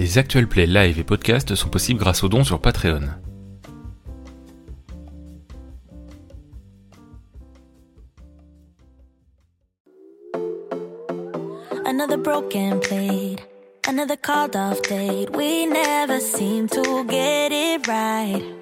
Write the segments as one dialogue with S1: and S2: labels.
S1: Les actuels plays live et podcasts sont possibles grâce aux dons sur Patreon.
S2: Another broken plate, another called off date. We never seem to get it right.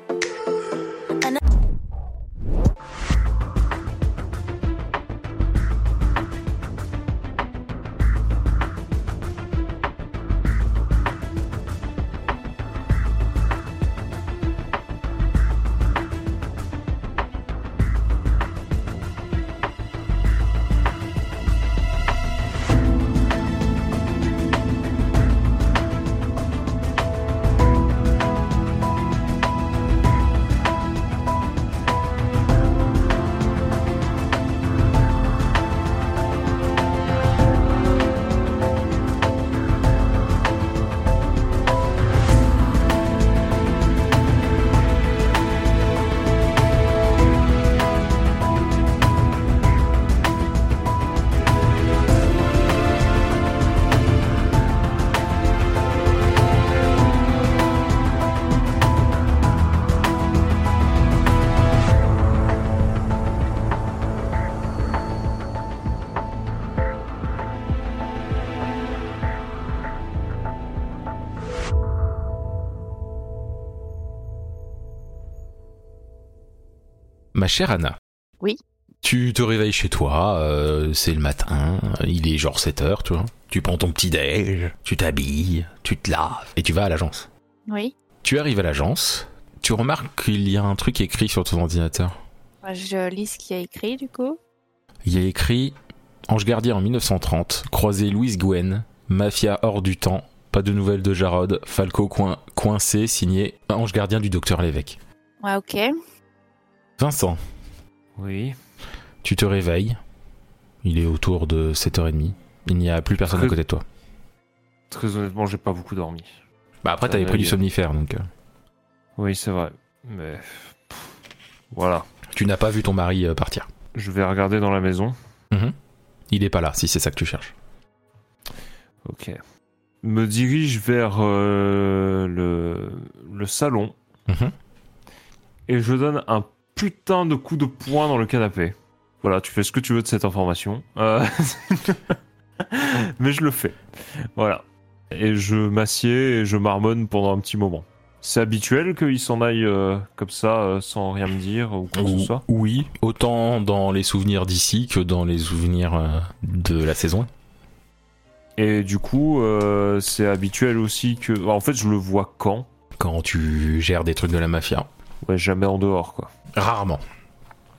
S1: Chère Anna.
S3: Oui.
S1: Tu te réveilles chez toi, euh, c'est le matin, il est genre 7 heures, tu vois. Tu prends ton petit déj, tu t'habilles, tu te laves et tu vas à l'agence.
S3: Oui.
S1: Tu arrives à l'agence, tu remarques qu'il y a un truc écrit sur ton ordinateur.
S3: Moi, Je lis ce qu'il y a écrit du coup.
S1: Il y a écrit Ange gardien en 1930, croisé Louise Gwen, mafia hors du temps, pas de nouvelles de Jarod, Falco coin, coincé, signé Ange gardien du docteur Lévesque.
S3: Ouais, ok.
S1: Vincent,
S4: Oui.
S1: tu te réveilles. Il est autour de 7h30. Il n'y a plus personne à côté de toi.
S4: Très honnêtement, j'ai pas beaucoup dormi.
S1: Bah après, t'avais
S4: va,
S1: pris du somnifère, donc euh,
S4: Oui, c'est vrai. Mais. pff, Voilà.
S1: tu n'as pas vu ton mari euh, partir.
S4: Je vais regarder dans la maison.
S1: Mhm. Il est pas là, si c'est ça que tu cherches.
S4: Ok. Me dirige vers euh, le, le salon
S1: Mhm.
S4: et je donne un putain de coup de poing dans le canapé. Voilà, tu fais ce que tu veux de cette information. Euh, Mais je le fais. Voilà. Et je m'assieds et je marmonne pendant un petit moment. C'est habituel qu'il s'en aille euh, comme ça, euh, sans rien me dire ou quoi que ce soit
S1: Oui, autant dans les souvenirs d'ici que dans les souvenirs euh, de la saison.
S4: Et du coup, c'est habituel aussi que... En fait, je le vois quand
S1: Quand tu gères des trucs de la mafia.
S4: Ouais, jamais en dehors, quoi.
S1: Rarement.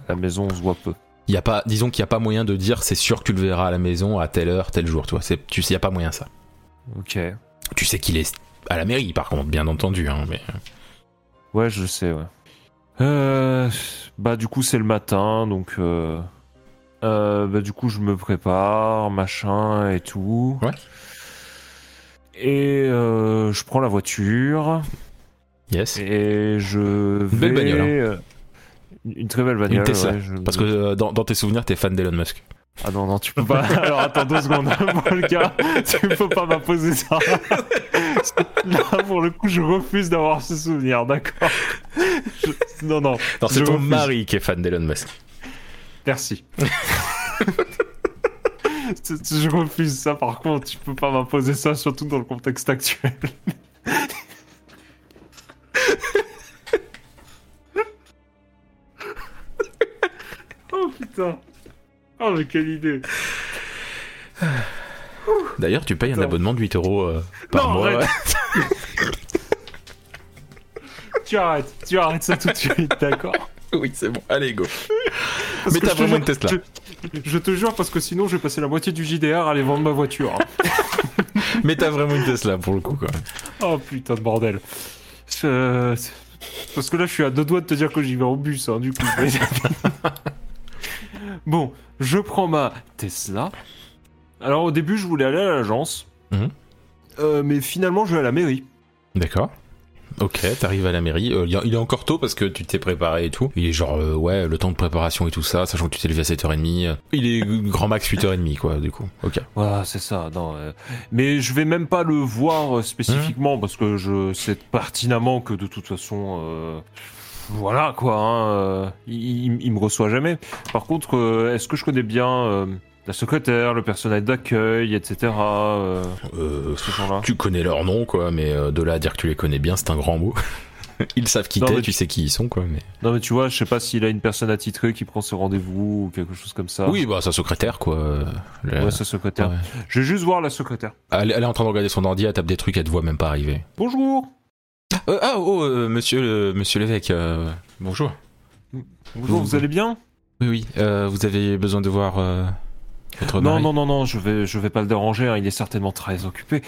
S4: À la maison, on se voit peu.
S1: Il y a pas, disons qu'il n'y a pas moyen de dire c'est sûr que tu le verras à la maison à telle heure, tel jour. Tu vois, c'est, tu sais, il y a pas moyen ça.
S4: Ok.
S1: Tu sais qu'il est à la mairie, par contre, bien entendu. Hein, mais
S4: Ouais, je sais, ouais. Euh, bah, du coup, c'est le matin, donc... Euh, euh, bah, du coup, je me prépare, machin et tout.
S1: Ouais.
S4: Et euh, je prends la voiture
S1: yes.
S4: et je vais...
S1: belle bagnole, hein.
S4: euh, Une très belle bagnole,
S1: Tesla,
S4: ouais, je-
S1: Parce que euh, dans, dans tes souvenirs, t'es fan d'Elon Musk.
S4: Ah non, non, tu peux pas. Alors attends deux secondes. Pour le gars, tu peux pas m'imposer ça. Là, pour le coup, je refuse d'avoir ce souvenir, d'accord Je- Non, non,
S1: Non, c'est ton
S4: refuse.
S1: mari qui est fan d'Elon Musk.
S4: merci. Je refuse ça, par contre, tu peux pas m'imposer ça, surtout dans le contexte actuel. Putain. Oh, mais quelle idée.
S1: D'ailleurs, tu payes un abonnement de 8 euros euh, par
S4: Non,
S1: mois.
S4: arrête. Tu arrêtes, tu arrêtes ça tout de suite, d'accord
S1: oui, c'est bon. Allez, go.
S4: Parce
S1: Mais t'as vraiment une Tesla.
S4: Je, je te jure, parce que sinon, je vais passer la moitié du JDR à aller vendre ma voiture. hein.
S1: Mais t'as vraiment une Tesla pour le coup, quoi.
S4: Oh putain de bordel. Je- Parce que là, je suis à deux doigts de te dire que j'y vais en bus, hein, du coup. bon, je prends ma Tesla. Alors, au début, je voulais aller à l'agence.
S1: Mhm.
S4: Euh, mais finalement, je vais à la mairie.
S1: D'accord. Ok, t'arrives à la mairie. Euh, il est encore tôt parce que tu t'es préparé et tout. Il est genre, euh, ouais, le temps de préparation et tout ça, sachant que tu t'es levé à 7h30. euh, Il est grand max 8h30, quoi, du coup. Ok.
S4: Voilà, c'est ça. Non, euh, mais je vais même pas le voir spécifiquement parce que je sais pertinemment que de toute façon, voilà quoi. hein, euh, il, il- il me reçoit jamais. Par contre, euh, est-ce que je connais bien euh, la secrétaire, le personnel d'accueil, etc. euh,
S1: Euh, tu connais leur nom, quoi, mais euh, de là à dire que tu les connais bien, c'est un grand mot. Ils savent qui t'es,
S4: mais
S1: tu sais qui ils sont, quoi. Mais...
S4: Non, mais tu vois, je sais pas s'il a une personne attitrée qui prend ses rendez-vous ou quelque chose comme ça.
S1: Oui, bah, sa secrétaire, quoi. le-
S4: Ouais, sa secrétaire.
S1: ouais.
S4: Je vais juste voir la secrétaire.
S1: Elle, elle est en train de regarder son ordi, elle tape des trucs, elle te voit même pas arriver.
S4: Bonjour.
S1: Euh, ah, oh, euh, monsieur, le- monsieur l'évêque, euh, bonjour.
S4: Bonjour, vous allez bien?
S1: Oui, oui, vous avez besoin de voir votre
S4: Non,
S1: mari?
S4: non, non, non, je vais, je vais pas le déranger, hein, il est certainement très occupé.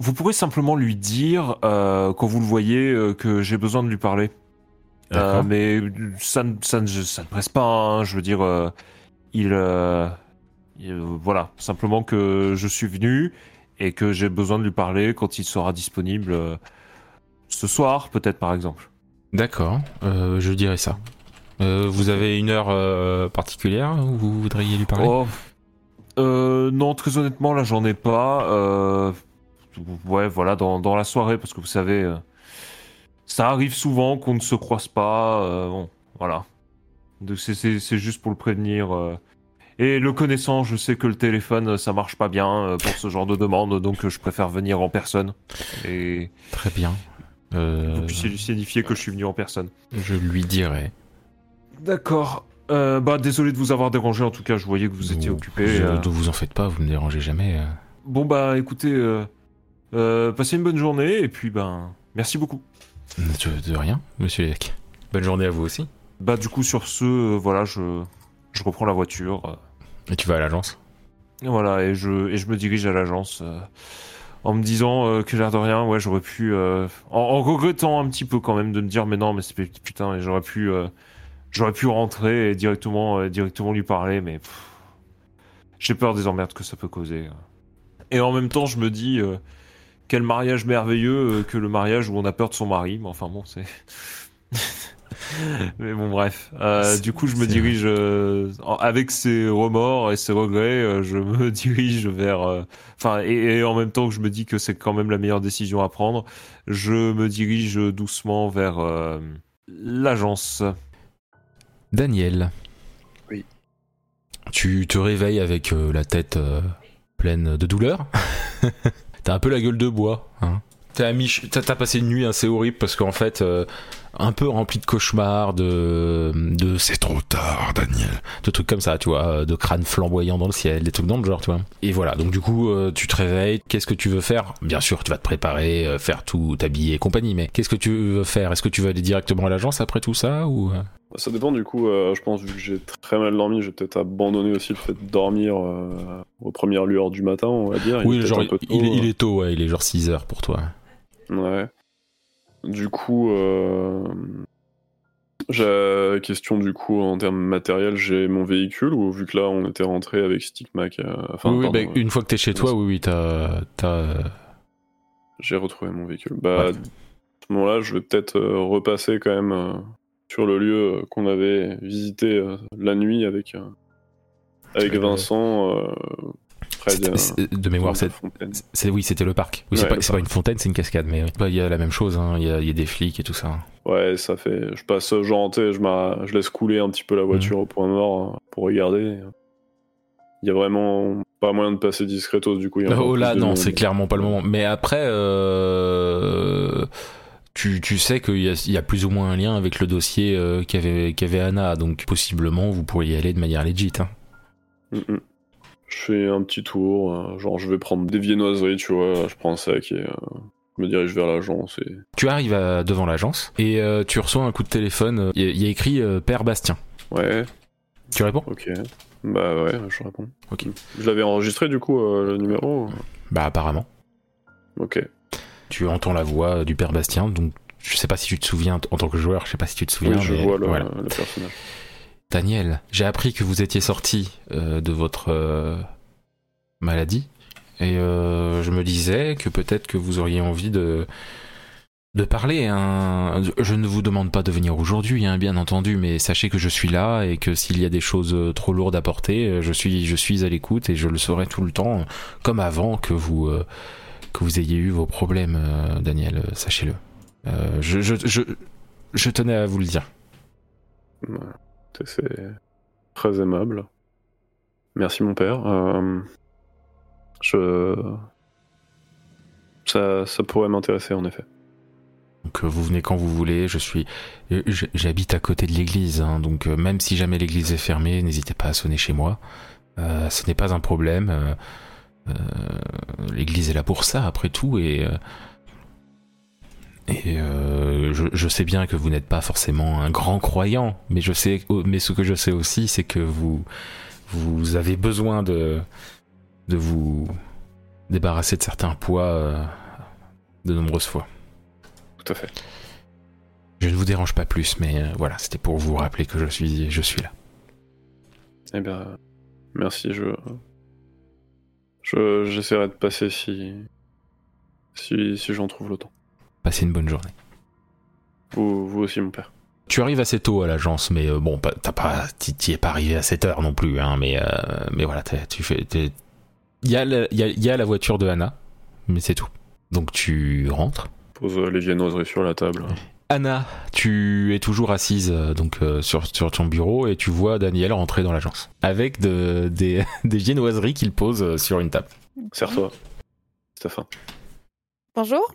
S4: Vous pourrez simplement lui dire, quand vous le voyez, que j'ai besoin de lui parler. Mais ça, ne- ça, ne- ça ne presse pas, hein, je veux dire, il, il- Voilà, simplement que je suis venu et que j'ai besoin de lui parler quand il sera disponible ce soir, peut-être par exemple.
S1: D'accord, euh, je dirais ça. Euh, vous avez une heure euh, particulière où vous voudriez lui parler?
S4: Oh, non, très honnêtement, là, j'en ai pas. Ouais, voilà, dans, dans la soirée, parce que vous savez, ça arrive souvent qu'on ne se croise pas. bon, voilà. Donc, c'est- juste pour le prévenir. Et le connaissant, je sais que le téléphone, ça marche pas bien pour ce genre de demande, donc je préfère venir en personne. Et
S1: Très bien. Euh,
S4: vous puissiez lui signifier que je suis venu en personne.
S1: je lui dirai.
S4: D'accord. Euh, bah, désolé de vous avoir dérangé, en tout cas, je voyais que vous étiez
S1: Vous-
S4: occupé.
S1: je-
S4: euh.
S1: Ne vous en faites pas, vous me dérangez jamais.
S4: Bon bah écoutez, euh, euh, passez une bonne journée et puis ben merci beaucoup.
S1: De, de rien, monsieur l'évêque. Bonne journée à vous aussi.
S4: Bah du coup sur ce, euh, voilà, je, je reprends la voiture, euh,
S1: Et tu vas à l'agence?
S4: Voilà et je et je me dirige à l'agence euh, en me disant euh, que l'air de rien, ouais j'aurais pu, euh, en, en regrettant un petit peu quand même de me dire mais non mais c'est putain j'aurais pu, euh, j'aurais pu rentrer et directement euh, directement lui parler mais j'ai peur des emmerdes que ça peut causer. Et en même temps je me dis quel mariage merveilleux que le mariage où on a peur de son mari. Mais enfin bon, c'est. Mais bon, bref. Euh, du coup, je me dirige euh, avec ses remords et ses regrets. euh, je me dirige vers. euh, Enfin, et, et en même temps que je me dis que c'est quand même la meilleure décision à prendre, je me dirige doucement vers euh, l'agence.
S1: Daniel.
S5: Oui.
S1: Tu te réveilles avec euh, la tête euh, pleine de douleur. T'as un peu la gueule de bois. Hein. T'as, passé une nuit assez horrible parce qu'en fait, euh, un peu rempli de cauchemars, de, de c'est trop tard, Daniel, de trucs comme ça, tu vois, euh, de crânes flamboyants dans le ciel, des trucs dans le genre, tu vois. Et voilà, donc du coup, euh, tu te réveilles. Qu'est-ce que tu veux faire? Bien sûr, tu vas te préparer, euh, faire tout, t'habiller et compagnie, mais qu'est-ce que tu veux faire? Est-ce que tu vas aller directement à l'agence après tout ça ou euh?
S5: Ça dépend du coup, je pense, vu que j'ai très mal dormi, je vais peut-être abandonner aussi le fait de dormir aux premières lueurs du matin, on va dire. Il
S1: Oui, genre, il est tôt, ouais, il est genre 6 heures pour toi.
S5: Ouais. Du coup, euh... question du coup en termes matériels, j'ai mon véhicule ou vu que là on était rentré avec Stickmac, euh, enfin
S1: oui, bah,
S5: euh,
S1: une fois que t'es chez toi, oui, oui, t'as. euh,
S5: j'ai retrouvé mon véhicule. Bah,
S1: Ouais.
S5: à ce moment-là, je vais peut-être euh, repasser quand même euh, sur le lieu euh, qu'on avait visité euh, la nuit avec, euh, avec
S1: Euh,
S5: Vincent. Euh, près
S1: de mémoire, c'est, oui, c'était le parc. Oui, c'est
S5: Ouais,
S1: pas,
S5: le
S1: c'est pas une fontaine, c'est une cascade, mais. Bah, il y a la même chose, hein, il y, a, il y a des flics et tout ça.
S5: Ouais, ça fait. Je passe, genre, tu je, je laisse couler un petit peu la voiture au point mort euh, pour regarder. Il y a vraiment pas moyen de passer discretos, du coup. il y a encore
S1: Oh là, non, c'est clairement pas le moment. Mais après, euh, tu, tu sais qu'il y y a plus ou moins un lien avec le dossier euh, qu'avait, qu'avait Anna, donc possiblement vous pourriez y aller de manière legit. Hein.
S5: Mm, mm. Je fais un petit tour, euh, genre, je vais prendre des viennoiseries, tu vois, je prends un sac et euh, je me dirige vers l'agence. Et...
S1: Tu arrives à- devant l'agence et euh, tu reçois un coup de téléphone. Il y, a- il y a écrit euh, Père Bastien.
S5: Ouais,
S1: Tu réponds?
S5: Ok. Bah ouais, je réponds.
S1: Ok.
S5: Je l'avais enregistré, du coup, euh, le numéro
S1: Bah apparemment.
S5: Ok.
S1: Tu entends la voix du Père Bastien, donc je sais pas si tu te souviens en tant que joueur, je sais pas si tu te souviens.
S5: Oui, je
S1: mais
S5: vois le,
S1: voilà.
S5: le personnage.
S1: Daniel, j'ai appris que vous étiez sorti euh, de votre euh, maladie et euh, je me disais que peut-être que vous auriez envie de de parler. hein. Je ne vous demande pas de venir aujourd'hui, hein, bien entendu, mais sachez que je suis là et que s'il y a des choses trop lourdes à porter, je suis, je suis à l'écoute et je le serai tout le temps, comme avant que vous, que vous ayez eu vos problèmes, Daniel. Sachez-le. Je, je, je, je tenais à vous le dire.
S5: C'est très aimable. Merci mon père. Euh. Ça, pourrait m'intéresser en effet.
S1: Donc euh, vous venez quand vous voulez. Je suis, euh, j'habite à côté de l'église, hein, donc même si jamais l'église est fermée, n'hésitez pas à sonner chez moi. Ce n'est pas un problème. l'église est là pour ça, après tout, et et euh, je, je sais bien que vous n'êtes pas forcément un grand croyant, mais je sais, mais ce que je sais aussi, c'est que vous vous avez besoin de de vous débarrasser de certains poids euh, de nombreuses fois.
S5: Tout à fait.
S1: Je ne vous dérange pas plus, mais euh, voilà, c'était pour vous rappeler que je suis, je suis là.
S5: Eh bien, merci. Je, je, j'essaierai de passer si, si, si j'en trouve le temps.
S1: Passez une bonne journée.
S5: Vous, vous aussi, mon père.
S1: Tu arrives assez tôt à l'agence, mais euh, bon, pas- t'as pas, t'y es pas arrivé à 7 heures non plus, hein, mais, euh, mais voilà, tu fais, il y a, la- il y, a, il y a la voiture de Anna, mais c'est tout. Donc tu rentres.
S5: Pose euh, les viennoiseries sur la table.
S1: Anna, tu es toujours assise donc euh, sur, sur ton bureau et tu vois Daniel rentrer dans l'agence avec de, des, des viennoiseries qu'il pose sur une table.
S5: Serre-toi. Stéphane.
S3: Bonjour.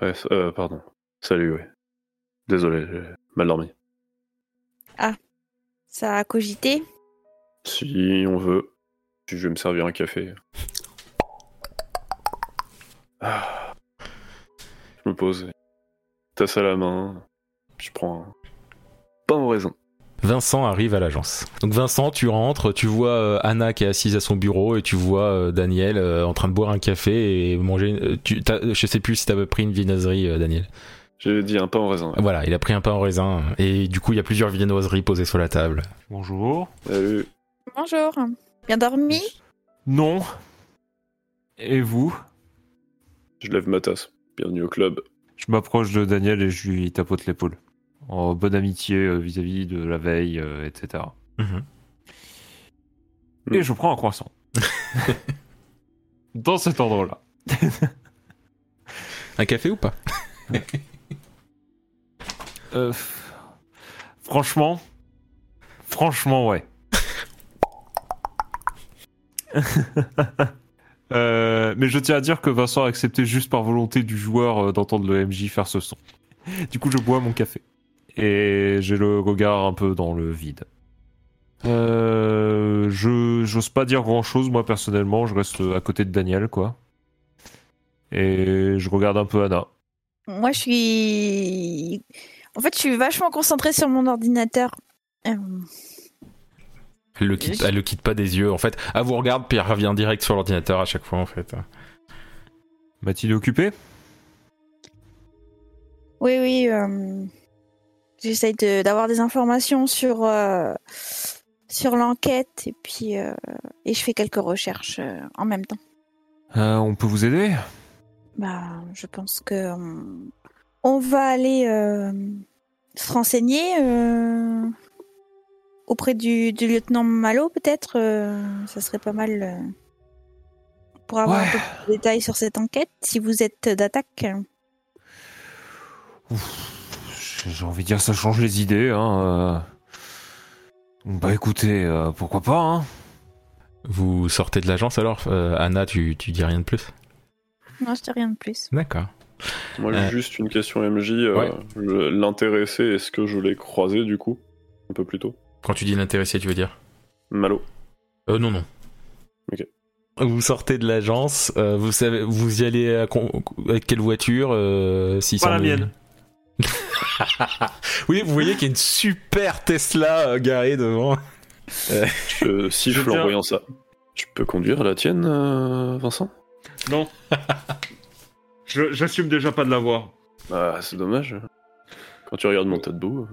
S5: Ouais, euh, pardon. Salut, ouais. Désolé, j'ai mal dormi.
S3: Ça a cogité?
S5: Si on veut. Je vais me servir un café. Ah. Je me pose. Tasse à la main. Je prends un pain au raisin.
S1: Vincent arrive à l'agence. Donc Vincent, tu rentres, tu vois euh, Anna qui est assise à son bureau et tu vois euh, Daniel euh, en train de boire un café et manger. tu, je sais plus si t'avais pris une viennoiserie, Daniel.
S5: J'ai dit un pain au raisin.
S1: Voilà, il a pris un pain au raisin et du coup il y a plusieurs viennoiseries posées sur la table.
S4: Bonjour.
S5: Salut.
S3: Bonjour. Bien dormi?
S4: Non. Et vous?
S5: Je lève ma tasse. Bienvenue au club.
S4: Je m'approche de Daniel et je lui tapote l'épaule. En bonne amitié euh, vis-à-vis de la veille, euh, etc. Et je prends un croissant. Dans cet endroit-là.
S1: Un café ou pas?
S4: Euh, franchement, franchement, ouais. Euh, mais je tiens à dire que Vincent a accepté juste par volonté du joueur euh, d'entendre le MJ faire ce son. Du coup, je bois mon café. Et j'ai le regard un peu dans le vide. Euh, je j'ose pas dire grand chose moi personnellement, je reste à côté de Daniel quoi. Et je regarde un peu Anna.
S3: Moi, je suis. En fait, je suis vachement concentrée sur mon ordinateur. Euh,
S1: Elle le quitte, elle le quitte pas des yeux. En fait, elle vous regarde puis elle revient direct sur l'ordinateur à chaque fois en fait.
S4: Mathilde occupée?
S3: Oui, oui. euh, J'essaye de- d'avoir des informations sur, euh, sur l'enquête et puis euh, et je fais quelques recherches euh, en même temps.
S4: On peut vous aider?
S3: Bah, je pense que on va aller se renseigner auprès du, du lieutenant Malo, peut-être. ça serait pas mal pour avoir
S4: Ouais.
S3: un peu plus de détails sur cette enquête. Si vous êtes d'attaque,
S4: J'ai envie de dire ça change les idées. Hein. euh. Bah écoutez, euh, pourquoi pas. Hein.
S1: Vous sortez de l'agence alors Euh, Anna, tu, tu dis rien de plus?
S3: Non, je dis rien de plus.
S1: D'accord.
S5: Moi,
S1: Euh.
S5: juste une question MJ. euh,
S1: Ouais.
S5: L'intéressé, est-ce que je l'ai croisé du coup? Un peu plus tôt
S1: Quand tu dis l'intéressé, tu veux dire?
S5: Malo.
S1: Euh, non, non.
S5: Ok.
S1: Vous sortez de l'agence, euh, vous savez, vous y allez à con- avec quelle voiture euh, 600
S4: Pas la
S1: 000?
S4: mienne.
S1: Oui, vous voyez qu'il y a une super Tesla euh, garée devant.
S5: Je siffle
S4: Je
S5: en
S4: tiens.
S5: voyant ça. Tu peux conduire la tienne, euh, Vincent?
S4: Non. J'assume déjà pas de l'avoir.
S5: Ah, c'est dommage. Quand tu regardes mon tas de boue.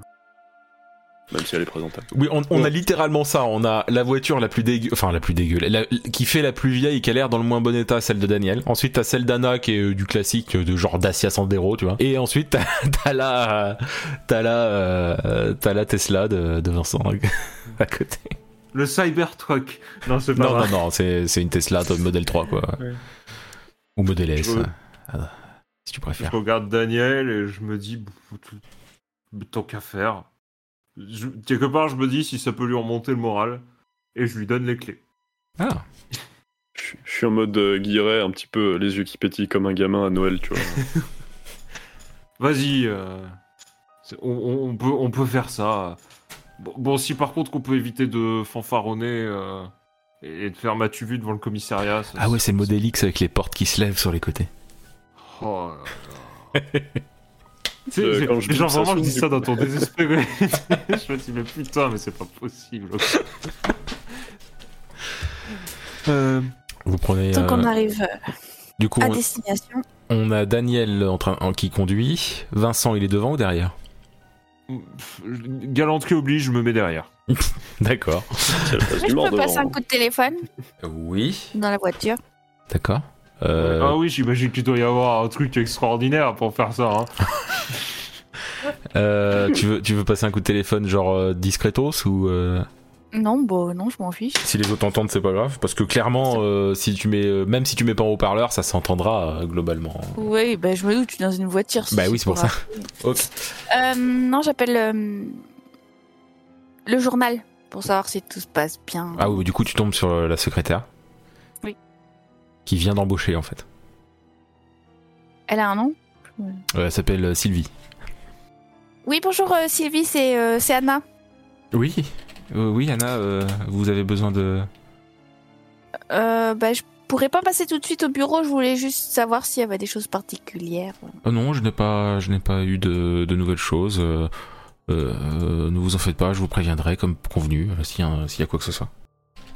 S5: Même si elle est présentable.
S1: Oui, on, on a littéralement ça. On a la voiture la plus dégueu, enfin la plus dégueu, la- qui fait la plus vieille, qui a l'air dans le moins bon état, celle de Daniel. Ensuite, t'as celle d'Anna qui est euh, du classique, euh, de genre Dacia Sandero, tu vois. Et ensuite, t'as t'as la, euh, t'as la, euh, t'as la Tesla de, de Vincent à côté.
S4: Le Cybertruck. Non, c'est pas
S1: Non,
S4: vrai.
S1: non, non, c'est c'est une Tesla de modèle 3, quoi.
S4: Ouais.
S1: Ou modèle S,
S4: Je-
S1: ah, si tu
S4: Je
S1: préfères.
S4: regarde Daniel et je me dis, tant qu'à faire. Je- quelque part, je me dis si ça peut lui remonter le moral. Et je lui donne les clés.
S1: Ah,
S5: Je je suis en mode euh, Guilleret, un petit peu les yeux qui pétillent comme un gamin à Noël, tu vois.
S4: Vas-y, euh, on, on- on peut, on peut faire ça. Bon, bon, si par contre on peut éviter de fanfaronner euh, et de faire matu vu devant le commissariat. ça-
S1: ah ouais, c'est le modèle X avec les portes qui se lèvent sur les côtés.
S4: Oh là là. Tu sais,
S5: Euh, quand je
S4: genre
S5: dis ça,
S4: vraiment, je dis ça dans ton désespéré. je me dis, mais putain, mais c'est pas possible. Euh,
S1: Vous prenez.
S3: Tant qu'on
S1: euh,
S3: arrive
S1: du coup,
S3: à
S1: on,
S3: destination.
S1: on a Daniel en train, en- qui conduit. Vincent, il est devant ou derrière?
S4: Galanterie oblige, je me mets derrière.
S1: D'accord.
S3: Je peux passer un coup de téléphone
S1: Oui.
S3: dans la voiture.
S1: D'accord. Euh,
S4: Ah oui, j'imagine qu'il doit y avoir un truc extraordinaire pour faire ça. Hein.
S1: euh, tu, veux, tu veux passer un coup de téléphone genre euh, discretos ou euh,
S3: Non, bon, non, je m'en fiche.
S1: si les autres entendent c'est pas grave parce que clairement euh, si tu mets euh, même si tu mets pas en haut-parleur ça s'entendra euh, globalement.
S3: Oui, bah, je me doute, je suis dans une voiture.
S1: Bah oui, c'est pour ça. Ok.
S3: Euh, non, j'appelle euh, le journal pour savoir si tout se passe bien.
S1: Ah oui, du coup tu tombes sur la secrétaire. Qui vient d'embaucher en fait.
S3: Elle a un nom?
S1: Euh, elle s'appelle euh, Sylvie.
S3: Oui, bonjour euh, Sylvie, c'est euh, c'est Anna.
S1: Oui. Euh, oui Anna, euh, vous avez besoin de.
S3: Euh, bah, je pourrais pas passer tout de suite au bureau, je voulais juste savoir s'il y avait des choses particulières.
S1: Oh non, je n'ai pas, je n'ai pas eu de, de nouvelles choses. Euh, euh, ne vous en faites pas, je vous préviendrai comme convenu s'il y, y a quoi que ce soit.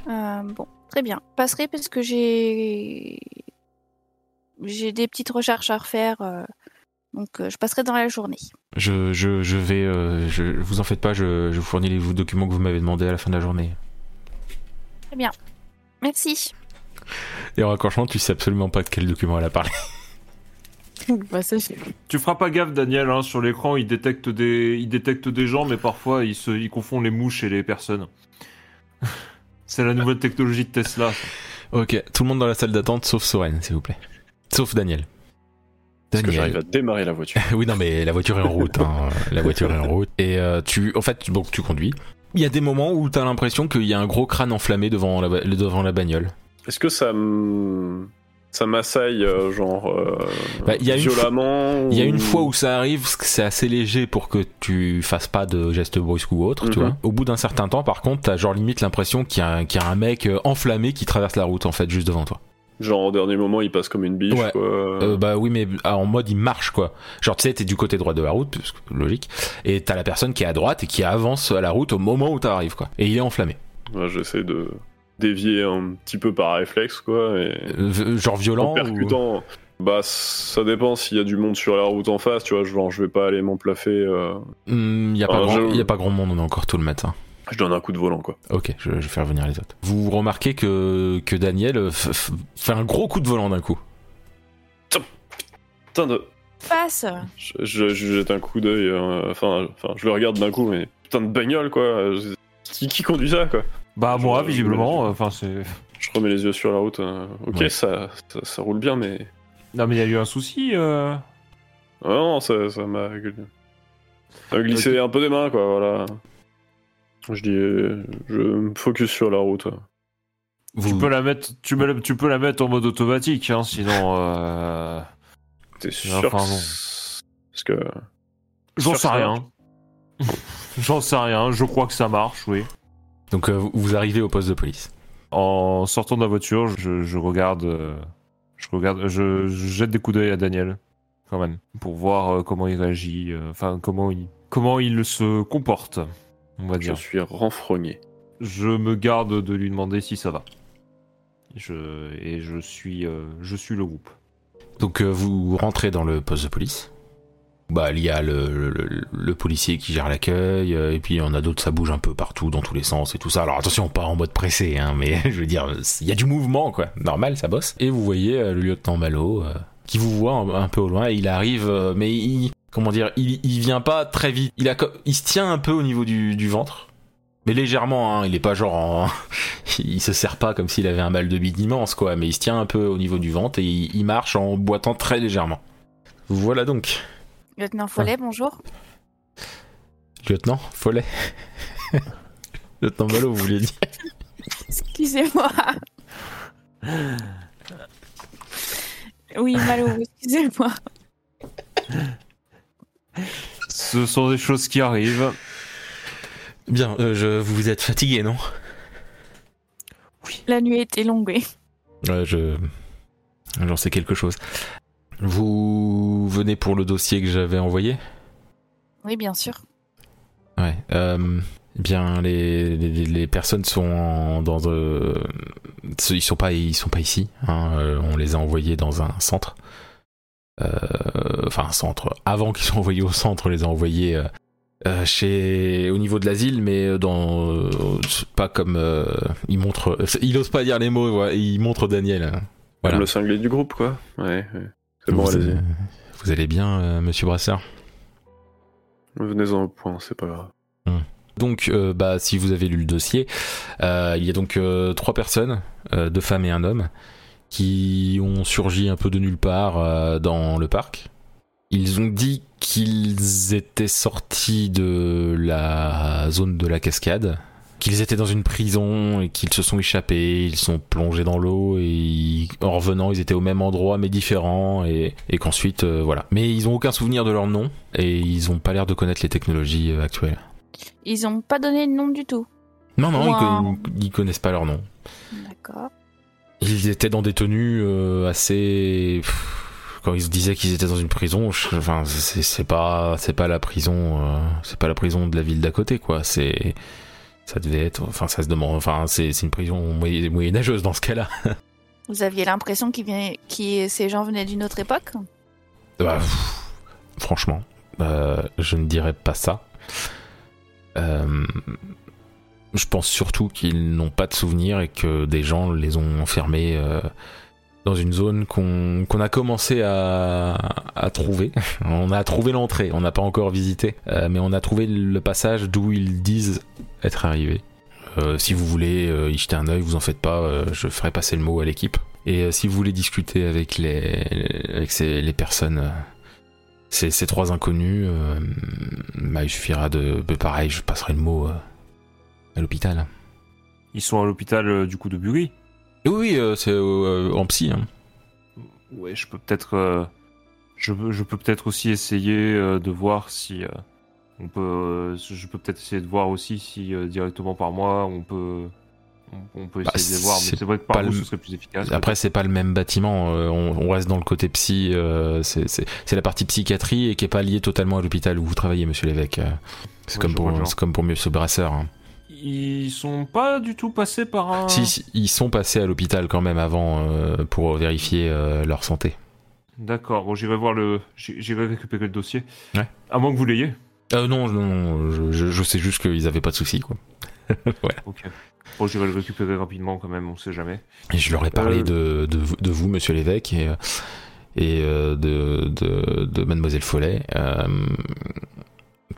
S3: Euh, bon, très bien. Je passerai parce que j'ai j'ai des petites recherches à refaire, euh, donc euh, je passerai dans la journée.
S1: Je, je, je vais, euh, je, vous en faites pas, je, je vous fournis les documents que vous m'avez demandé à la fin de la journée.
S3: Merci.
S1: Et en raccrochant, tu sais absolument pas de quel document elle a parlé.
S3: Bah, ça,
S4: Tu feras pas gaffe, Daniel. Hein, sur l'écran, il détecte des, il détecte des gens, mais parfois il se, il confond les mouches et les personnes. C'est la nouvelle technologie de Tesla.
S1: Ok, tout le monde dans la salle d'attente sauf Soren, s'il vous plaît. Sauf Daniel.
S5: Est-ce que j'arrive
S1: Daniel.
S5: à démarrer la voiture
S1: oui, non, mais la voiture est en route. hein. La voiture est en route. Et euh, tu, en fait, donc tu conduis. Il y a des moments où t'as l'impression qu'il y a un gros crâne enflammé devant la, devant la bagnole.
S5: Est-ce que ça me... ça m'assaille, euh, genre, euh,
S1: Bah, y a
S5: violemment
S1: Il y a une fois où ça arrive, c'est assez léger pour que tu fasses pas de gestes brusques ou autre, tu
S5: Mhm.
S1: vois. Au bout d'un certain temps, par contre, t'as genre limite l'impression qu'il y, a un- qu'il y a un mec euh, enflammé qui traverse la route en fait juste devant toi.
S5: Genre, au dernier moment, il passe comme une biche,
S1: Ouais.
S5: quoi.
S1: Euh, bah oui, mais ah, en mode il marche quoi. Genre tu sais, t'es du côté droit de la route, parce que logique, et t'as la personne qui est à droite et qui avance à la route au moment où t'arrives quoi. Et il est enflammé.
S5: Ouais, J'essaie de dévier un petit peu par réflexe, quoi. Et...
S1: Euh, genre violent.
S5: en
S1: ou-
S5: percutant. Bah, ça dépend s'il y a du monde sur la route en face, tu vois. Genre, je vais pas aller m'emplaffer. euh,
S1: Hmm, y a pas grand,
S5: je-
S1: y a pas grand monde, on est encore tôt le matin.
S5: Je donne un coup de volant, quoi.
S1: Ok, je, je vais faire venir les autres. Vous remarquez que, que Daniel euh, fait un gros coup de volant d'un coup.
S5: Putain de.
S3: passe.
S5: Je, je- je jette un coup d'œil. euh, Enfin, enfin, je le regarde d'un coup, mais putain de bagnole, quoi. Qui, qui conduit ça, quoi?
S4: Bah
S5: Je-
S4: moi,
S5: je-
S4: visiblement. Enfin, c'est.
S5: Je remets les yeux sur la route. euh, ok,
S1: Ouais.
S5: ça, ça, ça roule bien, mais.
S4: Non, mais il y a eu un souci. euh.
S5: Ah non, ça ça m'a. Ça m'a glissé un peu des mains, quoi, voilà. Je dis. euh, Je me focus sur la route.
S1: Vous,
S4: Tu peux la mettre, tu, me la- tu peux la mettre en mode automatique, hein, sinon. euh,
S5: T'es sûr
S4: Enfin,
S5: que Parce que.
S4: J'en
S5: Sûr
S4: sais rien. J'en sais rien. Je crois que ça marche, oui.
S1: Donc euh, vous- arrivez au poste de police.
S4: En sortant de la voiture, je, je regarde, euh, je regarde, je, je jette des coups d'œil à Daniel, quand même, pour voir euh, comment il réagit, euh, enfin comment il, comment il se comporte, on va
S5: Je
S4: dire.
S5: suis renfrogné.
S4: Je me garde de lui demander si ça va. Je et je suis, euh, je suis le groupe.
S1: Donc euh, vous rentrez dans le poste de police. Bah, il y a le, le, policier qui gère l'accueil, euh, et puis on a d'autres, ça bouge un peu partout, dans tous les sens et tout ça. Alors attention, pas en mode pressé, hein, mais je veux dire, il y a du mouvement, quoi. Normal, ça bosse. Et vous voyez euh, le lieutenant Malo, euh, qui vous voit un, peu au loin, et il arrive, mais il, comment dire, il, il vient pas très vite. Il, a, il se tient un peu au niveau du, du ventre. Mais légèrement, hein, il est pas genre en... il se serre pas comme s'il avait un mal de bide immense, quoi, mais il se tient un peu au niveau du ventre et il marche en boitant très légèrement. Voilà donc.
S3: Lieutenant Follet, bonjour.
S1: Lieutenant Follet. Lieutenant Malo, vous vouliez dire
S3: Excusez-moi. Oui, Malo, excusez-moi.
S4: Ce sont des choses qui arrivent.
S1: Bien, euh, je, vous vous êtes fatigué, non?
S3: La nuit était longue, oui.
S1: Ouais, je. J'en sais quelque chose. Vous venez pour le dossier que j'avais envoyé?
S3: Oui, bien sûr.
S1: Ouais. Euh, bien, les, les, les personnes sont en- dans. euh, ils sont pas, ils sont pas ici. hein, euh, on les a envoyés dans un centre. Euh, enfin, un centre. Avant qu'ils soient envoyés au centre, on les a envoyés euh, euh, chez, au niveau de l'asile, mais dans pas comme euh, il montre. Il ose pas dire les mots. voilà, il montre Daniel. hein. Voilà.
S5: Comme le cinglé du groupe, quoi. Ouais, ouais. C'est bon,
S1: vous,
S5: allez-y.
S1: vous allez bien, euh, Monsieur Brassard?
S5: Venez-en au point, c'est pas grave.
S1: Donc, euh, bah, si vous avez lu le dossier, euh, il y a donc euh, trois personnes, euh, deux femmes et un homme, qui ont surgi un peu de nulle part euh, dans le parc. Ils ont dit qu'ils étaient sortis de la zone de la cascade, qu'ils étaient dans une prison et qu'ils se sont échappés, ils sont plongés dans l'eau et ils- en revenant ils étaient au même endroit mais différents et, et qu'ensuite euh, voilà. Mais ils ont aucun souvenir de leur nom et ils ont pas l'air de connaître les technologies euh, actuelles.
S3: Ils ont pas donné de nom du tout.
S1: Non, non, ils,
S3: Wow.
S1: ils connaissent pas leur nom.
S3: D'accord.
S1: Ils étaient dans des tenues euh, assez. Quand ils se disaient qu'ils étaient dans une prison, je- enfin, c'est c'est pas, c'est pas la prison, euh, c'est pas la prison de la ville d'à côté, quoi. C'est, ça devait être, enfin, ça se demande, enfin, c'est c'est une prison moyen- moyenâgeuse dans ce cas-là.
S3: Vous aviez l'impression qu'ils- ces gens venaient d'une autre époque?
S1: Bah, pff, franchement, euh, je ne dirais pas ça. Euh, je pense surtout qu'ils n'ont pas de souvenirs et que des gens les ont enfermés euh, dans une zone qu'on qu'on a commencé à, à trouver. On a trouvé l'entrée, on n'a pas encore visité, euh, mais on a trouvé le passage d'où ils disent être arrivés. Euh, si vous voulez euh, y jeter un œil, vous en faites pas, euh, je ferai passer le mot à l'équipe. Et euh, si vous voulez discuter avec les, avec ces- les personnes, euh, ces, ces trois inconnus, euh, bah, il suffira de, de- pareil, je passerai le mot euh, à l'hôpital.
S4: Ils sont à l'hôpital euh, du coup de Bury.
S1: Oui, oui, euh, c'est euh, en psy. hein.
S4: Ouais, je peux peut-être, euh, je, peux- je peux peut-être aussi essayer de voir si on peut, je peux peut-être essayer de voir aussi si directement par moi on peut, on, on peut
S1: Bah,
S4: essayer de les voir. Mais c'est vrai que par
S1: le-
S4: ce serait plus efficace.
S1: Après, c'est pas le même bâtiment. euh, on, on reste dans le côté psy. euh, c'est- la partie psychiatrie et qui est pas liée totalement à l'hôpital où vous travaillez, Monsieur l'évêque.
S4: Ouais,
S1: comme pour, c'est comme pour Monsieur Brasseur. hein.
S4: Ils sont pas du tout passés par un.
S1: Si, si, ils sont passés à l'hôpital quand même avant euh, pour vérifier euh, leur santé.
S4: D'accord. Bon, j'irai voir le, j'irai récupérer le dossier.
S1: Ouais.
S4: À moins que vous l'ayez.
S1: Euh, non, non, je, je- je sais juste qu'ils avaient pas de soucis, quoi.
S4: Ok. Bon, j'irai le récupérer rapidement quand même. On sait jamais.
S1: Et je leur ai parlé
S4: Euh.
S1: de, de, vous- de vous, monsieur l'évêque, et, et de, de, de mademoiselle Follet,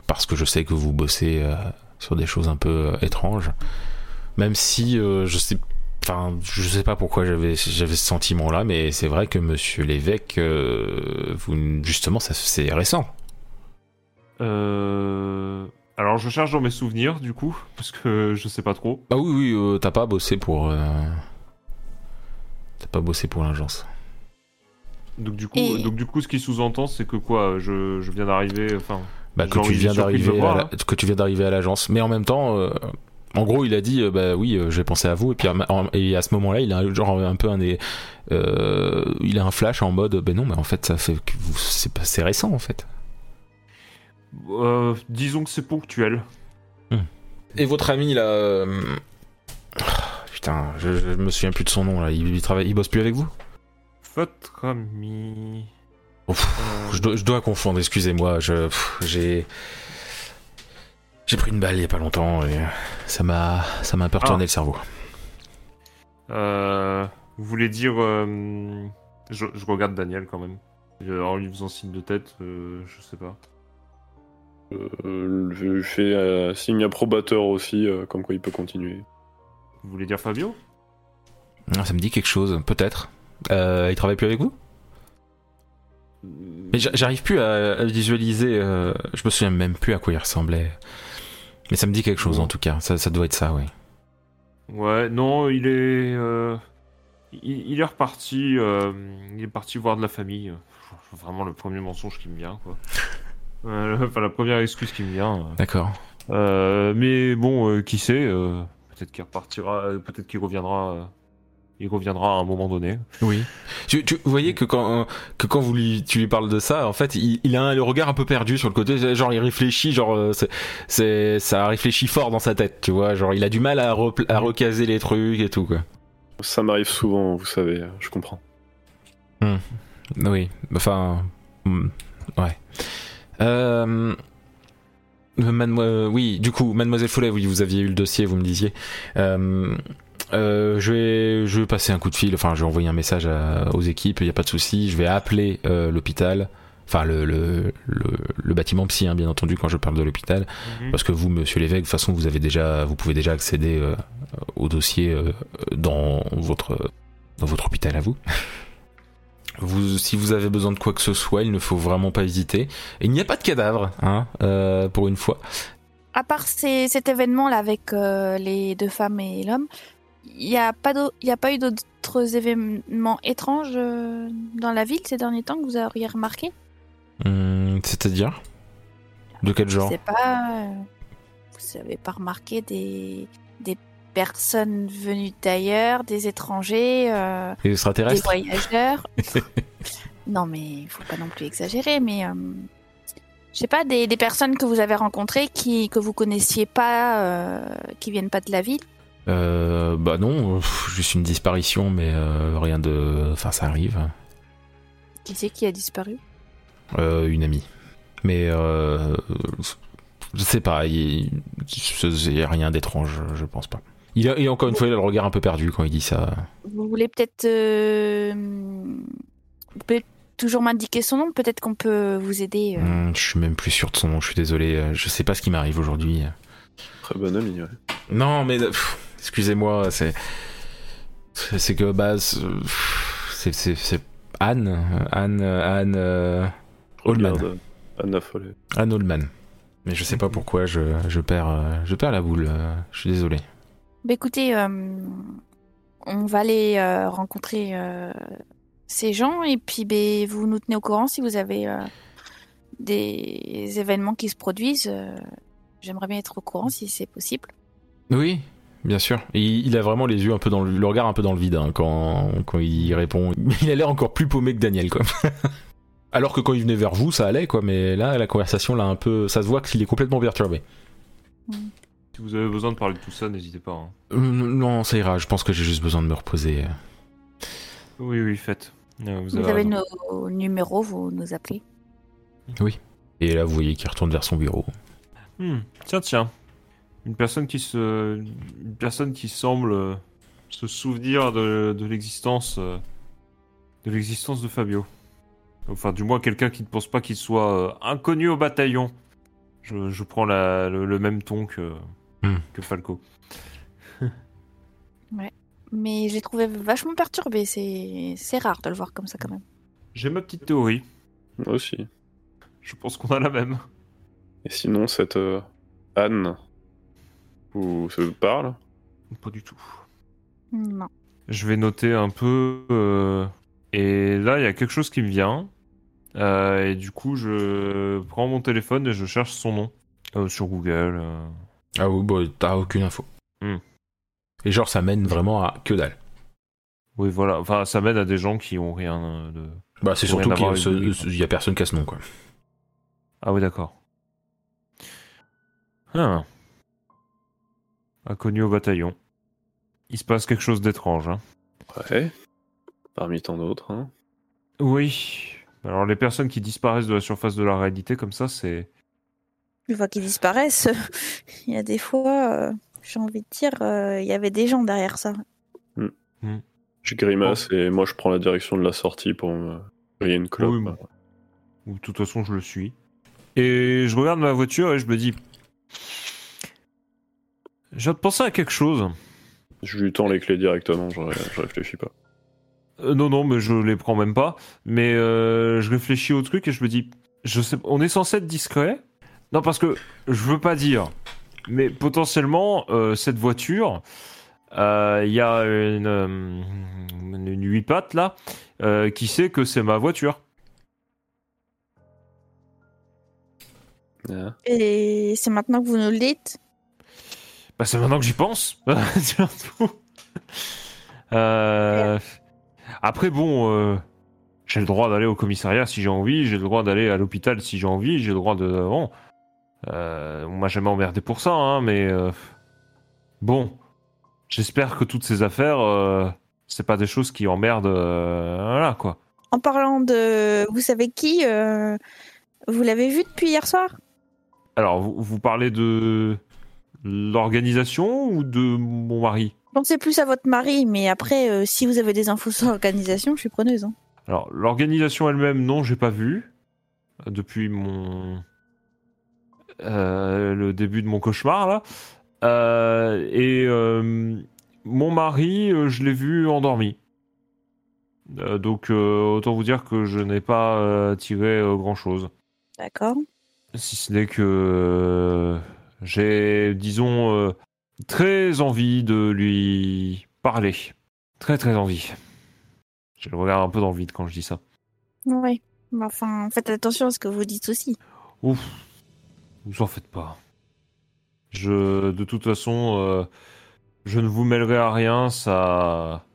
S1: parce que je sais que vous bossez sur des choses un peu euh, étranges. Même si euh, je sais. Enfin, je sais pas pourquoi j'avais j'avais ce sentiment-là, mais c'est vrai que Monsieur l'évêque, euh, vous justement, ça c'est récent.
S4: Euh... Alors, je cherche dans mes souvenirs du coup parce que je sais pas trop.
S1: Ah oui, oui, euh, t'as pas bossé pour. euh, T'as pas bossé pour l'agence.
S4: Donc du coup,
S3: Et-
S4: donc du coup, ce qui sous-entend, c'est que quoi, je, je viens d'arriver. Enfin,
S1: Bah, que tu viens d'arriver à
S4: voir,
S1: la-
S4: hein.
S1: que tu viens d'arriver à l'agence mais en même temps euh, en gros il a dit euh, bah oui euh, j'ai pensé à vous et puis en- en- et à ce moment-là il a genre un peu un des euh, il a un flash en mode ben non mais en fait ça fait que vous c'est pas c'est récent en fait
S4: euh, disons que c'est ponctuel.
S1: et votre ami là putain je, je me souviens plus de son nom là il, il travaille il bosse plus avec vous?
S4: Votre ami.
S1: Je, dois, je dois confondre, excusez-moi. J'ai, j'ai pris une balle il y a pas longtemps et ça m'a, ça m'a un peu
S4: Ah.
S1: retourné le cerveau.
S4: euh, vous voulez dire. euh, je, je regarde Daniel quand même. Euh, En lui faisant signe de tête, euh, je sais pas.
S5: Euh, je lui fais euh, signe approbateur aussi, euh, comme quoi il peut continuer.
S4: Vous voulez dire Fabio?
S1: Ah, Ça me dit quelque chose, peut-être. Euh, il travaille plus avec vous? Mais j'a- j'arrive plus à, visualiser. euh, je me souviens même plus à quoi il ressemblait. Mais ça me dit quelque chose en tout cas. Ça, ça doit être ça, oui.
S4: Ouais, non, il est. euh, il, il est reparti. euh, il est parti voir de la famille. Vraiment le premier mensonge qui me vient, quoi. Enfin, la première excuse qui me vient.
S1: D'accord.
S4: Euh, mais bon, euh, qui sait euh, Peut-être qu'il repartira. Peut-être qu'il reviendra. Il reviendra à un moment donné.
S1: Oui. Tu, tu- vous voyez que quand, que quand vous lui, tu lui parles de ça, en fait, il, il a un- le regard un peu perdu sur le côté. Genre, il réfléchit, genre, euh, c'est, c'est, ça réfléchit fort dans sa tête, tu vois. Genre, il a du mal à, recaser les trucs et tout, quoi.
S5: Ça m'arrive souvent, vous savez, je comprends.
S1: Oui, enfin, hmm, ouais. Euh, oui, du coup, Mademoiselle Follet, oui, vous aviez eu le dossier, vous me disiez. Euh, euh, je vais, je vais passer un coup de fil. Enfin, je vais envoyer un message à- aux équipes. Il n'y a pas de souci. Je vais appeler euh, l'hôpital. Enfin, le, le, le, le bâtiment psy, hein, bien entendu, quand je parle de l'hôpital. Parce que vous, Monsieur l'évêque, de toute façon, vous avez déjà, vous pouvez déjà accéder euh, au dossier euh, dans votre dans votre hôpital à vous. Vous, si vous avez besoin de quoi que ce soit, il ne faut vraiment pas hésiter. Et il n'y a pas de cadavre, hein, euh, pour une fois.
S3: À part ces- cet événement-là avec euh, les deux femmes et l'homme, il n'y a, pas y a pas eu d'autres événements étranges euh, dans la ville ces derniers temps que vous auriez remarqué?
S1: Hum, C'est-à-dire? De quel
S3: Je
S1: genre?
S3: sais pas. euh, vous n'avez pas remarqué des, des personnes venues d'ailleurs, des étrangers, euh, des
S1: extraterrestres?
S3: voyageurs? Non, mais il faut pas non plus exagérer, mais. euh, je sais pas, des, des personnes que vous avez rencontrées qui, que vous connaissiez pas, euh, qui viennent pas de la ville?
S1: Euh, Bah non, pff, juste une disparition, mais euh, rien de... Enfin, ça arrive.
S3: Qui c'est qui a disparu?
S1: Euh, une amie. Mais euh, je sais pas, il il y a rien d'étrange, je pense pas. Il a, et encore une fois, il a le regard un peu perdu quand il dit ça.
S3: Vous voulez peut-être. euh, vous pouvez toujours m'indiquer son nom Peut-être qu'on peut vous aider. euh.
S1: Hum, je suis même plus sûr de son nom, je suis désolé. Je sais pas ce qui m'arrive aujourd'hui.
S5: Très bonne amie, ouais.
S1: Non, mais pff, excusez-moi, c'est c'est que bah c'est c'est- c'est c'est Anne, Anne, Anne euh, Oldman,
S5: Regarde, Anna Follet.
S1: Anne Oldman. Mais je sais pas pourquoi je, je perds euh, je perds la boule. euh, Je suis désolé.
S3: Bah, écoutez, euh, on va aller euh, rencontrer euh, ces gens et puis ben, vous nous tenez au courant si vous avez euh, des événements qui se produisent. euh, J'aimerais bien être au courant si c'est possible.
S1: Oui, bien sûr. Et il, a vraiment les yeux un peu dans le, le regard un peu dans le vide hein, quand quand il répond. Il a l'air encore plus paumé que Daniel quoi. Alors que quand il venait vers vous, ça allait quoi, mais là la conversation là un peu, ça se voit qu'il est complètement perturbé.
S4: Si vous avez besoin de parler de tout ça, n'hésitez pas. hein.
S1: Euh, non, ça ira. Je pense que j'ai juste besoin de me reposer.
S4: Oui, oui, faites. Euh, vous
S3: Vous
S4: avez
S3: nos numéros, vous nous appelez.
S1: Et là, vous voyez qu'il retourne vers son bureau.
S4: Hmm, Tiens, tiens. Une personne qui se, une personne qui semble euh, se souvenir de, de l'existence, euh, de l'existence de Fabio. Enfin, du moins quelqu'un qui ne pense pas qu'il soit euh, inconnu au bataillon. Je, je prends la, le, le même ton que,
S1: Hmm.
S4: que Falco.
S3: Mais je l'ai trouvé vachement perturbé. C'est c'est rare de le voir comme ça quand même.
S4: J'ai ma petite théorie.
S5: Moi aussi.
S4: Je pense qu'on a la même.
S5: Et sinon, cette euh, Anne, vous, ça vous parle
S4: Pas du tout.
S3: Non.
S4: Je vais noter un peu. euh, et là, il y a quelque chose qui me vient. Euh, et du coup, je prends mon téléphone et je cherche son nom euh, sur Google. euh.
S1: Ah oui, bah, t'as aucune info.
S4: Hmm.
S1: Et genre, ça mène vraiment à que dalle.
S4: Oui, voilà. Enfin, ça m'aide à des gens qui ont rien de.
S1: Bah, c'est surtout qu'il y a personne qui a ce nom, quoi.
S4: Ah oui, d'accord. Ah. Inconnu au bataillon. Il se passe quelque chose d'étrange. Hein.
S5: Ouais. Parmi tant d'autres. Hein.
S4: Oui. Alors les personnes qui disparaissent de la surface de la réalité comme ça, c'est
S3: Une fois qu'ils disparaissent, il y a des fois, euh, j'ai envie de dire, euh, il y avait des gens derrière ça.
S5: Je grimace et moi je prends la direction de la sortie pour me griller une clope.
S4: Oui, mais- ou de toute façon je le suis. Et je regarde ma voiture et je me dis, je viens de penser à quelque chose.
S5: Je lui tends les clés directement, je, ré- je réfléchis pas.
S4: Euh, non, non, mais je les prends même pas. Mais euh, je réfléchis au truc et je me dis, je sais, on est censé être discret? Non, parce que je veux pas dire, mais potentiellement euh, cette voiture, euh, il y a une, euh, une huit pattes là euh, qui sait que c'est ma voiture.
S3: Et c'est maintenant que vous nous le dites?
S4: Bah, c'est maintenant que j'y pense. Surtout. Euh, Après, bon, euh, j'ai le droit d'aller au commissariat si j'ai envie, j'ai le droit d'aller à l'hôpital si j'ai envie, j'ai le droit de. Bon. Euh, on m'a jamais emmerdé pour ça, hein, mais. euh, Bon. J'espère que toutes ces affaires, euh, c'est pas des choses qui emmerdent. euh, Voilà, quoi.
S3: En parlant de, vous savez qui, euh, vous l'avez vu depuis hier soir?
S4: Alors, vous, vous parlez de l'organisation ou de mon mari?
S3: Pensez plus à votre mari, mais après, euh, si vous avez des infos sur l'organisation, je suis preneuse. hein.
S4: Alors, l'organisation elle-même, non, j'ai pas vu. Depuis mon. euh, le début de mon cauchemar, là. Euh, et euh, mon mari, euh, je l'ai vu endormi. Euh, donc, euh, autant vous dire que je n'ai pas euh, tiré grand-chose.
S3: D'accord.
S4: Si ce n'est que euh, j'ai, disons, euh, très envie de lui parler. Très, très envie. J'ai le regard un peu dans le vide quand je dis ça.
S3: Oui. Mais enfin, faites attention à ce que vous dites aussi.
S4: Ouf, vous en faites pas. Je, de toute façon, euh, je ne vous mêlerai à rien, ça,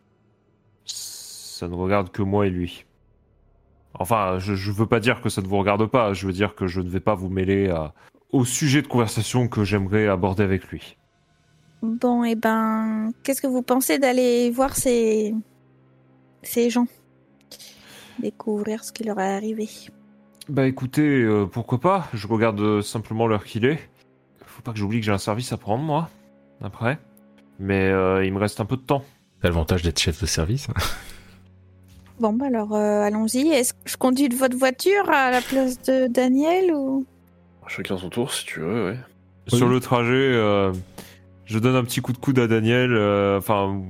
S4: ça ne regarde que moi et lui. Enfin, je, je veux pas dire que ça ne vous regarde pas, je veux dire que je ne vais pas vous mêler à, au sujet de conversation que j'aimerais aborder avec lui.
S3: Bon, et ben, qu'est-ce que vous pensez d'aller voir ces, ces gens? Découvrir ce qui leur est arrivé.
S4: Bah écoutez, euh, pourquoi pas? Je regarde euh, simplement l'heure qu'il est. Faut pas que j'oublie que j'ai un service à prendre, moi, après. Mais euh, il me reste un peu de temps.
S1: T'as l'avantage d'être chef de service.
S3: Bon, bah alors, euh, allons-y. Est-ce que je conduis de votre voiture à la place de Daniel ou?
S5: Chacun son tour si tu veux, ouais.
S1: Oui.
S4: Sur le trajet, euh, je donne un petit coup de coude à Daniel. euh, Enfin,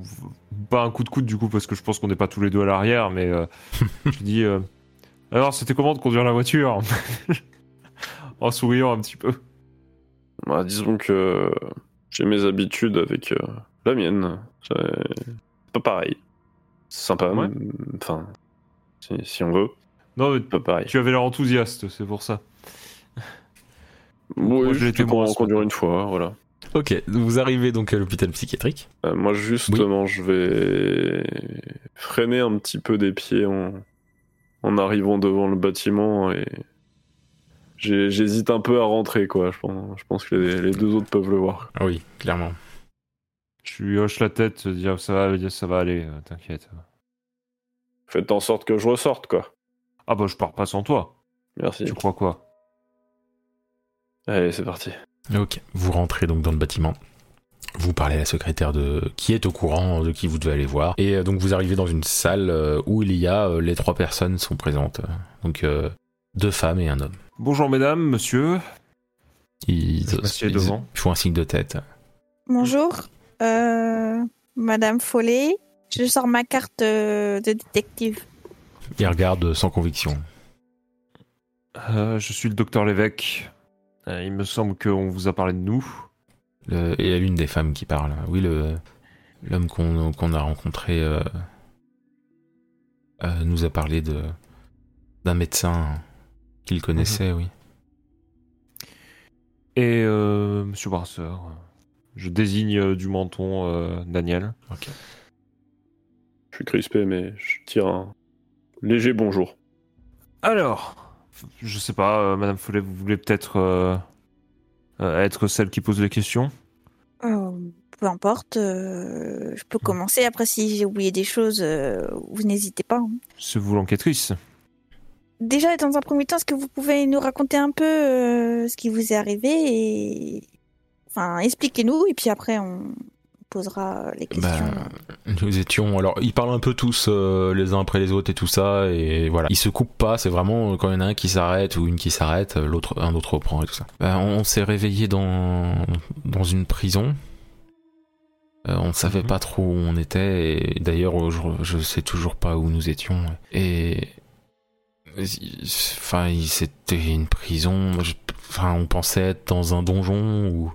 S4: pas un coup de coude du coup, parce que je pense qu'on n'est pas tous les deux à l'arrière, mais euh, je dis euh, Alors, c'était comment de conduire la voiture? En souriant un petit peu.
S5: Bah, disons que j'ai mes habitudes avec euh, la mienne. C'est pas pareil. C'est sympa.
S4: Ouais.
S5: Enfin, si, si on veut,
S4: Non, mais
S5: pas pareil.
S4: tu avais l'air enthousiaste, c'est pour ça.
S5: Oui,
S4: Moi, je l'étais
S5: pour en conduire une fois, voilà.
S1: ok, vous arrivez donc à l'hôpital psychiatrique.
S5: Euh, moi, justement, je vais freiner un petit peu des pieds en, en arrivant devant le bâtiment et j'hésite un peu à rentrer, quoi. Je pense, je pense que les, les deux autres peuvent le voir.
S1: Ah oui, clairement.
S4: Je lui hoche la tête, dire ça va, ça va aller, euh, t'inquiète.
S5: Faites en sorte que je ressorte, quoi.
S4: Ah bah je pars pas sans toi.
S5: Merci.
S4: Tu crois quoi?
S5: Allez, c'est parti.
S1: Ok, vous rentrez donc dans le bâtiment. Vous parlez à la secrétaire de qui est au courant de qui vous devez aller voir. Et euh, donc vous arrivez dans une salle euh, où il y a euh, les trois personnes sont présentes. Donc euh, deux femmes et un homme.
S4: Bonjour mesdames, monsieur.
S1: Ils, ils-
S4: devant.
S1: ils font un signe de tête.
S3: Bonjour, euh, Madame Follet. Je sors ma carte de détective.
S1: Ils regardent sans conviction.
S4: Euh, je suis le docteur Lévesque. Euh, il me semble qu'on vous a parlé de nous.
S1: Le- et il y a l'une des femmes qui parle. Oui, le l'homme qu'on a rencontré euh, euh, nous a parlé de d'un médecin qu'il connaissait, oui.
S4: Et euh, monsieur Brasseur. Je désigne euh, du menton euh, Daniel.
S1: Ok.
S5: Je suis crispé, mais je tire un léger bonjour.
S4: Alors, je sais pas, euh, Madame Follet, vous voulez peut-être euh, être celle qui pose les questions
S3: Euh, peu importe, euh, je peux commencer. Après, si j'ai oublié des choses, vous n'hésitez pas. hein.
S4: C'est vous l'enquêtrice
S3: déjà, dans un premier temps, est-ce que vous pouvez nous raconter un peu ce qui vous est arrivé et enfin expliquez-nous et puis après on posera les questions.
S1: Bah, nous étions. Alors, ils parlent un peu tous euh, les uns après les autres et tout ça, et voilà. Ils se coupent pas, c'est vraiment quand il y en a un qui s'arrête ou une qui s'arrête, l'autre, un autre reprend et tout ça. Bah, on s'est réveillé dans, dans une prison. Euh, on savait
S4: Mhm.
S1: pas trop où on était, et d'ailleurs, je, je sais toujours pas où nous étions. Et. Enfin, c'était une prison. je- Enfin, on pensait être dans un donjon ou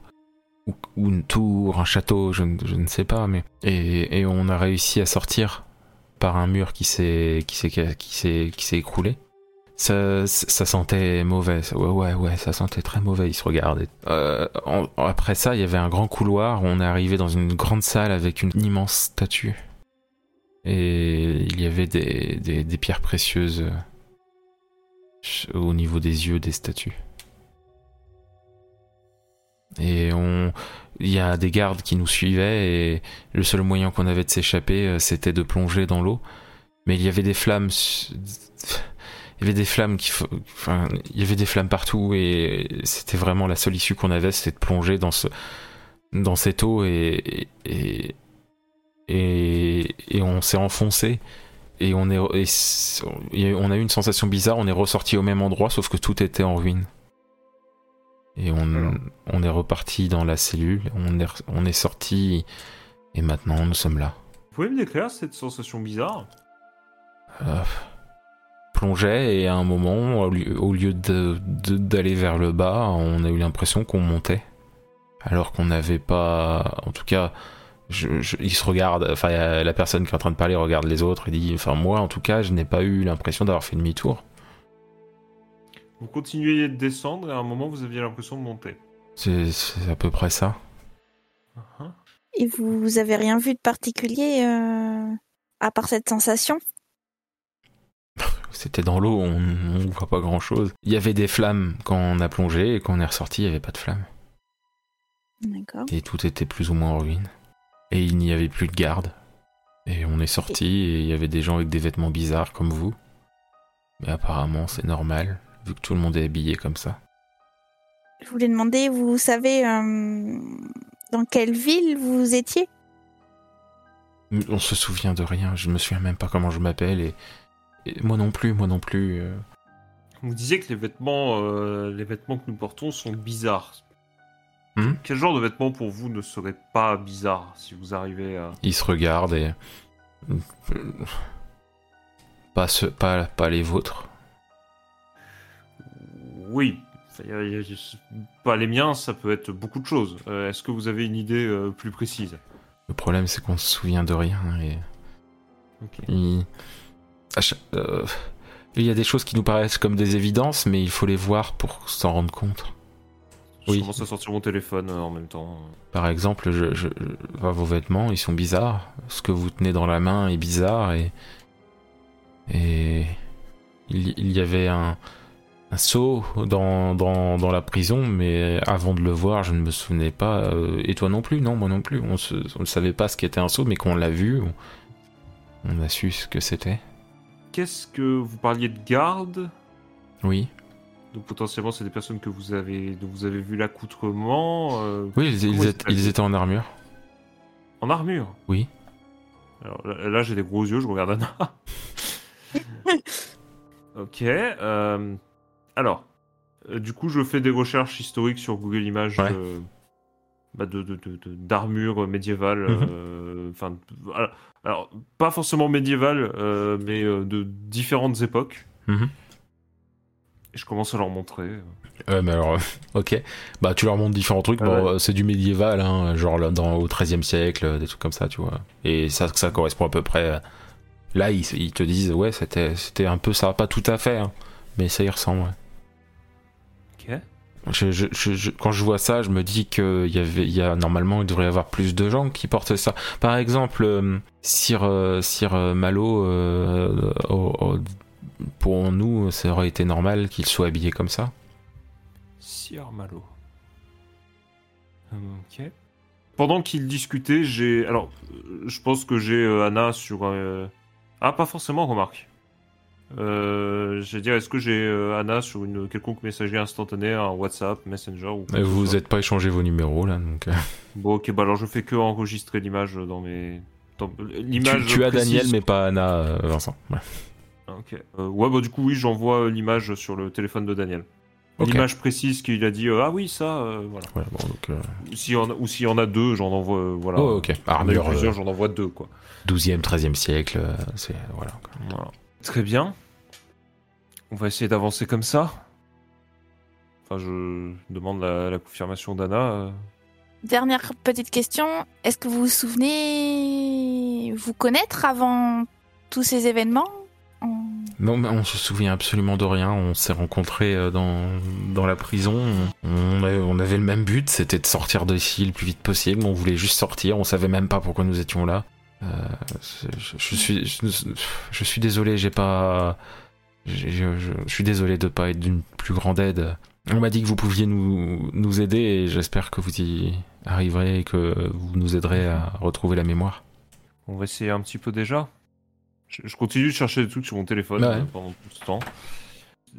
S1: ou, une tour, un château, je, ne- sais pas, mais et, on a réussi à sortir par un mur qui s'est qui s'est qui s'est qui s'est écroulé. Ça, sentait mauvais, ouais ouais ouais, ça sentait très mauvais. Ils se regardaient. Euh, après ça, il y avait un grand couloir. On est arrivé dans une grande salle avec une immense statue et il y avait des des, pierres précieuses euh, au niveau des yeux des statues. Et on, il y a des gardes qui nous suivaient et le seul moyen qu'on avait de s'échapper, euh, c'était de plonger dans l'eau. Mais il y avait des flammes, il y avait des flammes qui, enfin, il y avait des flammes partout et c'était vraiment la seule issue qu'on avait, c'était de plonger dans ce, dans cette eau et et et, et on s'est enfoncé et on est, et on a eu une sensation bizarre, on est ressorti au même endroit sauf que tout était en ruine. Et on, est reparti dans la cellule, on est, on est sorti et maintenant nous sommes là.
S4: Vous pouvez me décrire cette sensation bizarre?
S1: Euh, plongeait et à un moment, au lieu, d'aller vers le bas, on a eu l'impression qu'on montait. Alors qu'on n'avait pas. En tout cas, je, je- il se regarde. Enfin, la personne qui est en train de parler regarde les autres et dit Enfin, moi en tout cas, je n'ai pas eu l'impression d'avoir fait demi-tour.
S4: Vous continuiez de descendre et à un moment vous aviez l'impression de monter.
S1: C'est à peu près ça.
S4: Uh-huh.
S3: Et vous, vous avez rien vu de particulier euh, à part cette sensation?
S1: C'était dans l'eau, on ne voit pas grand chose. Il y avait des flammes quand on a plongé et quand on est ressorti, il n'y avait pas de flammes.
S3: D'accord.
S1: Et tout était plus ou moins en ruine. Et il n'y avait plus de garde. Et on est sorti et il y avait des gens avec des vêtements bizarres comme vous. Mais apparemment c'est normal, vu que tout le monde est habillé comme ça.
S3: Je voulais demander, vous savez euh, dans quelle ville vous étiez?
S1: On se souvient de rien, je me souviens même pas comment je m'appelle et, et moi non plus, moi non plus. euh.
S4: Vous disiez que les vêtements, euh, les vêtements que nous portons sont bizarres.
S1: Hmm?
S4: Quel genre de vêtements pour vous ne serait pas bizarre si vous arrivez à...
S1: Ils se regardent et. Pas, ce- pas, pas les vôtres.
S4: Oui, pas les miens, ça peut être beaucoup de choses. Euh, Est-ce que vous avez une idée euh, plus précise?
S1: Le problème c'est qu'on se souvient de rien et. Il... euh, il y a des choses qui nous paraissent comme des évidences, mais il faut les voir pour s'en rendre compte.
S4: Je
S1: Oui.
S4: commence à sortir mon téléphone euh, en même temps.
S1: Par exemple, je, vos vêtements, ils sont bizarres. Ce que vous tenez dans la main est bizarre et et il, il y avait un, un seau dans, dans, dans la prison, mais avant de le voir, je ne me souvenais pas. euh, et toi non plus, non, moi non plus. On se- on ne savait pas ce qu'était un seau, mais quand on l'a vu, on, on a su ce que c'était.
S4: Qu'est-ce que vous parliez de garde?
S1: Oui.
S4: Donc potentiellement c'est des personnes que vous avez, dont vous avez vu l'accoutrement euh,
S1: Oui, ils, étaient,
S4: ils
S1: ils étaient en armure.
S4: en armure?
S1: Oui.
S4: Alors là, là, j'ai des gros yeux, je regarde Anna. ok. euh, alors, euh, du coup, je fais des recherches historiques sur Google Images
S1: Ouais.
S4: de, bah, de, de- de- de- d'armure médiévale.
S1: Mhm.
S4: euh, alors, pas forcément médiévale, euh, mais euh, de différentes époques.
S1: Mhm.
S4: Et je commence à leur montrer.
S1: Ouais, mais alors, euh, ok. Bah, tu leur montres différents trucs.
S4: Ah
S1: Bon,
S4: ouais.
S1: euh, c'est du médiéval, hein, genre là, dans, au XIIIe siècle, euh, des trucs comme ça, tu vois. Et ça, ça correspond à peu près. euh, Là, ils, ils te disent, ouais, c'était, c'était un peu ça, pas tout à fait, hein, mais ça y ressemble. ouais.
S4: Ok.
S1: Je, je- je- je- quand je vois ça, je me dis que y avait, il y a normalement, il devrait y avoir plus de gens qui portent ça. Par exemple, euh, Sir, euh, Sir euh, Malo, euh, pour nous, ça aurait été normal qu'il soit habillé comme ça.
S4: Sir Malo. Ok. Pendant qu'ils discutaient, j'ai. Alors, je pense que j'ai euh, Anna sur. euh, Ah, pas forcément, remarque. Euh, je vais dire, est-ce que j'ai euh, Anna sur une quelconque messagerie instantanée, un WhatsApp, Messenger ou quoi
S1: vous n'êtes pas échangé vos numéros là, donc. euh,
S4: Bon, ok, bah alors je fais que enregistrer l'image dans mes. dans-
S1: Tu,
S4: L'image.
S1: tu as. Daniel, mais pas Anna, euh, Vincent. Ouais.
S4: Ah, Ok. Euh, ouais, bah du coup, oui, j'envoie euh, l'image sur le téléphone de Daniel. L'image précise qu'il a dit euh, ah oui ça euh, voilà.
S1: Voilà, bon, donc, euh,
S4: Ou s'il y en a, ou s'il y en a deux, j'en envoie euh, voilà.
S1: Oh, ok. Armure
S4: plusieurs,
S1: euh,
S4: j'en envoie deux quoi.
S1: 12e, 13e siècle, euh, c'est. Voilà. quoi.
S4: Voilà. Très bien. On va essayer d'avancer comme ça. Enfin, je demande la, la confirmation d'Anna. euh.
S3: Dernière petite question. Est-ce que vous vous souvenez vous connaître avant tous ces événements? En-
S1: Non, mais on se souvient absolument de rien. On s'est rencontrés euh, dans, dans la prison. On, a- on avait le même but, c'était de sortir d'ici le plus vite possible. On voulait juste sortir. On savait même pas pourquoi nous étions là. Euh, je, je suis, je, je suis désolé. J'ai pas. Je, suis désolé de pas être d'une plus grande aide. On m'a dit que vous pouviez nous, nous aider et j'espère que vous y arriverez et que vous nous aiderez à retrouver la mémoire.
S4: On va essayer un petit peu déjà. Je, continue de chercher des trucs sur mon téléphone
S1: Ouais.
S4: euh, pendant tout ce temps.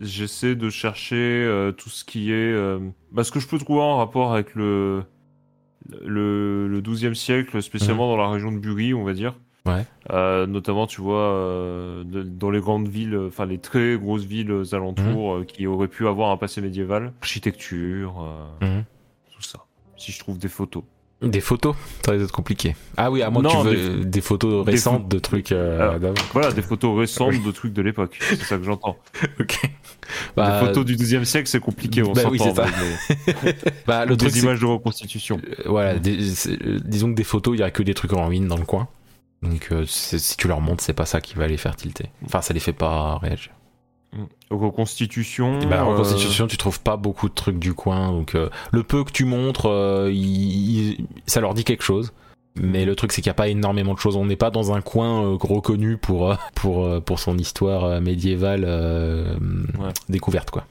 S4: J'essaie de chercher euh, tout ce qui est. euh, bah, ce que je peux trouver en rapport avec le. Le, le 12e siècle, spécialement dans la région de Bury, on va dire.
S1: Ouais.
S4: Euh, notamment, tu vois, euh, de- dans les grandes villes, enfin les très grosses villes alentours euh, qui auraient pu avoir un passé médiéval. Architecture,
S1: Mhm.
S4: tout ça. Si je trouve des photos.
S1: Des photos Ça risque d'être compliqué. Ah oui, à moins que tu veux des, photos
S4: des
S1: récentes de trucs euh,
S4: Alors. Voilà, des photos récentes de trucs de l'époque. C'est ça que j'entends.
S1: Ok.
S4: Des
S1: Bah,
S4: photos du 12e siècle, c'est compliqué, on
S1: bah
S4: s'entend.
S1: oui,
S4: mais-
S1: bah, le
S4: des
S1: truc,
S4: images de reconstitution.
S1: euh, voilà, des- euh, disons que des photos, il y a que des trucs en ruine dans le coin. Donc euh, si tu leur montres, c'est pas ça qui va les faire tilter. Enfin, ça les fait pas réagir.
S4: Reconstitution.
S1: Et bah, la
S4: euh,
S1: reconstitution, tu trouves pas beaucoup de trucs du coin. Donc euh, le peu que tu montres, euh, il- il- ça leur dit quelque chose. Mais le truc, c'est qu'il n'y a pas énormément de choses. On n'est pas dans un coin euh, reconnu pour, euh, pour, euh, pour son histoire euh, médiévale euh,
S4: Ouais.
S1: découverte, quoi.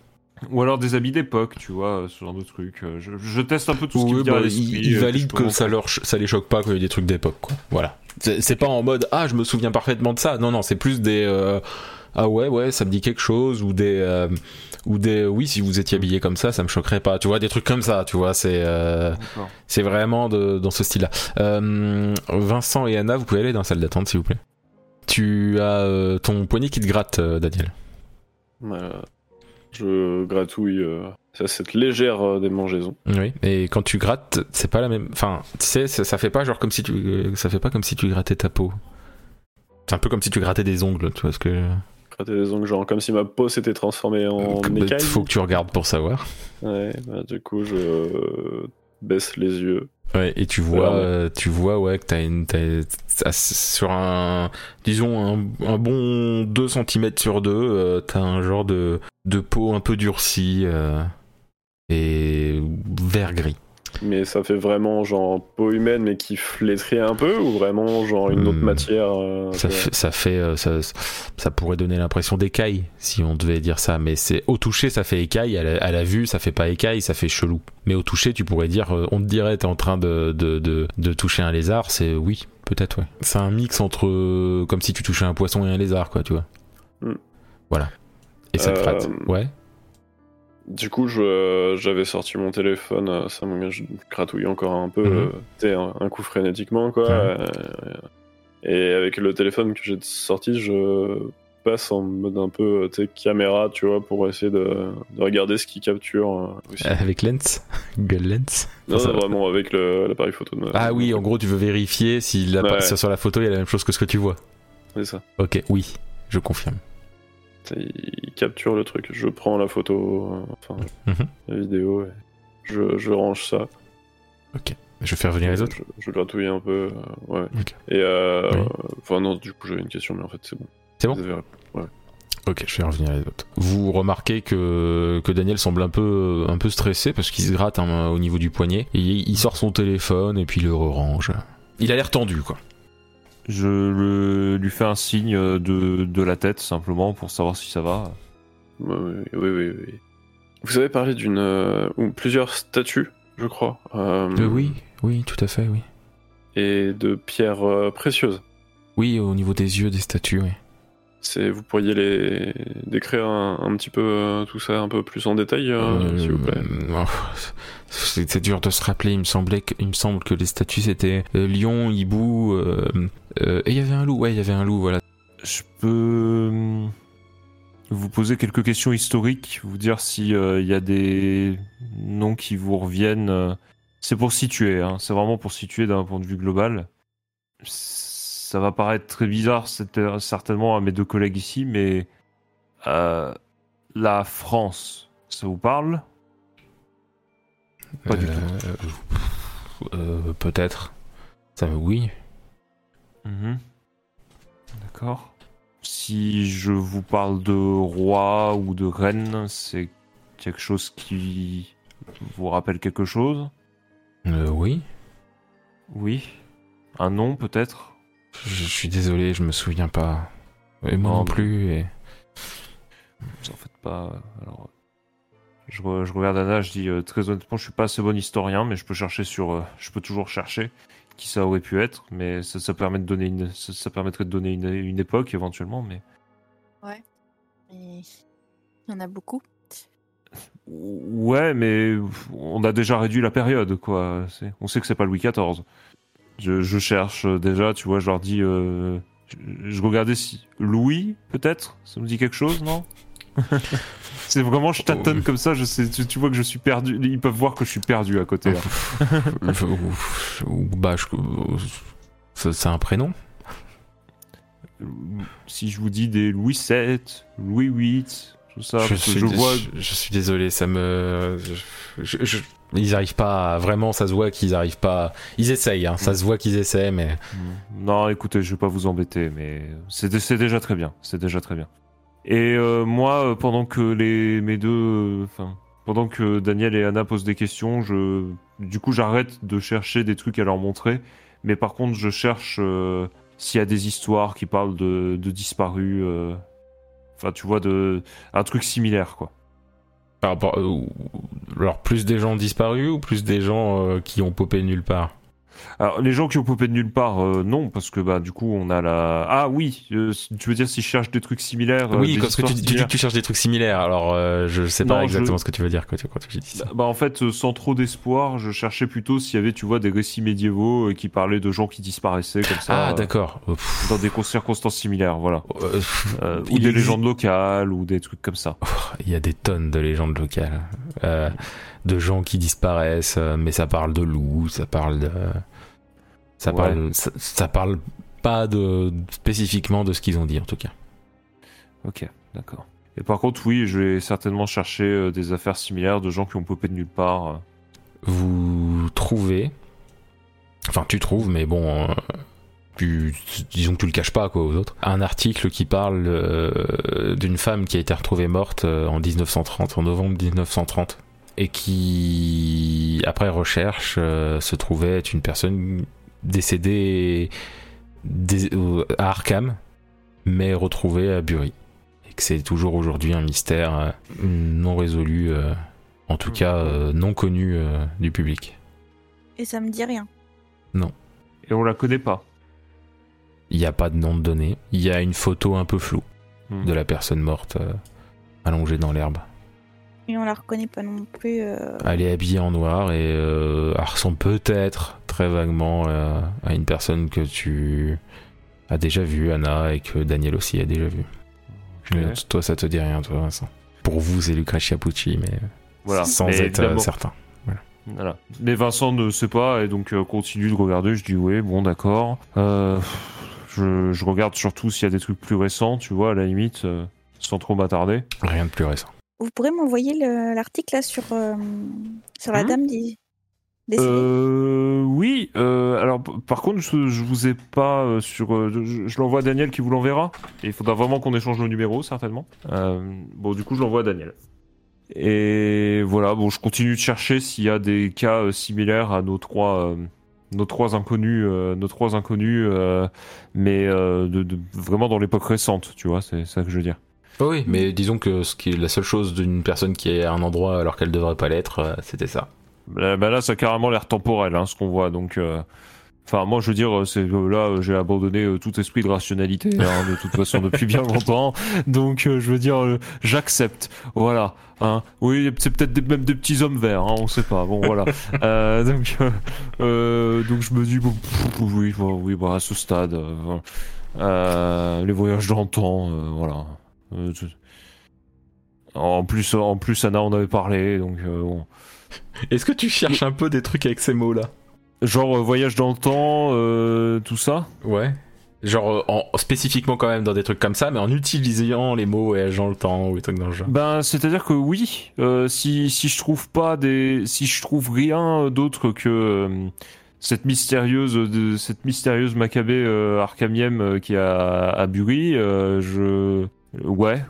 S4: Ou alors des habits d'époque, tu vois, ce genre de trucs. Euh, Je, je teste un peu tout ce qui
S1: Oui, bah, ils,
S4: euh,
S1: ils
S4: que
S1: valident que ça, leur, ça les choque pas qu'il y ait des trucs d'époque, quoi. Voilà. C'est c'est pas en mode ah je me souviens parfaitement de ça. Non non, c'est plus des euh, ah ouais ouais ça me dit quelque chose ou des euh, ou des oui si vous étiez habillé comme ça ça me choquerait pas. Tu vois des trucs comme ça. Tu vois c'est euh, c'est vraiment de, dans ce style-là. Euh, Vincent et Anna, vous pouvez aller dans la salle d'attente s'il vous plaît? Tu as ton poignet qui te gratte, Daniel.
S5: Voilà. Je gratouille ça, cette légère euh, démangeaison.
S1: Oui. Et quand tu grattes, c'est pas la même. Enfin, tu sais, ça, ça fait pas genre comme si tu, ça fait pas comme si tu grattais ta peau. C'est un peu comme si tu grattais des ongles, tu vois ce que.
S5: Les ongles, genre comme si ma peau s'était transformée en
S1: Comme-
S5: écaille.
S1: faut que tu regardes pour savoir.
S5: Ouais, bah, du coup, je euh, baisse les yeux.
S1: Ouais, et tu vois, euh, tu vois, ouais, que t'as une, t'as- t'as- sur un, disons un, un bon 2 cm sur 2, t'as un genre de, de peau un peu durcie euh, et vert gris.
S5: Mais ça fait vraiment genre peau humaine, mais qui flétrit un peu, ou vraiment genre une autre
S1: Hmm.
S5: matière euh,
S1: Ça fait, ça fait, euh, ça, ça pourrait donner l'impression d'écaille si on devait dire ça, mais c'est au toucher ça fait écaille, à la, à la vue ça fait pas écaille, ça fait chelou. Mais au toucher tu pourrais dire, euh, on te dirait t'es en train de, de, de, de toucher un lézard, c'est oui, peut-être ouais. C'est un mix entre comme si tu touchais un poisson et un lézard quoi, tu vois.
S5: Hmm.
S1: Voilà. Et ça te
S5: Euh.
S1: Ouais.
S5: Du coup, j'avais sorti mon téléphone, euh, ça me je gratouille encore un peu, sais, un, un coup frénétiquement, quoi.
S1: Ouais.
S5: euh, et avec le téléphone que j'ai sorti, je passe en mode un peu, caméra, tu vois, pour essayer de, de regarder ce qui capture euh, aussi.
S1: Avec Lens, Google Lens.
S5: non, non, vraiment, avec l'appareil photo de ma-
S1: Ah oui, en gros tu veux vérifier si la,
S5: Ouais.
S1: sur la photo il y a la même chose que ce que tu vois.
S5: C'est ça.
S1: Ok, oui, je confirme.
S5: Il capture le truc. Je prends la photo, enfin,
S1: Mhm.
S5: la vidéo, et je, je range ça.
S1: Je fais revenir les autres.
S5: Je, je gratouille un peu, euh, ouais.
S1: Ok.
S5: Et euh,
S1: Oui.
S5: enfin non, du coup j'avais une question, mais en fait c'est bon.
S1: C'est bon. Ok, je vais revenir les autres. Vous remarquez que, que Daniel semble un peu, un peu stressé parce qu'il se gratte hein, au niveau du poignet. Et il il sort son téléphone et puis il le range. Il a l'air tendu, quoi.
S4: Je le- lui fais un signe de, de la tête, simplement, pour savoir si ça va.
S5: Oui, oui, oui, oui. Vous avez parlé d'une euh, ou plusieurs statues, je crois, euh,
S1: Euh, oui, oui, tout à fait, oui.
S5: et de pierres euh, précieuses.
S1: Oui, au niveau des yeux des statues, oui.
S5: C'est, vous pourriez les décrire un, un petit peu euh, tout ça un peu plus en détail, euh, s'il vous plaît.
S1: Euh, c'est c'est dur de se rappeler. Il me semblait, que, il me semble que les statues c'était euh, lion, hibou, euh, euh, et il y avait un loup. Ouais, il y avait un loup. Voilà.
S4: Je peux vous poser quelques questions historiques, vous dire si il y a des noms qui vous reviennent. euh, C'est pour situer, hein, c'est vraiment pour situer d'un point de vue global. Ça va paraître très bizarre, c'était certainement à mes deux collègues ici, mais euh, la France, ça vous parle? Pas du
S1: tout. Euh, Peut-être. Ça, oui.
S4: Mhm. D'accord. Si je vous parle de roi ou de reine, c'est quelque chose qui vous rappelle quelque chose?
S1: Euh, oui.
S4: Oui. Un nom peut-être?
S1: Je, suis désolé, je me souviens pas. Et moi
S4: Non,
S1: plus. Et...
S4: Vous en faites pas. Alors, je, re- je regarde Anna, je dis euh, très honnêtement, je suis pas assez bon historien, mais je peux chercher sur. euh, je peux toujours chercher qui ça aurait pu être, mais ça, ça permet de donner une, ça, ça permettrait de donner une, une époque éventuellement, mais.
S3: Et Il y en a beaucoup.
S4: Ouais, mais on a déjà réduit la période, quoi. On sait que c'est pas Louis XIV. Je, je cherche euh, déjà, tu vois, je leur dis. euh, je, je regardais si. Louis, peut-être? Ça me dit quelque chose, non? C'est vraiment, je tâtonne comme ça, je sais, tu, tu vois que je suis perdu. Ils peuvent voir que je suis perdu à côté.
S1: bah, c'est un prénom?
S4: Si je vous dis des Louis VII, Louis VIII, tout ça,
S1: je, suis,
S4: je vois.
S1: je, je suis désolé, ça me. je- ils arrivent pas. Vraiment, ça se voit qu'ils arrivent pas. Ils essayent, hein, ça se voit qu'ils essaient, mais.
S4: Non, écoutez, je vais pas vous embêter, mais c'est dé- c'est déjà très bien. C'est déjà très bien. Et euh, moi, euh, pendant que les mes deux, euh, pendant que Daniel et Anna posent des questions, je, du coup, j'arrête de chercher des trucs à leur montrer. Mais par contre, je cherche s'il y a des histoires qui parlent de, disparus. Enfin, tu vois, de un truc similaire, quoi.
S1: Rapport. euh, alors, plus des gens disparus ou plus des gens euh, qui ont popé nulle part?
S4: Alors, les gens qui ont popé de nulle part, euh, non, parce que bah du coup, on a la. Ah oui, euh, tu veux dire si je cherche des trucs similaires euh,
S1: Oui, parce que tu, tu dis que tu cherches des trucs similaires, alors euh, je sais
S4: Non,
S1: pas
S4: je-
S1: exactement ce que tu veux dire quand tu, quand tu dis ça.
S4: Bah, bah, en fait, euh, sans trop d'espoir, je cherchais plutôt s'il y avait, tu vois, des récits médiévaux euh, qui parlaient de gens qui disparaissaient comme ça,
S1: Ah, d'accord.
S4: Dans des circonstances similaires, voilà.
S1: euh,
S4: Euh, ou des légendes locales, ou des trucs comme ça.
S1: Il y a des tonnes de légendes locales, euh, de gens qui disparaissent, euh, mais ça parle de loups, ça parle de, ça
S4: Ouais.
S1: parle, ça, ça parle pas de spécifiquement de ce qu'ils ont dit en tout cas.
S4: Ok, d'accord. Et par contre, oui, je vais certainement chercher euh, des affaires similaires de gens qui ont popé de nulle part. euh.
S1: Vous trouvez, enfin tu trouves, mais bon, euh, tu, disons que tu le caches pas quoi aux autres, un article qui parle euh, d'une femme qui a été retrouvée morte euh, en 1930, en novembre 1930, et qui, après recherche, euh, se trouvait être une personne décédée dé- au- à Arkham, mais retrouvée à Bury. Et que c'est toujours aujourd'hui un mystère euh, non résolu, euh, en tout cas euh, non connu euh, du public.
S3: Et ça me dit rien.
S4: Et on la connaît pas.
S1: Il n'y a pas de nom de donné. Il y a une photo un peu floue
S4: Hmm.
S1: de la personne morte euh, allongée dans l'herbe.
S3: Et on la reconnaît pas non plus. euh,
S1: Elle est habillée en noir et euh, elle ressemble peut-être très vaguement euh, à une personne que tu as déjà vue, Anna, et que Daniel aussi a déjà vue. Toi, ça te dit rien, toi, Vincent. Pour vous, c'est Lucrezia Pucci, mais
S4: Voilà.
S1: sans
S4: Mais
S1: être euh, certain.
S4: Voilà. Mais Vincent ne sait pas et donc euh, continue de regarder. Je dis oui, bon d'accord. Euh, je, je regarde surtout s'il y a des trucs plus récents, tu vois, à la limite, euh, sans trop m'attarder.
S1: Rien de plus récent.
S3: Vous pourrez m'envoyer le- l'article sur, euh, sur la
S4: Hmm
S3: dame des.
S4: Euh, oui. euh, alors par contre, je, je vous ai pas sur. je je l'envoie à Daniel qui vous l'enverra. Et il faudra vraiment qu'on échange le numéro certainement. Bon, du coup, je l'envoie à Daniel. Et voilà. Bon, je continue de chercher s'il y a des cas similaires à nos trois. nos trois inconnus, euh, nos trois inconnus, euh, mais euh, de, de- vraiment dans l'époque récente, tu vois, c'est ça que je veux dire.
S1: Oui, mais disons que ce qui est la seule chose d'une personne qui est à un endroit alors qu'elle devrait pas l'être, euh, c'était ça.
S4: Là, bah là, ça a carrément l'air temporel, hein, ce qu'on voit. Donc, euh, Enfin, moi, je veux dire, c'est euh, là, euh, j'ai abandonné tout esprit de rationalité, hein, de toute façon, depuis bien longtemps. Donc, euh, je veux dire, euh, j'accepte. Voilà. Hein. Oui, c'est peut-être même des petits hommes verts, hein, on sait pas. Bon, voilà. Donc, donc, je me dis, bon, pff, oui, oui, bon, à ce stade, les voyages dans le temps, euh, voilà. Euh, en plus, en plus, Anna en avait parlé, donc euh, bon.
S1: Est-ce que tu cherches un peu des trucs avec ces mots-là?
S4: Genre euh, voyage dans le temps, tout ça?
S1: Ouais. Genre en, spécifiquement quand même dans des trucs comme ça, mais en utilisant les mots voyage dans le temps ou des trucs dans le genre.
S4: Ben, c'est-à-dire que oui, euh, si, si je trouve pas des, si je trouve rien d'autre que euh, cette mystérieuse, de, cette mystérieuse Maccabée euh, qui a à Bury, je, ouais,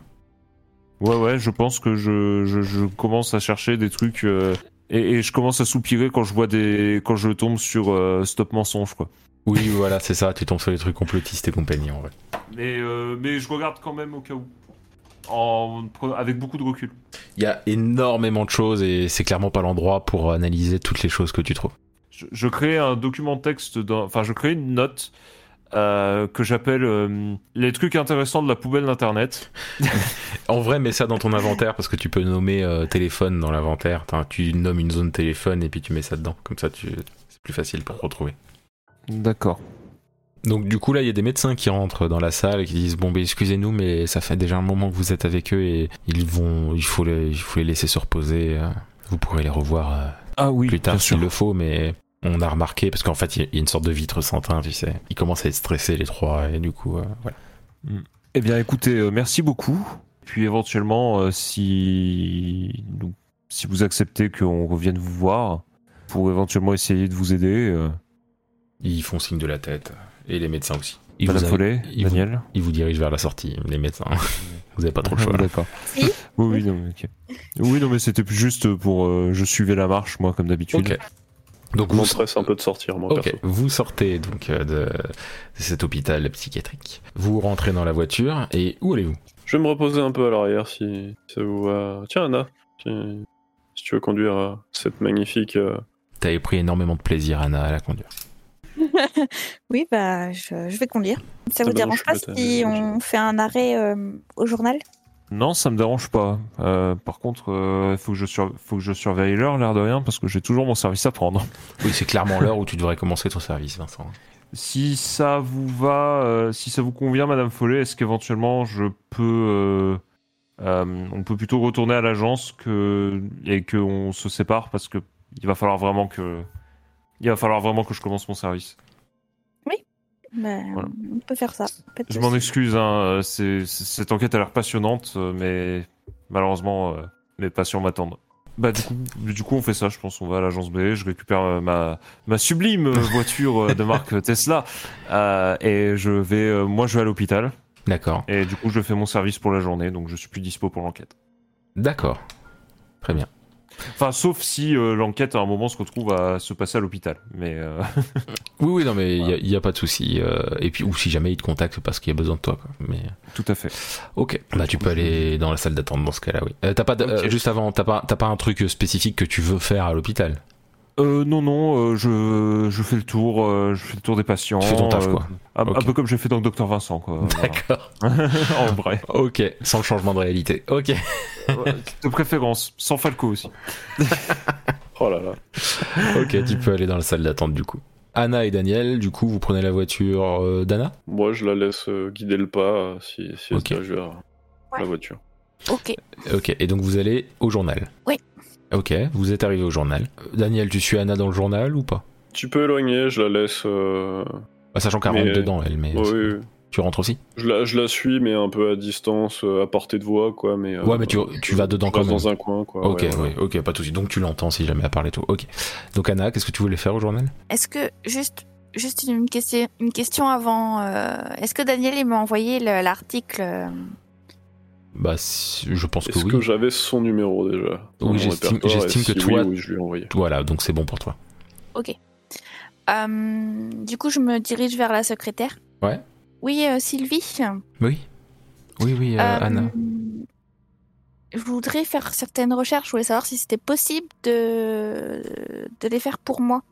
S4: ouais, ouais, je pense que je, je, je commence à chercher des trucs euh, et, et je commence à soupirer quand je vois des, quand je tombe sur euh, Stop mensonge quoi.
S1: Oui, voilà, c'est ça, tu tombes sur les trucs complotistes et compagnie en vrai.
S4: Mais, euh, mais je regarde quand même au cas où, en, avec beaucoup de recul.
S1: Il y a énormément de choses et c'est clairement pas l'endroit pour analyser toutes les choses que tu trouves.
S4: je, je crée un document texte, dans- enfin je crée une note euh, que j'appelle euh, les trucs intéressants de la poubelle d'internet.
S1: En vrai, mets ça dans ton inventaire parce que tu peux nommer euh, téléphone dans l'inventaire. Tu nommes une zone téléphone et puis tu mets ça dedans. Comme ça, tu... c'est plus facile pour retrouver.
S4: D'accord.
S1: Donc du coup là il y a des médecins qui rentrent dans la salle et qui disent bon ben excusez-nous mais ça fait déjà un moment que vous êtes avec eux et ils vont il faut les, il faut les laisser se reposer. Vous pourrez les revoir euh,
S4: Ah oui,
S1: plus tard s'il le faut mais on a remarqué parce qu'en fait il y a- une sorte de vitre sans teint tu sais. Ils commencent à être stressés les trois et du coup euh, voilà.
S4: Eh bien écoutez, euh, merci beaucoup. Puis éventuellement, euh, si donc, si vous acceptez qu'on revienne vous voir, pour éventuellement essayer de vous aider, euh,
S1: Ils font signe de la tête et les médecins aussi. Ils
S4: Madame
S1: vous,
S4: Follet,
S1: ils vous-
S4: Daniel.
S1: ils vous dirigent vers la sortie les médecins. vous avez pas trop le choix.
S4: Ah, D'accord.
S3: Si.
S4: Oui, oui, non, mais ok. Oui, non, mais c'était plus juste pour. euh, je suivais la marche, moi, comme d'habitude.
S1: Ok. Donc vous,
S5: stresse un peu de sortir, moi,
S1: Ok,
S5: perso.
S1: vous sortez donc euh, de, de cet hôpital psychiatrique. Vous rentrez dans la voiture et où allez-vous?
S5: Je vais me reposer un peu à l'arrière si ça vous va. Tiens, Anna, si, si tu veux conduire euh, cette magnifique. euh,
S1: T'avais pris énormément de plaisir, Anna, à la conduire.
S3: Oui, bah, je, je vais conduire. Ça
S5: Ah
S3: vous
S5: bah,
S3: dérange pas si on fait un arrêt euh, au journal?
S4: Non, ça me dérange pas. Euh, par contre, il faut, que je sur- faut que je surveille l'heure, l'air de rien, parce que j'ai toujours mon service à prendre.
S1: Oui, c'est clairement l'heure où tu devrais commencer ton service, Vincent.
S4: Si ça vous va, euh, si ça vous convient, Madame Follet, est-ce qu'éventuellement je peux, euh, euh, on peut plutôt retourner à l'agence que et qu'on se sépare parce que il va falloir vraiment que, il va falloir vraiment que je commence mon service.
S3: Bah,
S4: Voilà.
S3: On peut faire ça.
S4: Je m'en excuse, hein, euh, cette enquête a l'air passionnante, euh, mais malheureusement, euh, mes patients m'attendent. Bah du coup, du coup, on fait ça. Je pense on va à l'agence B. Je récupère ma ma sublime voiture de marque Tesla euh, et je vais, euh, moi, je vais à l'hôpital
S1: D'accord.
S4: et du coup, je fais mon service pour la journée, donc je suis plus dispo pour l'enquête.
S1: D'accord. Très bien.
S4: Enfin, sauf si euh, l'enquête à un moment se retrouve à se passer à l'hôpital. Mais euh,
S1: Oui, oui, non, mais il n'y a, pas de souci. euh, et puis, ou si jamais ils te contactent parce qu'il y a besoin de toi. Quoi. Mais,
S4: tout à fait.
S1: ok. Bah, tu peux aller dans la salle d'attente dans ce cas-là, oui. T'as pas, juste avant, t'as pas, t'as pas un truc spécifique que tu veux faire à l'hôpital?
S4: Euh, non, non, euh, je, je fais le tour, euh, je fais le tour des patients.
S1: Tu fais ton taf,
S4: euh,
S1: quoi.
S4: Un, peu comme j'ai fait dans le Docteur Vincent, quoi.
S1: D'accord.
S4: en vrai.
S1: Ok. Sans le changement de réalité. Ok.
S4: Ouais, de préférence, sans Falco aussi.
S5: Oh là là.
S1: Ok, tu peux aller dans la salle d'attente du coup. Anna et Daniel, du coup, vous prenez la voiture euh, d'Anna?
S5: Moi, je la laisse euh, guider le pas euh, si, si elle
S1: Ok.
S5: se dirige vers la voiture.
S3: Ok.
S1: Ok, et donc vous allez au journal?
S3: Oui.
S1: Ok, vous êtes arrivé au journal. Euh, Daniel, tu suis Anna dans le journal ou pas?
S5: Tu peux éloigner, je la laisse. euh,
S1: Bah, Sachant qu'elle
S5: Mais,
S1: rentre dedans, elle, mais
S5: oui, oui.
S1: tu rentres aussi?
S5: Je, la, je la suis, mais un peu à distance, euh, à portée de voix, quoi. Mais, euh,
S1: Ouais, mais tu- tu vas dedans
S5: je
S1: quand même.
S5: dans un coin, quoi.
S1: Ok,
S5: ouais,
S1: ok, pas de soucis. Donc tu l'entends si jamais elle parle et tout. Ok. Donc Anna, qu'est-ce que tu voulais faire au journal?
S3: Est-ce que juste juste une question une question avant euh, est-ce que Daniel il m'a envoyé le- l'article euh,
S1: Bah, je pense que
S5: Est-ce
S1: oui.
S5: que j'avais son numéro déjà
S1: Oui, j'estime- que
S5: si
S1: toi-
S5: Oui, oui, je lui ai envoyé.
S1: Voilà, donc c'est bon pour toi.
S3: euh, du coup je me dirige vers la secrétaire.
S1: Ouais.
S3: Oui euh, Sylvie.
S1: Oui Oui, oui, euh,
S3: Euh,
S1: Anna.
S3: Je voudrais faire certaines recherches. Je voulais savoir si c'était possible de de les faire pour moi.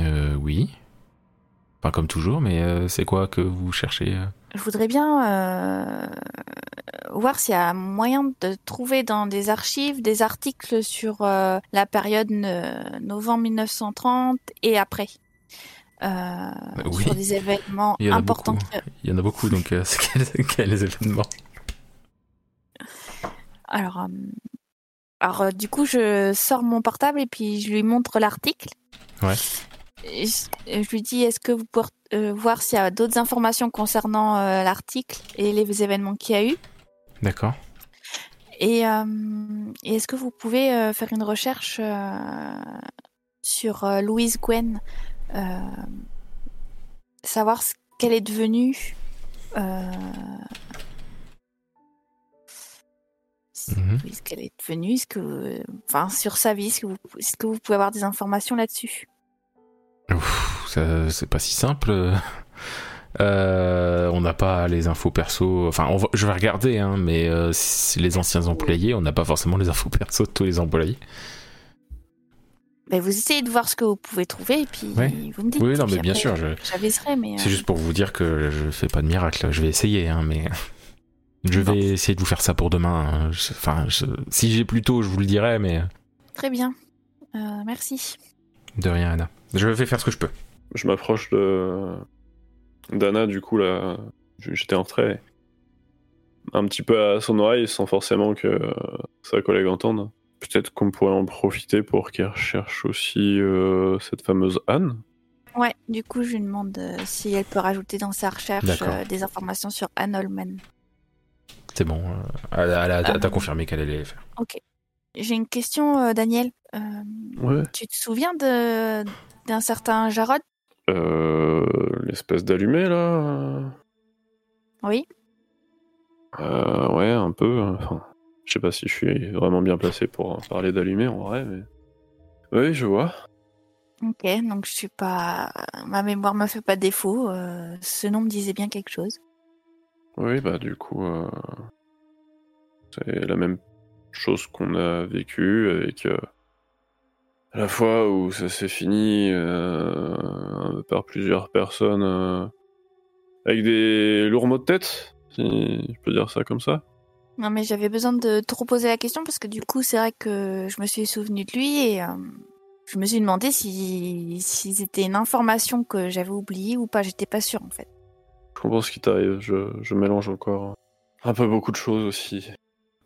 S1: Euh, oui. Enfin, comme toujours, mais euh, c'est quoi que vous cherchez euh?
S3: Je voudrais bien euh, voir s'il y a moyen de trouver dans des archives des articles sur euh, la période ne- novembre 1930 et après. Euh,
S1: oui.
S3: Sur des événements
S1: Il
S3: importants. qui-
S1: Il y en a beaucoup, donc euh, quels, quels événements
S3: Alors, euh, alors euh, du coup, je sors mon portable et puis je lui montre l'article.
S1: Ouais.
S3: Je lui dis, est-ce que vous pouvez euh, voir s'il y a d'autres informations concernant euh, l'article et les événements qu'il y a eu.
S1: D'accord.
S3: Et, euh, et est-ce que vous pouvez faire une recherche sur Louise Gwen Savoir ce qu'elle est devenue oui, ce qu'elle est devenue, est-ce que, enfin, sur sa vie, est-ce que, vous, est-ce que vous pouvez avoir des informations là-dessus?
S1: Ouf, c'est pas si simple. Euh, on n'a pas les infos perso. Enfin, on va- je vais regarder, hein, mais euh, si les anciens employés, on n'a pas forcément les infos perso de tous les employés.
S3: Vous essayez de voir ce que vous pouvez trouver et puis
S1: Ouais.
S3: vous me dites.
S1: Oui, non, mais bien sûr, je-
S3: mais.
S1: C'est
S3: euh,
S1: juste pour vous dire que je fais pas de miracle. Je vais essayer, hein, mais je vais essayer de vous faire ça pour demain. hein. Enfin, je- si j'ai plus tôt, je vous le dirai, mais
S3: Très bien. Merci.
S1: de rien, Anna. Je vais faire ce que je peux.
S5: Je m'approche de d'Anna, du coup, là, j'étais en retrait. Un petit peu à son oreille, sans forcément que sa collègue entende. Peut-être qu'on pourrait en profiter pour qu'elle recherche aussi euh, cette fameuse Anne.
S3: Ouais, du coup, je lui demande euh, si elle peut rajouter dans sa recherche euh, des informations sur Anne Holman.
S1: C'est bon. Elle, a- elle a- elle t'a
S3: Ah.
S1: confirmé qu'elle allait les faire.
S3: Ok. J'ai une question, euh, Daniel. Euh,
S5: Ouais.
S3: tu te souviens de d'un certain Jarod?
S5: Euh, L'espèce d'allumé, là euh,
S3: Oui.
S5: Euh, ouais, un peu. Enfin, je sais pas si je suis vraiment bien placé pour parler d'allumé en vrai, mais. Oui, je vois.
S3: Ok, donc je suis pas. Ma mémoire me fait pas défaut. euh, ce nom me disait bien quelque chose.
S5: Oui, bah du coup, euh, c'est la même chose qu'on a vécu avec la fois où ça s'est fini euh, par plusieurs personnes euh, avec des lourds maux de tête, si je peux dire ça comme ça.
S3: Non, mais j'avais besoin de te reposer la question parce que du coup, c'est vrai que je me suis souvenu de lui et euh, je me suis demandé si, si c'était une information que j'avais oubliée ou pas. J'étais pas sûre en fait.
S5: Je comprends ce qui t'arrive, je, je mélange encore un peu beaucoup de choses aussi,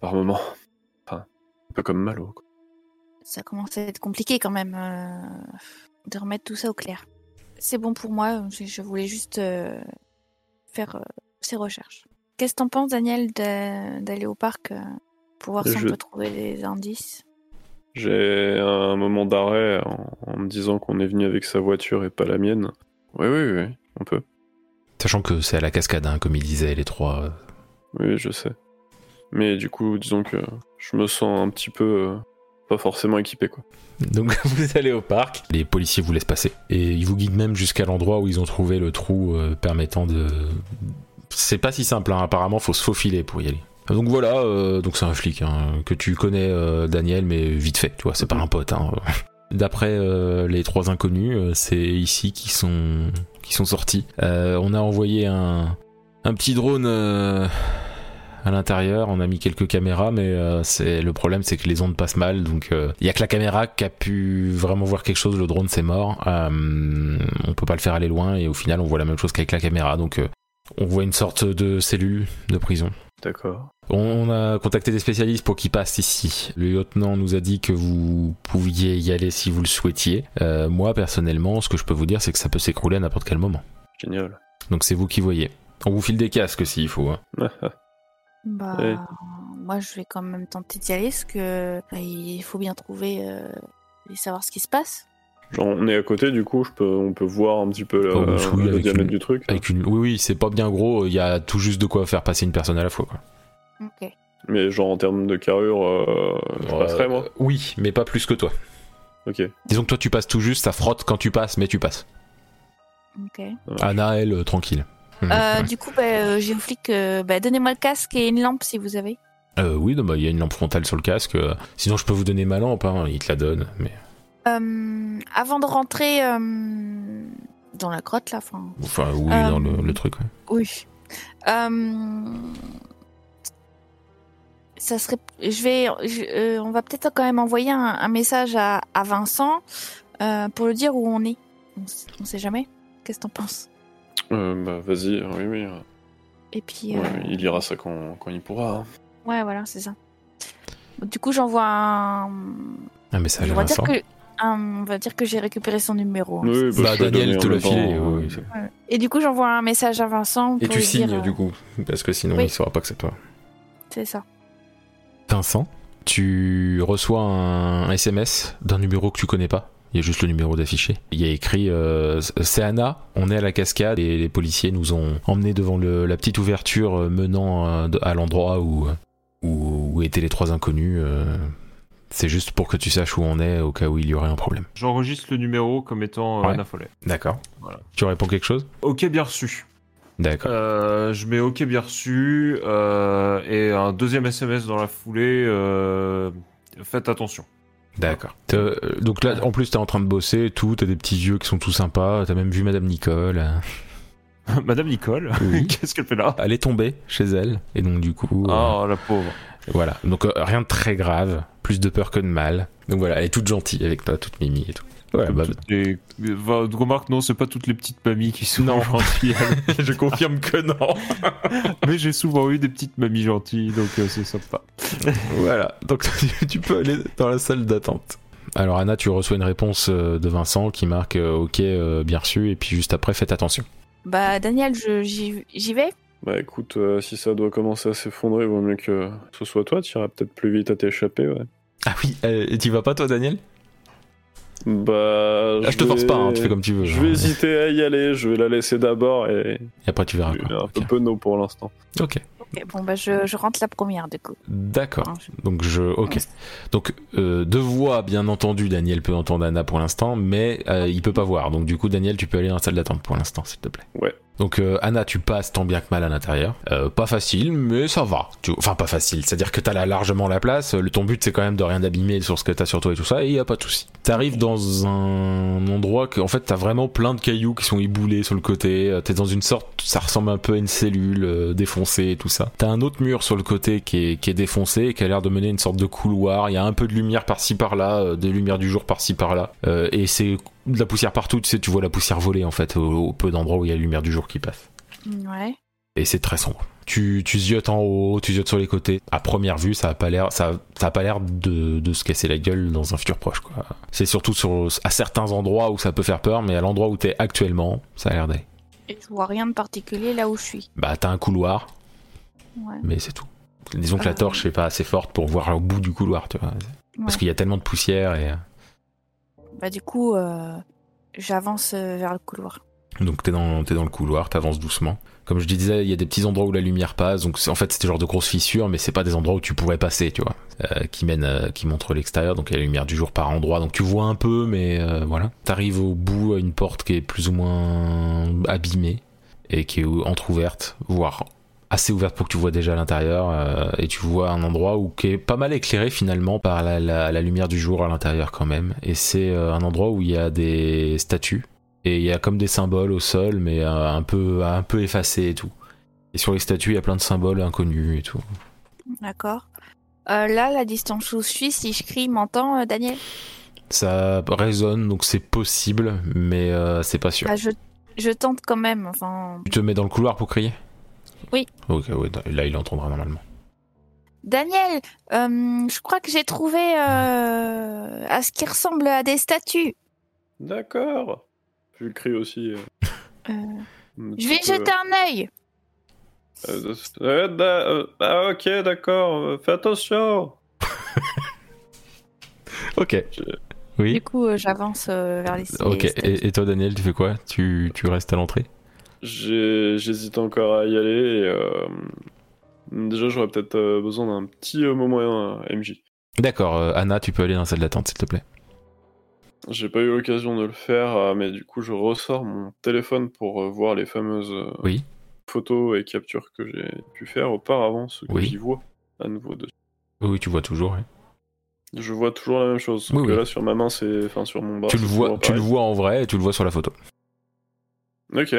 S5: par moment. Enfin, un peu comme Malo. quoi.
S3: Ça commence à être compliqué quand même euh, de remettre tout ça au clair. C'est bon pour moi, je, je voulais juste euh, faire euh, ces recherches. Qu'est-ce que t'en penses, Daniel, d'aller au parc euh, pour voir si
S5: Je-
S3: on peut trouver des indices?
S5: J'ai un moment d'arrêt en, en me disant qu'on est venu avec sa voiture et pas la mienne. Oui, oui, oui, on peut.
S1: Sachant que c'est à la cascade, hein, comme ils disaient les trois.
S5: Oui, je sais. Mais du coup, disons que je me sens un petit peu euh, forcément équipé, quoi.
S1: Donc vous allez au parc, les policiers vous laissent passer et ils vous guident même jusqu'à l'endroit où ils ont trouvé le trou euh, permettant de. C'est pas si simple, hein. apparemment faut se faufiler pour y aller. Donc voilà, euh, donc c'est un flic hein, que tu connais euh, Daniel, mais vite fait, tu vois, c'est pas un pote. Hein. D'après les trois inconnus, c'est ici qui sont qui sont sortis. On a envoyé un petit drone. Euh, à l'intérieur, on a mis quelques caméras, mais euh, c'est le problème, c'est que les ondes passent mal, donc il y a que la caméra qui a pu vraiment voir quelque chose. Le drone c'est mort, Euh, on peut pas le faire aller loin, et au final on voit la même chose qu'avec la caméra, donc euh, on voit une sorte de cellule de prison.
S5: D'accord.
S1: On a contacté des spécialistes pour qu'ils passent ici. Le lieutenant nous a dit que vous pouviez y aller si vous le souhaitiez. Euh, moi personnellement, ce que je peux vous dire, c'est que ça peut s'écrouler à n'importe quel moment.
S5: Génial.
S1: Donc c'est vous qui voyez. On vous file des casques s'il faut. hein.
S3: Bah,
S5: Ouais.
S3: moi, je vais quand même tenter d'y aller parce que bah, il faut bien trouver euh, et savoir ce qui se passe.
S5: Genre, on est à côté, du coup, je peux, on peut voir un petit peu
S1: Oh,
S5: euh,
S1: oui,
S5: le
S1: avec
S5: diamètre
S1: une-
S5: du truc.
S1: Avec une... Oui, oui, c'est pas bien gros. Il y a tout juste de quoi faire passer une personne à la fois. Quoi.
S3: Ok.
S5: Mais genre, en termes de carrure, euh, je passerai, moi.
S1: Euh, Oui, mais pas plus que toi.
S5: Ok.
S1: Disons que toi tu passes tout juste, ça frotte quand tu passes, mais tu passes.
S3: Ok.
S1: Anna, elle, euh, tranquille. Mhm.
S3: Euh, du coup, bah, euh, j'ai au flic, euh, bah, donnez-moi le casque et une lampe si vous avez.
S1: Oui, bah, il y a une lampe frontale sur le casque. Sinon, je peux vous donner ma lampe, hein, il te la donne. Mais...
S3: Avant de rentrer dans la grotte, là, enfin.
S1: Enfin, oui, dans le, le truc. ouais.
S3: Oui. Ça serait. Je vais. je- euh, on va peut-être quand même envoyer un, un message à, à Vincent euh, pour lui dire où on est. On, on sait jamais. Qu'est-ce que t'en penses?
S5: Euh, bah, vas-y, oui, oui.
S3: Et puis. euh,
S5: ouais, il ira ça quand, quand il pourra. hein.
S3: ouais, voilà, c'est ça. Du coup, j'envoie un.
S1: Un message à Vincent.
S3: que. un- on va dire que j'ai récupéré son numéro. hein.
S5: Oui,
S1: Bah,
S5: vais
S1: Daniel te l'a filé. oui, oui.
S3: Et du coup, j'envoie un message à Vincent.
S1: Et tu
S3: lui
S1: signes
S3: dire, euh,
S1: du coup, parce que sinon
S3: oui.
S1: il saura pas que c'est toi.
S3: C'est ça.
S1: Vincent, tu reçois un, un SMS d'un numéro que tu connais pas? Il y a juste le numéro d'affiché. Il y a écrit euh, C'est Anna, on est à la cascade et les policiers nous ont emmenés devant le- la petite ouverture euh, menant euh, à l'endroit où, où, où étaient les trois inconnus. C'est juste pour que tu saches où on est au cas où il y aurait un problème.
S4: J'enregistre le numéro comme étant
S1: Ouais.
S4: Anna Follet.
S1: D'accord.
S4: Voilà.
S1: Tu réponds quelque chose?
S4: Ok, bien reçu.
S1: D'accord.
S4: Euh, je mets ok, bien reçu. euh, et un deuxième SMS dans la foulée. euh, faites attention.
S1: D'accord. Euh, Donc là, en plus, t'es en train de bosser et tout, t'as des petits yeux qui sont tout sympas, t'as même vu Madame Nicole.
S4: Madame Nicole,
S1: Oui.
S4: qu'est-ce qu'elle fait là
S1: Elle est tombée chez elle, et donc du coup, euh,
S4: Oh, la pauvre.
S1: voilà. Donc euh, rien de très grave, plus de peur que de mal. Donc voilà, elle est toute gentille avec toi, toute mimi et tout. Voilà, bah,
S4: les... Va- remarque, non, c'est pas toutes les petites mamies qui sont
S1: Non.
S4: gentilles.
S1: je confirme que non.
S4: Mais j'ai souvent eu des petites mamies gentilles, donc euh, c'est sympa.
S1: voilà, donc tu- peux aller dans la salle d'attente. Alors Anna, tu reçois une réponse euh, de Vincent qui marque euh, OK, euh, bien reçu, et puis juste après, faites attention.
S3: Bah, Daniel, je- j'y vais.
S5: Bah écoute, euh, si ça doit commencer à s'effondrer, vaut mieux que ce soit toi, tu iras peut-être plus vite à t'échapper, ouais.
S1: Ah oui, euh, et tu vas pas toi, Daniel?
S5: Bah.
S1: Ah, Je te force pas, hein, tu fais comme tu veux.
S5: Je vais hésiter à y aller, je vais la laisser d'abord et
S1: Et après, tu verras.
S5: un
S1: Quoi.
S5: peu penaud pour l'instant.
S1: Ok.
S3: Ok, bon, bah, je, je rentre la première, du coup.
S1: D'accord. Donc je, ok. Donc euh, de voix, bien entendu, Daniel peut entendre Anna pour l'instant, mais euh, il peut pas voir. Donc du coup, Daniel, tu peux aller dans la salle d'attente pour l'instant, s'il te plaît.
S5: Ouais.
S1: Donc euh, Anna, tu passes tant bien que mal à l'intérieur. Euh, pas facile, mais ça va. Tu- Enfin pas facile, c'est-à-dire que t'as là largement la place. Le ton but c'est quand même de rien abîmer sur ce que t'as sur toi et tout ça, et y a pas de souci. T'arrives dans un endroit que en fait t'as vraiment plein de cailloux qui sont éboulés sur le côté. Euh, T'es dans une sorte, ça ressemble un peu à une cellule euh, défoncée et tout ça. T'as un autre mur sur le côté qui est, qui est défoncé et qui a l'air de mener une sorte de couloir. Il y a un peu de lumière par-ci par-là, euh, des lumières du jour par-ci par-là, Euh, et c'est de la poussière partout. Tu sais, tu vois la poussière voler en fait au, au peu d'endroits où il y a la lumière du jour qui passe
S3: Ouais.
S1: et c'est très sombre. Tu, tu ziotes en haut, tu ziotes sur les côtés. À première vue, ça a pas l'air, ça, ça a pas l'air de, de se casser la gueule dans un futur proche, quoi. C'est surtout sur, à certains endroits où ça peut faire peur, mais à l'endroit où t'es actuellement, ça a l'air d'aller.
S3: Et je vois rien de particulier là où je suis.
S1: Bah, t'as un couloir,
S3: Ouais.
S1: mais c'est tout. Disons que la
S3: Ah.
S1: torche est pas assez forte pour voir au bout du couloir, tu vois. Parce qu'il y a tellement de poussière et,
S3: Bah, du coup, euh, j'avance euh, vers le couloir.
S1: Donc t'es dans, t'es dans le couloir, t'avances doucement. Comme je disais, il y a des petits endroits où la lumière passe, donc en fait c'est des genres de grosses fissures, mais c'est pas des endroits où tu pourrais passer, tu vois, euh, qui mènent, euh, qui montrent l'extérieur, donc il y a la lumière du jour par endroit, donc tu vois un peu, mais voilà. T'arrives au bout à une porte qui est plus ou moins abîmée et qui est entrouverte, voire assez ouverte pour que tu vois déjà à l'intérieur, euh, et tu vois un endroit où qui est pas mal éclairé finalement par la, la- la lumière du jour à l'intérieur quand même, et c'est euh, un endroit où il y a des statues et il y a comme des symboles au sol, mais euh, un peu un peu effacés et tout. Et sur les statues, il y a plein de symboles inconnus et tout.
S3: D'accord. Là, la distance où je suis, si je crie, m'entend, Daniel?
S1: Ça résonne, donc c'est possible, mais c'est pas sûr.
S3: Bah, je, je tente quand même. Enfin,
S1: Tu te mets dans le couloir pour crier?
S3: Oui.
S1: Ok, ouais, là il entendra normalement.
S3: Daniel, euh, je crois que j'ai trouvé euh, à ce qui ressemble à des statues.
S5: D'accord. Je le crie aussi. euh, un
S3: je vais jeter un œil.
S5: euh, euh, euh, ah ok, d'accord. Fais attention.
S1: Ok.
S5: Je-
S1: Oui.
S3: Du coup, euh, j'avance euh, vers les.
S1: Ok. Et, et toi, Daniel, tu fais quoi? Tu, tu restes à l'entrée?
S5: J'hésite encore à y aller. Et, euh, Déjà, j'aurais peut-être euh, besoin d'un petit euh, moment MJ.
S1: D'accord. Anna, tu peux aller dans la salle d'attente, s'il te plaît.
S5: J'ai pas eu l'occasion de le faire, mais du coup, je ressors mon téléphone pour voir les fameuses
S1: Oui.
S5: photos et captures que j'ai pu faire auparavant, ce que
S1: Oui.
S5: j'y vois à nouveau dessus.
S1: Oui, tu vois toujours.
S5: Je vois toujours la même chose.
S1: Oui,
S5: que là, sur ma main, c'est. Enfin, sur mon bras.
S1: tu le vois, tu le vois en vrai et tu le vois sur la photo.
S5: Ok.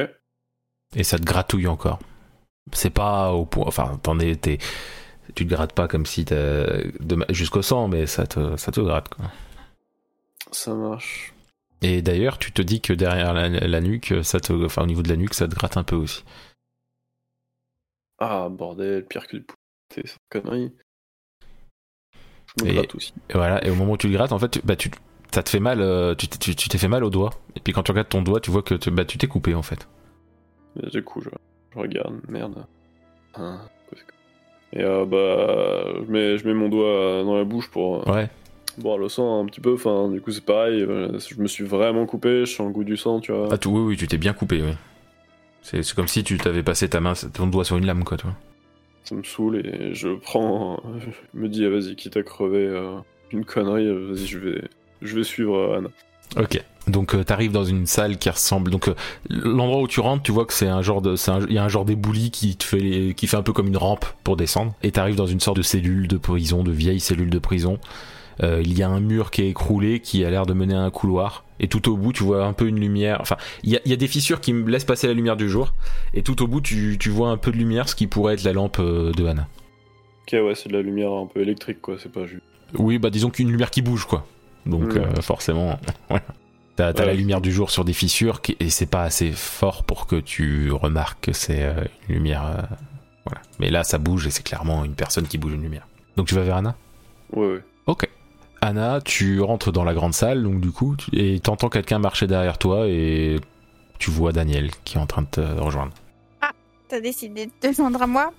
S1: Et ça te gratouille encore. C'est pas au point. Enfin, t'en es. t'es- tu te grattes pas comme si jusqu'au sang, mais ça te, ça te gratte. Quoi.
S5: Ça marche.
S1: Et d'ailleurs, tu te dis que derrière la, la nuque, ça te, enfin au niveau de la nuque, ça te gratte un peu aussi.
S5: Ah, bordel, pire que du poulet, c'est connerie. Je me
S1: Et-
S5: gratte aussi.
S1: Et voilà. Et au moment où tu le grattes, en fait, tu- bah, tu, ça te fait mal. euh, tu t'es- tu tu t'es fait mal au doigt. Et puis quand tu regardes ton doigt, tu vois que tu, bah, tu t'es coupé en fait.
S5: Et du coup, je, je regarde, merde. Que- Et euh, bah, je mets, je mets mon doigt dans la bouche pour euh,
S1: Ouais.
S5: boire le sang un petit peu. Enfin, du coup, c'est pareil. euh, Je me suis vraiment coupé, je sens le goût du sang, tu vois.
S1: Ah, tu, oui, oui, tu t'es bien coupé. Oui. C'est comme si tu t'avais passé ta main, ton doigt sur une lame, quoi. Tu vois.
S5: Ça me saoule et je prends. Je me dis, ah, vas-y, quitte à crever euh, une connerie, vas-y, je vais, je vais suivre Anna.
S1: Ok. Donc euh, t'arrives dans une salle qui ressemble. Donc euh, l'endroit où tu rentres, tu vois que c'est un genre de, il y a un genre d'ébouli qui te fait, les- qui fait un peu comme une rampe pour descendre. Et t'arrives dans une sorte de cellule de prison, de vieille cellule de prison. Euh, il y a un mur qui est écroulé, qui a l'air de mener à un couloir. Et tout au bout, tu vois un peu une lumière. Enfin, il y a, il y a des fissures qui me laissent passer la lumière du jour. Et tout au bout, tu, tu vois un peu de lumière, ce qui pourrait être la lampe de Anna.
S5: Ok, ouais, c'est de la lumière un peu électrique, quoi, c'est pas juste.
S1: Oui, bah disons qu'une lumière qui bouge, quoi. Donc
S5: Mm.
S1: euh, forcément, voilà. T'as t'as
S5: Ouais.
S1: la lumière du jour sur des fissures qui- et c'est pas assez fort pour que tu remarques que c'est euh, une lumière. euh, voilà. Mais là, ça bouge et c'est clairement une personne qui bouge une lumière. Donc tu vas vers Anna?
S5: Ouais, ouais.
S1: Ok. Anna, tu rentres dans la grande salle, donc du coup, tu- et t'entends quelqu'un marcher derrière toi et tu vois Daniel qui est en train de te rejoindre.
S3: T'as décidé de te joindre à moi?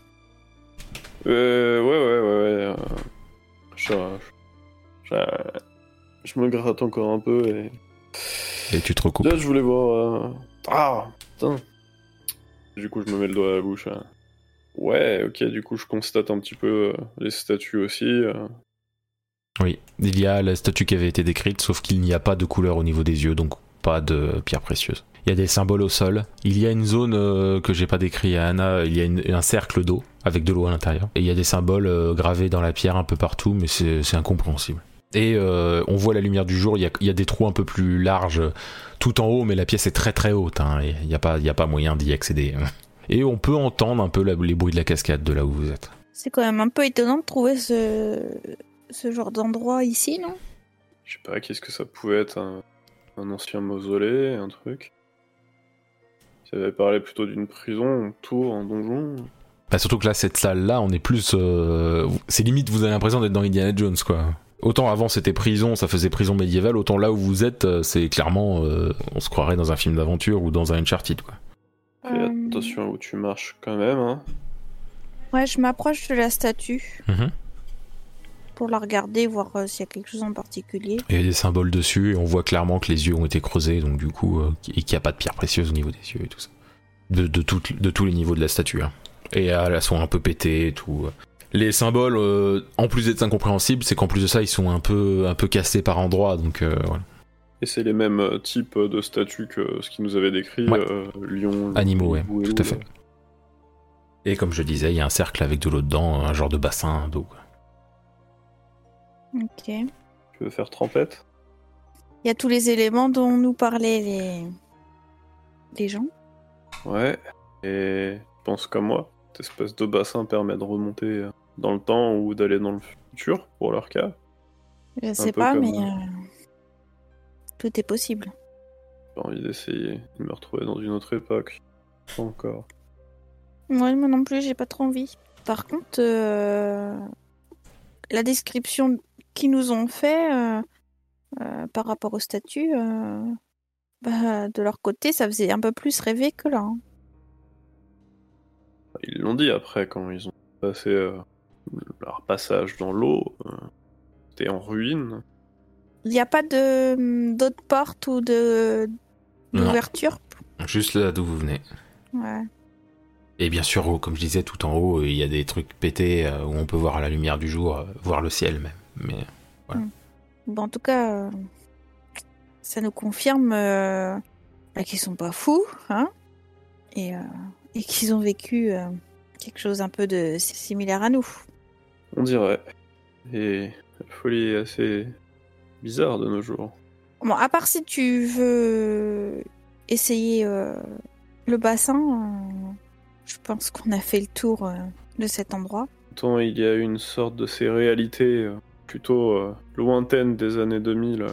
S5: Euh, ouais, ouais, ouais, ouais. euh, je, je, je me gratte encore un peu et.
S1: Et tu te recoupes.
S5: Là, je voulais voir. euh, Ah, putain. Du coup, je me mets le doigt à la bouche. euh. Ouais, ok, du coup, je constate un petit peu euh, les statues aussi. euh.
S1: Oui, il y a la statue qui avait été décrite, sauf qu'il n'y a pas de couleur au niveau des yeux, donc pas de pierre précieuse. Il y a des symboles au sol. Il y a une zone que j'ai pas décrit à Anna. Il y a une- un cercle d'eau avec de l'eau à l'intérieur. Et il y a des symboles gravés dans la pierre un peu partout, mais c'est incompréhensible. Et euh, on voit la lumière du jour. Il y, a, il y a des trous un peu plus larges tout en haut, mais la pièce est très très haute. hein, et il n'y a pas, il y a pas moyen d'y accéder. Et on peut entendre un peu la- les bruits de la cascade de là où vous êtes.
S3: C'est quand même un peu étonnant de trouver ce, ce genre d'endroit ici, non?
S5: Je sais pas, qu'est-ce que ça pouvait être un, un ancien mausolée, un truc? Ça avait parlé plutôt d'une prison, une tour, un donjon.
S1: Bah, surtout que là, cette salle-là, on est plus. euh, c'est limite, vous avez l'impression d'être dans Indiana Jones, quoi. Autant avant c'était prison, ça faisait prison médiévale, autant là où vous êtes, euh, c'est clairement. euh, on se croirait dans un film d'aventure ou dans un Uncharted, quoi.
S5: Fais
S3: Euh,
S5: attention à où tu marches quand même, hein.
S3: Ouais, je m'approche de la statue
S1: Mhm.
S3: pour la regarder, voir euh, s'il y a quelque chose en particulier.
S1: Il y a des symboles dessus et on voit clairement que les yeux ont été creusés, donc du coup, euh, et qu'il n'y a pas de pierre précieuse au niveau des yeux et tout ça. De, de, tout- de tous les niveaux de la statue. hein. Et elles sont un peu pétées et tout. Les symboles, euh, en plus d'être incompréhensibles, c'est qu'en plus de ça, ils sont un peu, un peu cassés par endroits, donc euh, voilà.
S5: Et c'est les mêmes euh, types de statues que ce qu'il nous avait décrit,
S1: Ouais.
S5: euh, lion,
S1: Animaux, ouais,
S5: hibou et
S1: tout à fait. Et comme je disais, il y a un cercle avec de l'eau dedans, un genre de bassin d'eau.
S3: Ok. Il
S5: Tu veux faire trempette?
S3: Y a tous les éléments dont nous parlaient les, les gens.
S5: Ouais. Et pense comme moi, cette espèce de bassin permet de remonter euh, dans le temps ou d'aller dans le futur, pour leur cas.
S3: Je sais pas,
S5: comme,
S3: mais
S5: euh,
S3: tout est possible.
S5: J'ai envie d'essayer de me retrouver dans une autre époque. Pas encore.
S3: Ouais, moi non plus, j'ai pas trop envie. Par contre, euh, la description qu'ils nous ont fait euh, par rapport au statut, bah, de leur côté, ça faisait un peu plus rêver que là. hein.
S5: Ils l'ont dit après, quand ils ont passé leur passage dans l'eau. euh, C'était en ruine.
S3: Il n'y a pas de d'autres portes ou de d'ouverture?
S1: Juste là d'où vous venez.
S3: Ouais.
S1: Et bien sûr, oh, comme je disais, tout en haut, il y a des trucs pétés euh, où on peut voir la lumière du jour, euh, voir le ciel même. Mais
S3: Bon, en tout cas, euh, ça nous confirme euh, bah, qu'ils sont pas fous, hein, et, euh, et qu'ils ont vécu euh, quelque chose un peu de similaire à nous.
S5: On dirait. Et La folie est assez bizarre de nos jours.
S3: Bon, à part si tu veux essayer euh, le bassin, euh, je pense qu'on a fait le tour euh, de cet endroit.
S5: Pourtant, il y a une sorte de ces réalités euh, plutôt euh, lointaines des années 2000 euh,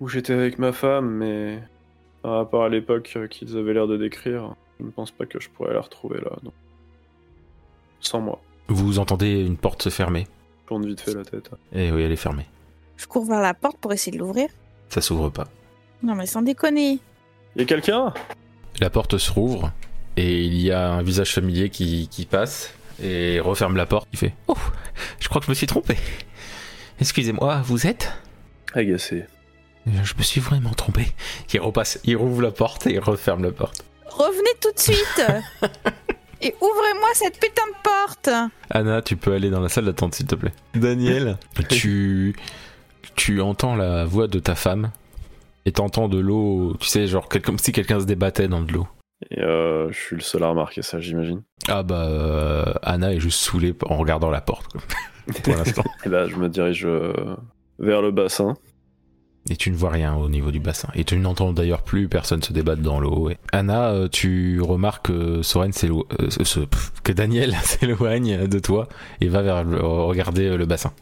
S5: où j'étais avec ma femme, mais par rapport à l'époque euh, qu'ils avaient l'air de décrire, je ne pense pas que je pourrais la retrouver là. non. Sans moi.
S1: Vous entendez une porte se fermer.
S5: Je tourne vite fait la tête.
S1: Et oui, elle est fermée.
S3: Je cours vers la porte pour essayer de l'ouvrir.
S1: Ça s'ouvre pas.
S3: Non mais sans déconner.
S5: Y a quelqu'un?
S1: La porte se rouvre et il y a un visage familier qui, qui passe et referme la porte. Il fait Oh, je crois que je me suis trompé. Excusez-moi, vous êtes?
S5: Agacé.
S1: Je me suis vraiment trompé. Il repasse, il rouvre la porte et il referme la porte.
S3: Revenez tout de suite et ouvrez-moi cette putain de porte.
S1: Anna, tu peux aller dans la salle d'attente s'il te plaît. Daniel, tu tu entends la voix de ta femme et t'entends de l'eau, tu sais, genre quel- comme si quelqu'un se débattait dans de l'eau.
S5: Et euh, je suis le seul à remarquer ça, j'imagine.
S1: Ah bah euh, Anna est juste saoulée en regardant la porte quoi. pour l'instant.
S5: Et là, je me dirige euh, vers le bassin.
S1: Et tu ne vois rien au niveau du bassin. Et tu n'entends d'ailleurs plus personne se débattre dans l'eau. Et Anna, euh, tu remarques que Soren s'élo- euh, ce- ce- pff, que Daniel s'éloigne de toi et va vers le- regarder euh, le bassin.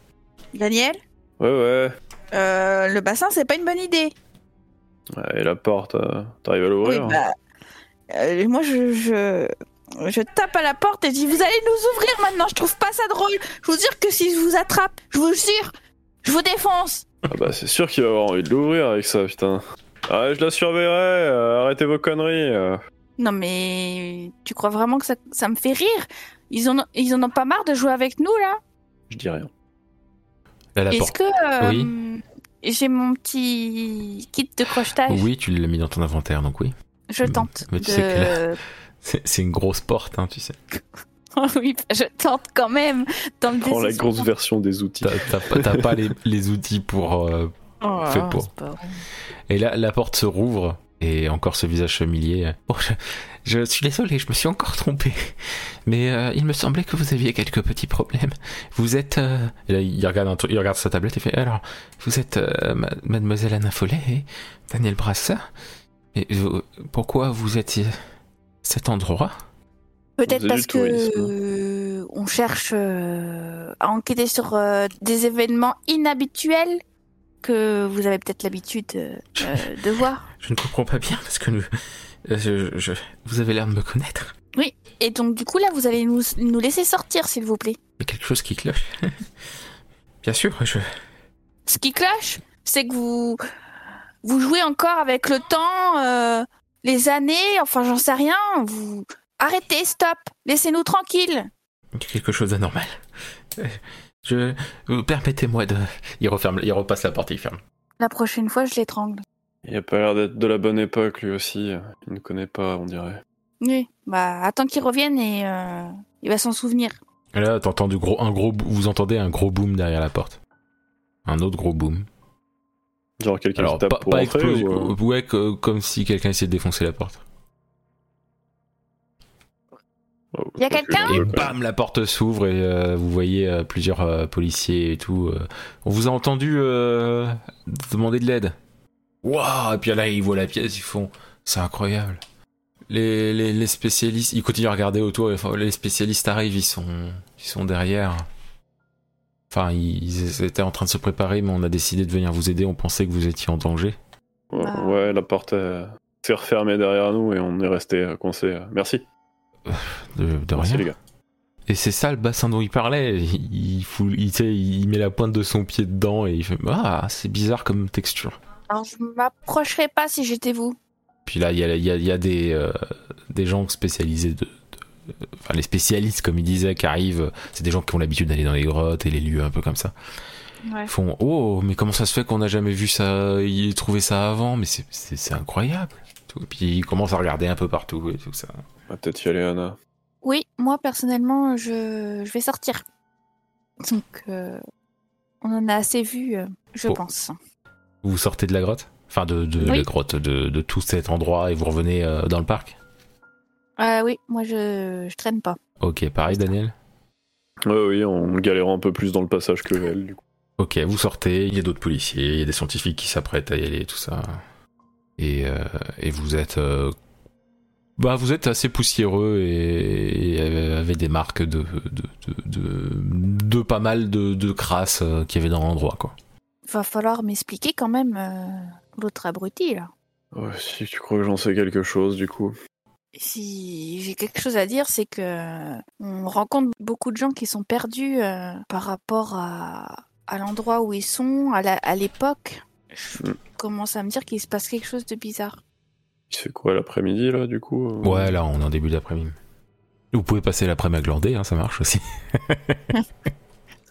S3: Daniel,
S5: Ouais, ouais.
S3: euh, le bassin c'est pas une bonne idée.
S5: Ouais, Et la porte, euh, t'arrives à
S3: Oui,
S5: l'ouvrir
S3: bah, euh, moi je, je je tape à la porte et je dis vous allez nous ouvrir maintenant. Je trouve pas ça drôle. Je vous jure que si je vous attrape, je vous jure, je vous défonce.
S5: Ah bah c'est sûr qu'il va avoir envie de l'ouvrir avec ça, putain. Ah, je la surveillerai, euh, arrêtez vos conneries. euh.
S3: Non mais tu crois vraiment que ça, ça me fait rire? Ils en ont, ils en ont pas marre de jouer avec nous là?
S5: Je dis rien.
S1: Là, la
S3: Est-ce
S1: porte.
S3: que euh,
S1: Oui.
S3: j'ai mon petit kit de crochetage?
S1: Oui, tu l'as mis dans ton inventaire, donc oui.
S3: Je tente.
S1: Mais tu
S3: de...
S1: sais que C'est c'est une grosse porte, hein, tu sais.
S3: oui, je tente quand même dans le
S5: Prends la
S3: désespoir.
S5: grosse version des outils.
S1: T'as pas, les, les outils pour. euh,
S3: Oh,
S1: fait pour.
S3: c'est pas vrai.
S1: Et là, la porte se rouvre et encore ce visage familier. Oh, je, je suis désolé, je me suis encore trompé. Mais euh, il me semblait que vous aviez quelques petits problèmes. Vous êtes. euh, Et là, il regarde, un truc- il regarde sa tablette et fait Alors, vous êtes euh, ma- Mademoiselle Anna Follet et Daniel Brassard Et vous- pourquoi vous êtes cet endroit?
S3: Peut-être parce
S5: du
S3: que euh, on cherche euh, à enquêter sur euh, des événements inhabituels que vous avez peut-être l'habitude de voir.
S1: Je ne comprends pas bien parce que nous- je- je- vous avez l'air de me connaître.
S3: Et donc du coup là, vous allez nous, nous laisser sortir, s'il vous plaît.
S1: Il y a quelque chose qui cloche. Bien sûr, je.
S3: Ce qui cloche, c'est que vous vous jouez encore avec le temps, les années, enfin j'en sais rien. Vous arrêtez, stop, laissez-nous tranquilles.
S1: Quelque chose d'anormal. Euh, Je. euh, Permettez-moi de. Il referme, il repasse la porte et il ferme.
S3: La prochaine fois, je l'étrangle.
S5: Il a pas l'air d'être de la bonne époque lui aussi. Il ne connaît pas, on dirait.
S3: Oui, bah attends qu'il revienne et euh, il va s'en souvenir.
S1: Et là, t'entends du gros, un gros, bou- vous entendez un gros boom derrière la porte. Un autre gros boom.
S5: Genre quelqu'un
S1: Alors,
S5: qui tape
S1: pas,
S5: pour
S1: pas
S5: entrer
S1: explosion.
S5: ou,
S1: Ouais, comme si quelqu'un essayait de défoncer la porte.
S5: Oh,
S3: Y a quelqu'un
S1: Et bam, la porte s'ouvre et euh, vous voyez euh, plusieurs euh, policiers et tout. euh. On vous a entendu euh, demander de l'aide. Waouh Et puis là, ils voient la pièce, ils font. C'est incroyable. Les, les, les spécialistes, ils continuent à regarder autour. et, enfin, les spécialistes arrivent, ils sont, ils sont derrière. Enfin, ils, ils étaient en train de se préparer, mais on a décidé de venir vous aider. On pensait que vous étiez en danger.
S5: Ouais,
S3: Ah.
S5: ouais, la porte euh, s'est refermée derrière nous et on est resté euh, coincé. Merci.
S1: De, de
S5: Merci
S1: rien.
S5: les gars.
S1: Et c'est ça le bassin dont il parlait. Il, il, fout- il, tu sais, il met la pointe de son pied dedans et il fait Ah, c'est bizarre comme texture.
S3: Alors je m'approcherai pas si j'étais vous.
S1: Puis là, il y a, il y a- il y a des, euh, des gens spécialisés de, Enfin, les spécialistes, comme il disait, qui arrivent. C'est des gens qui ont l'habitude d'aller dans les grottes et les lieux un peu comme ça.
S3: Ouais.
S1: Ils font Oh, mais comment ça se fait qu'on n'a jamais vu ça, y- trouvé ça avant? Mais c'est- incroyable. Et puis ils commencent à regarder un peu partout et tout ça.
S5: On va peut-être y aller, Anna.
S3: Oui, moi personnellement, je, je vais sortir. Donc euh, on en a assez vu, euh, je pense.
S1: Vous sortez de la grotte? Enfin, de, de
S3: Oui.
S1: la grotte, de, de tout cet endroit et vous revenez euh, dans le parc?
S3: Euh, oui, moi je, je traîne pas.
S1: Ok, pareil, Daniel?
S5: Oui, en galérant un peu plus dans le passage que elle, du coup.
S1: Ok, vous sortez, il y a d'autres policiers, il y a des scientifiques qui s'apprêtent à y aller, tout ça. Et, euh, et vous êtes... euh, bah, vous êtes assez poussiéreux et, et avez des marques de, de, de, de, de pas mal de, de crasse euh, qu'il y avait dans l'endroit, quoi.
S3: Va falloir m'expliquer quand même euh, l'autre abruti là.
S5: Ouais, si tu crois que j'en sais quelque chose, du coup.
S3: Si j'ai quelque chose à dire, c'est que on rencontre beaucoup de gens qui sont perdus euh, par rapport à, à l'endroit où ils sont, à la- à l'époque. Je
S5: Mm.
S3: commence à me dire qu'il se passe quelque chose de bizarre?
S5: Il fait quoi l'après-midi, là, du coup euh
S1: Ouais, là, on est en début d'après-midi. Vous pouvez passer l'après-midi à glander, hein, ça marche aussi.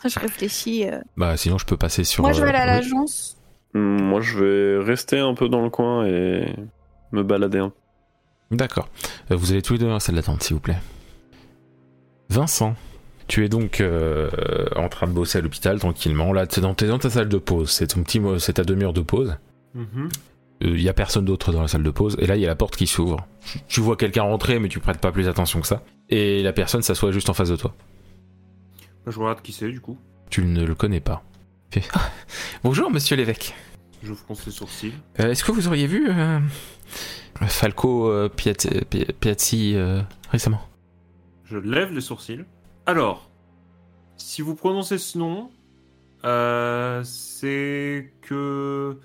S3: Je réfléchis. euh.
S1: Bah, sinon, je peux passer sur...
S3: Moi, je vais
S1: euh,
S3: aller à l'agence.
S5: Hmm, Moi, je vais rester un peu dans le coin et me balader un peu.
S1: D'accord. Vous allez tous les deux dans la salle d'attente, s'il vous plaît. Vincent, tu es donc euh, en train de bosser à l'hôpital tranquillement. Là, t'es dans, t'es dans ta salle de pause. C'est ton petit, c'est ta demi-heure de pause.
S4: Mhm.
S1: Il y a personne d'autre dans la salle de pause. Et là, il y a la porte qui s'ouvre. Tu- vois quelqu'un rentrer, mais tu prêtes pas plus attention que ça. Et la personne s'assoit juste en face de toi.
S4: Je regarde qui c'est du coup.
S1: Tu ne le connais pas. Ah, Bonjour, monsieur l'évêque.
S4: Je fronce les sourcils.
S1: Euh, Est-ce que vous auriez vu euh, Falco euh, Piazzi euh, récemment?
S4: Je lève les sourcils. Alors, si vous prononcez ce nom, euh, c'est que.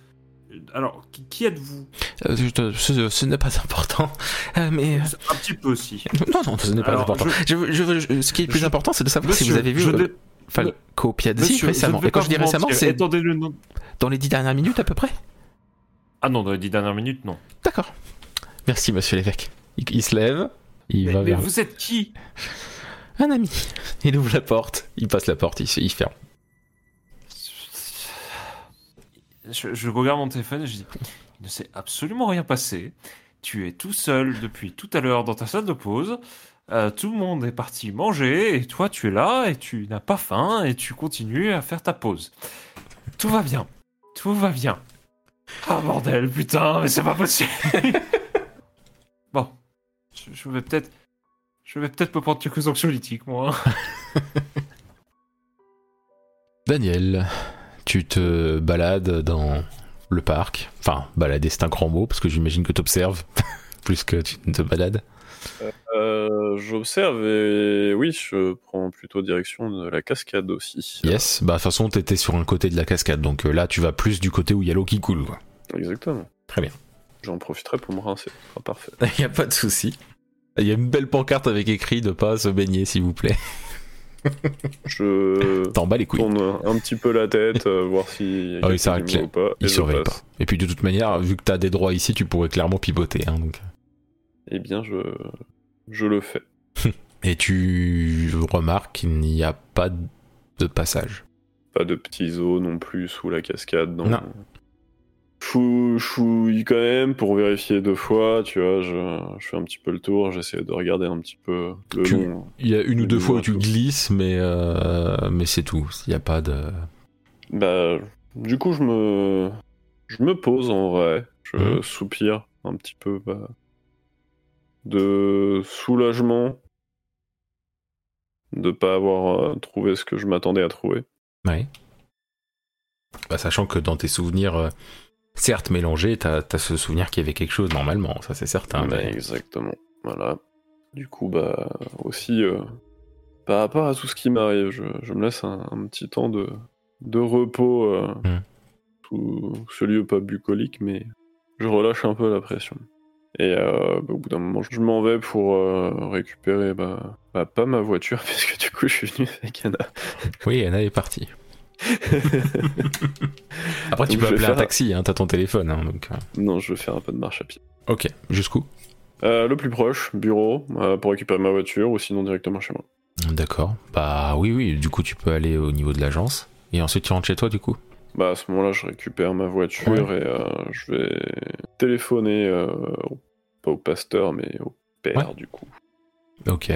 S4: Alors, qui, êtes-vous?
S1: Euh, ce, ce n'est pas important, Euh, mais...
S4: Un petit peu aussi.
S1: Non, non, ce n'est pas
S4: Alors,
S1: important. Je, ce qui est le plus important, c'est de savoir si vous avez vu
S4: je
S1: euh, Falco Piazzi
S4: Monsieur,
S1: récemment. Et quand je dis récemment, c'est
S4: Attendez le nom.
S1: dans les dix dernières minutes à peu près?
S4: Ah non, dans les dix dernières minutes, non.
S1: D'accord. Merci, monsieur l'évêque. Il, il se lève, il
S4: Mais,
S1: va
S4: mais
S1: vers
S4: vous êtes qui?
S1: Un ami. Il ouvre la porte, il passe la porte, il, se- il ferme.
S4: Je, regarde mon téléphone et je dis Il ne s'est absolument rien passé. Tu es tout seul depuis tout à l'heure dans ta salle de pause. Euh, tout le monde est parti manger et toi tu es là et tu n'as pas faim et tu continues à faire ta pause. Tout va bien. Tout va bien. Ah bordel, putain, mais c'est pas possible. bon, je, je vais peut-être, je vais peut-être me prendre quelques anxiolytiques moi.
S1: Daniel, tu te balades dans le parc. Enfin, balader, c'est un grand mot, parce que j'imagine que tu observes plus que tu ne te balades.
S5: Euh, J'observe et oui, je prends plutôt direction de la cascade aussi.
S1: Yes, bah de toute façon, t'étais sur un côté de la cascade, donc euh, là, tu vas plus du côté où il y a l'eau qui coule. quoi.
S5: Exactement.
S1: Très bien.
S5: J'en profiterai pour me rincer. Parfait.
S1: Il n'y a pas de souci. Il y a une belle pancarte avec écrit de pas se baigner, s'il vous plaît.
S5: Je
S1: T'en bats les couilles.
S5: tourne un petit peu la tête, euh, voir si
S1: Ah oui, ça
S5: ou pas.
S1: Il surveille pas. Et puis de toute manière, vu que t'as des droits ici, tu pourrais clairement pivoter. hein, donc.
S5: Eh bien, je, je le fais.
S1: Et tu remarques qu'il n'y a pas de passage.
S5: Pas de petits os non plus sous la cascade. Non. Fou, fouille quand même pour vérifier deux fois, tu vois, je, je fais un petit peu le tour, j'essaie de regarder un petit peu le
S1: Tu-
S5: long.
S1: Il y a une ou
S5: Je
S1: deux fois où tu glisses, mais, euh, mais c'est tout. Il n'y a pas de.
S5: Bah, du coup, je me, je me pose en vrai, je
S1: Mhm.
S5: soupire un petit peu bah, de soulagement de pas avoir euh, trouvé ce que je m'attendais à trouver.
S1: Ouais. Bah, sachant que dans tes souvenirs, euh, certes mélangés, t'as as ce souvenir qu'il y avait quelque chose normalement, ça c'est certain. Mais-
S5: Exactement. Voilà. Du coup, bah, aussi, euh, par rapport à tout ce qui m'arrive, je, je me laisse un, un petit temps de, de repos euh,
S1: Mhm.
S5: sous ce lieu pas bucolique, mais je relâche un peu la pression. Et euh, bah, au bout d'un moment, je m'en vais pour euh, récupérer, bah, bah, pas ma voiture, puisque du coup, je suis venu avec Anna.
S1: Oui, Anna est partie. Après, tu peux appeler un taxi, hein, t'as ton téléphone. hein, donc, euh.
S5: non, je vais faire un peu de marche à pied.
S1: Ok, jusqu'où?
S5: Euh, le plus proche, bureau, euh, pour récupérer ma voiture, ou sinon directement chez moi.
S1: D'accord. Bah oui, oui, du coup, tu peux aller au niveau de l'agence. Et ensuite, tu rentres chez toi, du coup?
S5: Bah à ce moment-là, je récupère ma voiture et euh, je vais téléphoner, pas au pasteur, mais au père
S1: Ouais.
S5: du coup.
S1: Ok.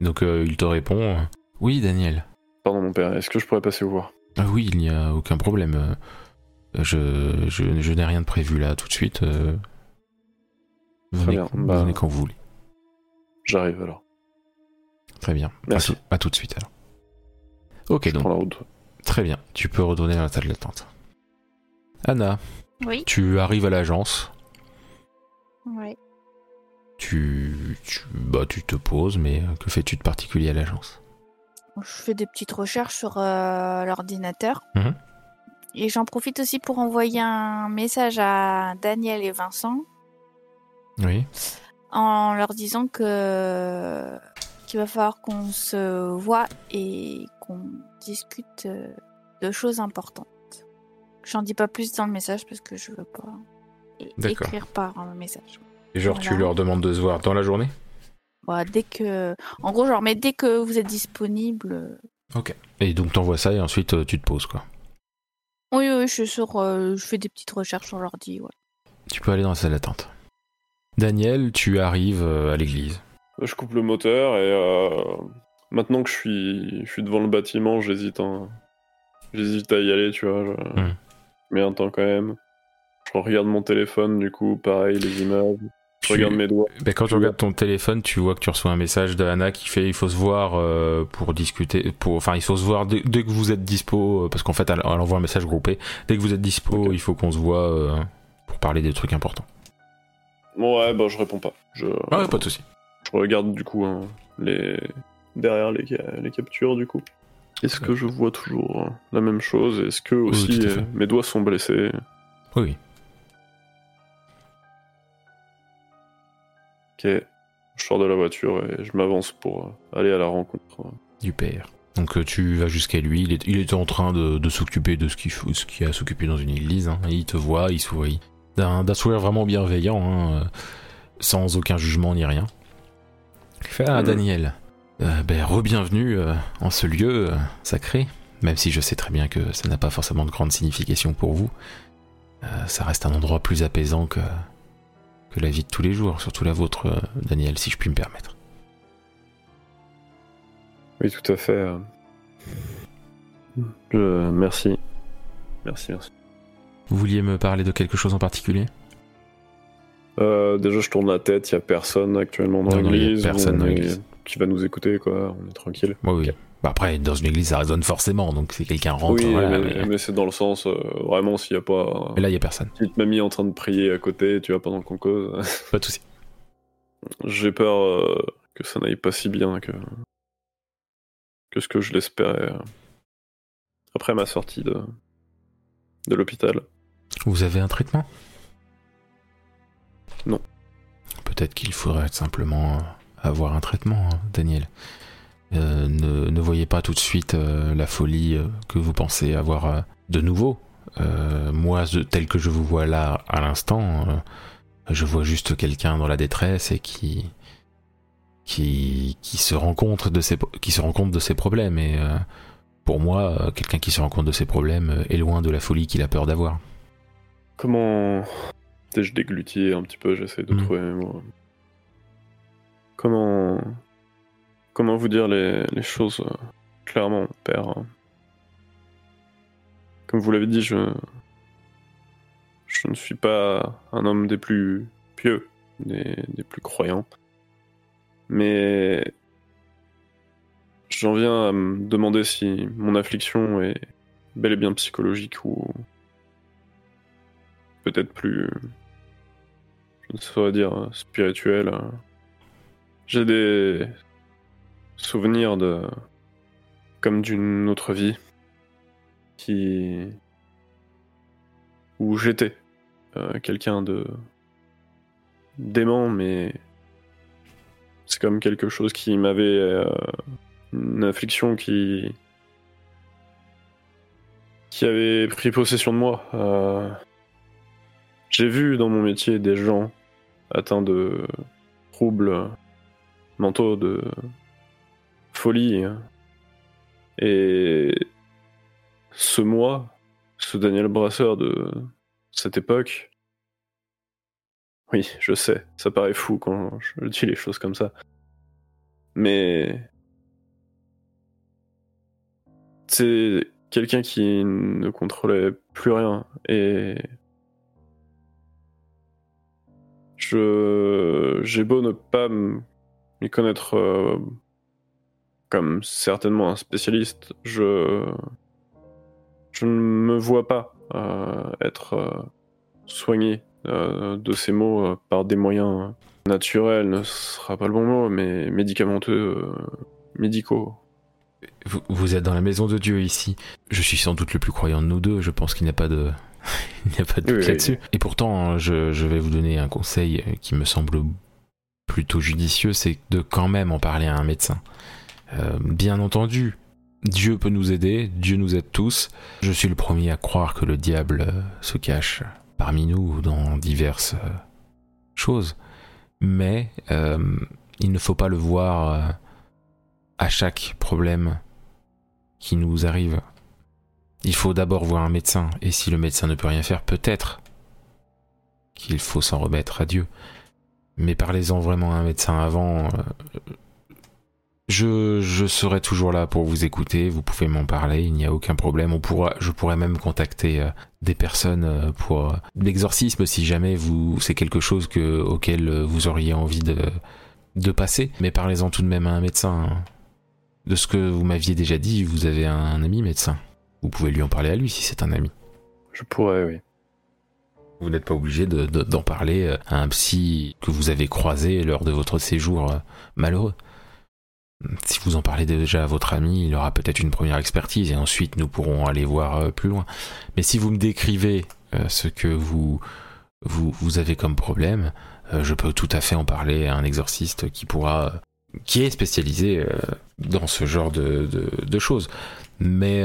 S1: Donc, il te répond Oui, Daniel.
S5: Pardon mon père, est-ce que je pourrais passer vous voir?
S1: Ah oui, il n'y a aucun problème. Euh, Je, je, je n'ai rien de prévu là tout de suite. euh. Venez,
S5: bien, bah-
S1: venez quand vous voulez.
S5: J'arrive alors.
S1: Très bien.
S5: Merci.
S1: À, tout, à tout de suite alors. Ok, donc
S5: Prends la route.
S1: Très bien, tu peux retourner dans la salle d'attente. Anna,
S3: Oui.
S1: tu arrives à l'agence,
S3: Ouais.
S1: tu, tu, bah, tu te poses, mais que fais-tu de particulier à l'agence?
S3: Je fais des petites recherches sur euh, l'ordinateur.
S1: Mhm.
S3: Et j'en profite aussi pour envoyer un message à Daniel et Vincent
S1: Oui.
S3: en leur disant que qu'il va falloir qu'on se voit et qu'on discute euh, de choses importantes. J'en dis pas plus dans le message parce que je veux pas écrire par un message.
S1: Et genre, tu leur demandes de se voir dans la journée?
S3: Voilà, dès que, en gros, genre, mais dès que vous êtes disponible. euh,
S1: Et donc, t'envoies ça et ensuite, euh, tu te poses, quoi.
S3: Oui, oui, je suis sur, euh, je fais des petites recherches sur l'ordi. Ouais.
S1: Tu peux aller dans la salle d'attente. Daniel, tu arrives euh, à l'église.
S5: Je coupe le moteur et euh, maintenant que je suis, je suis devant le bâtiment, j'hésite hein. j'hésite à y aller, tu vois. Je,
S1: Hmm.
S5: je mets un temps quand même. Je regarde mon téléphone, du coup, pareil, les images. Je
S1: Tu-
S5: regarde mes doigts.
S1: Ben, quand tu regardes ton téléphone, tu vois que tu reçois un message de Anna qui fait il faut se voir euh, pour discuter, pour, enfin il faut se voir dès, dès que vous êtes dispo, euh, parce qu'en fait elle, elle envoie un message groupé. Dès que vous êtes dispo, il faut qu'on se voit euh, pour parler des trucs importants.
S5: Ouais, bah je réponds pas. Je,
S1: Ah ouais, pas de souci.
S5: je regarde du coup hein, les derrière les, les captures du coup. Est-ce que je vois toujours la même chose? Est-ce que aussi mes doigts sont blessés?
S1: Oui,
S5: Ok. Je sors de la voiture et je m'avance pour euh, aller à la rencontre.
S1: du père. Donc euh, tu vas jusqu'à lui, il est, il est en train de, de s'occuper de ce qu'il ce a à s'occuper dans une église. hein. Il te voit, il sourit. D'un d'un sourire vraiment bienveillant, hein, euh, sans aucun jugement ni rien. Il fait Ah
S5: Mhm.
S1: Daniel, euh, ben re-bienvenue euh, en ce lieu euh, sacré. Même si je sais très bien que ça n'a pas forcément de grande signification pour vous. Euh, ça reste un endroit plus apaisant que, que la vie de tous les jours, surtout la vôtre, euh, Daniel, si je puis me permettre.
S5: Oui, tout à fait. Je... Merci. Merci, merci.
S1: Vous vouliez me parler de quelque chose en particulier?
S5: Euh, déjà, je tourne la tête, il y a personne actuellement dans l'église.
S1: personne
S5: on
S1: dans l'église.
S5: Qui va nous écouter, quoi. On est tranquille.
S1: Oui, oui. Bah après, dans une église, ça résonne forcément, donc si quelqu'un rentre,
S5: oui,
S1: voilà,
S5: mais,
S1: mais-
S5: mais c'est dans le sens, euh, vraiment, s'il n'y a pas
S1: mais là, il y a personne.
S5: petite mamie en train de prier à côté, tu vois, pendant qu'on cause,
S1: Pas de souci.
S5: j'ai peur euh, que ça n'aille pas si bien que, que ce que je l'espérais. euh, Après ma sortie de, de l'hôpital.
S1: Vous avez un traitement?
S5: Non.
S1: Peut-être qu'il faudrait simplement euh, avoir un traitement, hein, Daniel. Euh, ne, ne voyez pas tout de suite euh, la folie euh, que vous pensez avoir de nouveau. Moi, tel que je vous vois là à l'instant, je vois juste quelqu'un dans la détresse et qui qui qui se rend compte de ses qui se rend compte de ses problèmes et euh, pour moi, euh, quelqu'un qui se rend compte de ses problèmes euh, est loin de la folie qu'il a peur d'avoir.
S5: Comment. Je déglutis un petit peu, j'essaie de
S1: Mhm.
S5: trouver. Comment. Comment vous dire les, choses euh, clairement, père hein. Comme vous l'avez dit, je. Je ne suis pas un homme des plus pieux, des, des plus croyants. Mais. J'en viens à me demander si mon affliction est bel et bien psychologique ou peut-être plus, je ne saurais dire, spirituel. euh. J'ai des souvenirs de, comme d'une autre vie, qui, où j'étais euh, quelqu'un de d'aimant, mais c'est comme quelque chose qui m'avait euh, une affliction qui qui avait pris possession de moi. Euh, j'ai vu dans mon métier des gens atteints de troubles mentaux, de folie. Et ce moi, ce Daniel Brasseur de cette époque, oui, je sais, ça paraît fou quand je dis les choses comme ça. Mais c'est quelqu'un qui ne contrôlait plus rien et je j'ai beau ne pas m'y connaître euh, comme certainement un spécialiste, je je ne me vois pas euh, être euh, soigné euh, de ces maux par des moyens naturels, ne sera pas le bon mot, mais médicamenteux, médicaux.
S1: Vous, vous êtes dans la maison de Dieu ici. Je suis sans doute le plus croyant de nous deux. Je pense qu'il n'y a pas de, il n'y a pas de doute
S5: oui.
S1: là-dessus. Et pourtant, je, je vais vous donner un conseil qui me semble plutôt judicieux, c'est de quand même en parler à un médecin. Euh, bien entendu, Dieu peut nous aider, Dieu nous aide tous. Je suis le premier à croire que le diable euh, se cache parmi nous dans diverses euh, choses. Mais il ne faut pas le voir à chaque problème qui nous arrive. Il faut d'abord voir un médecin, et si le médecin ne peut rien faire, peut-être qu'il faut s'en remettre à Dieu. Mais parlez-en vraiment à un médecin avant. Je, je serai toujours là pour vous écouter, vous pouvez m'en parler, il n'y a aucun problème. On pourra, je pourrais même contacter euh, des personnes euh, pour euh, l'exorcisme si jamais vous c'est quelque chose que, auquel vous auriez envie de, de passer. Mais parlez-en tout de même à un médecin. hein. De ce que vous m'aviez déjà dit, vous avez un ami médecin. Vous pouvez lui en parler à lui si c'est un ami.
S5: Je pourrais, oui.
S1: Vous n'êtes pas obligé de- de- d'en parler à un psy que vous avez croisé lors de votre séjour malheureux. Si vous en parlez déjà à votre ami, il aura peut-être une première expertise et ensuite nous pourrons aller voir euh, plus loin. Mais si vous me décrivez euh, ce que vous, vous, avez comme problème, euh, je peux tout à fait en parler à un exorciste qui pourra, qui est spécialisé dans ce genre de, de, choses. Mais,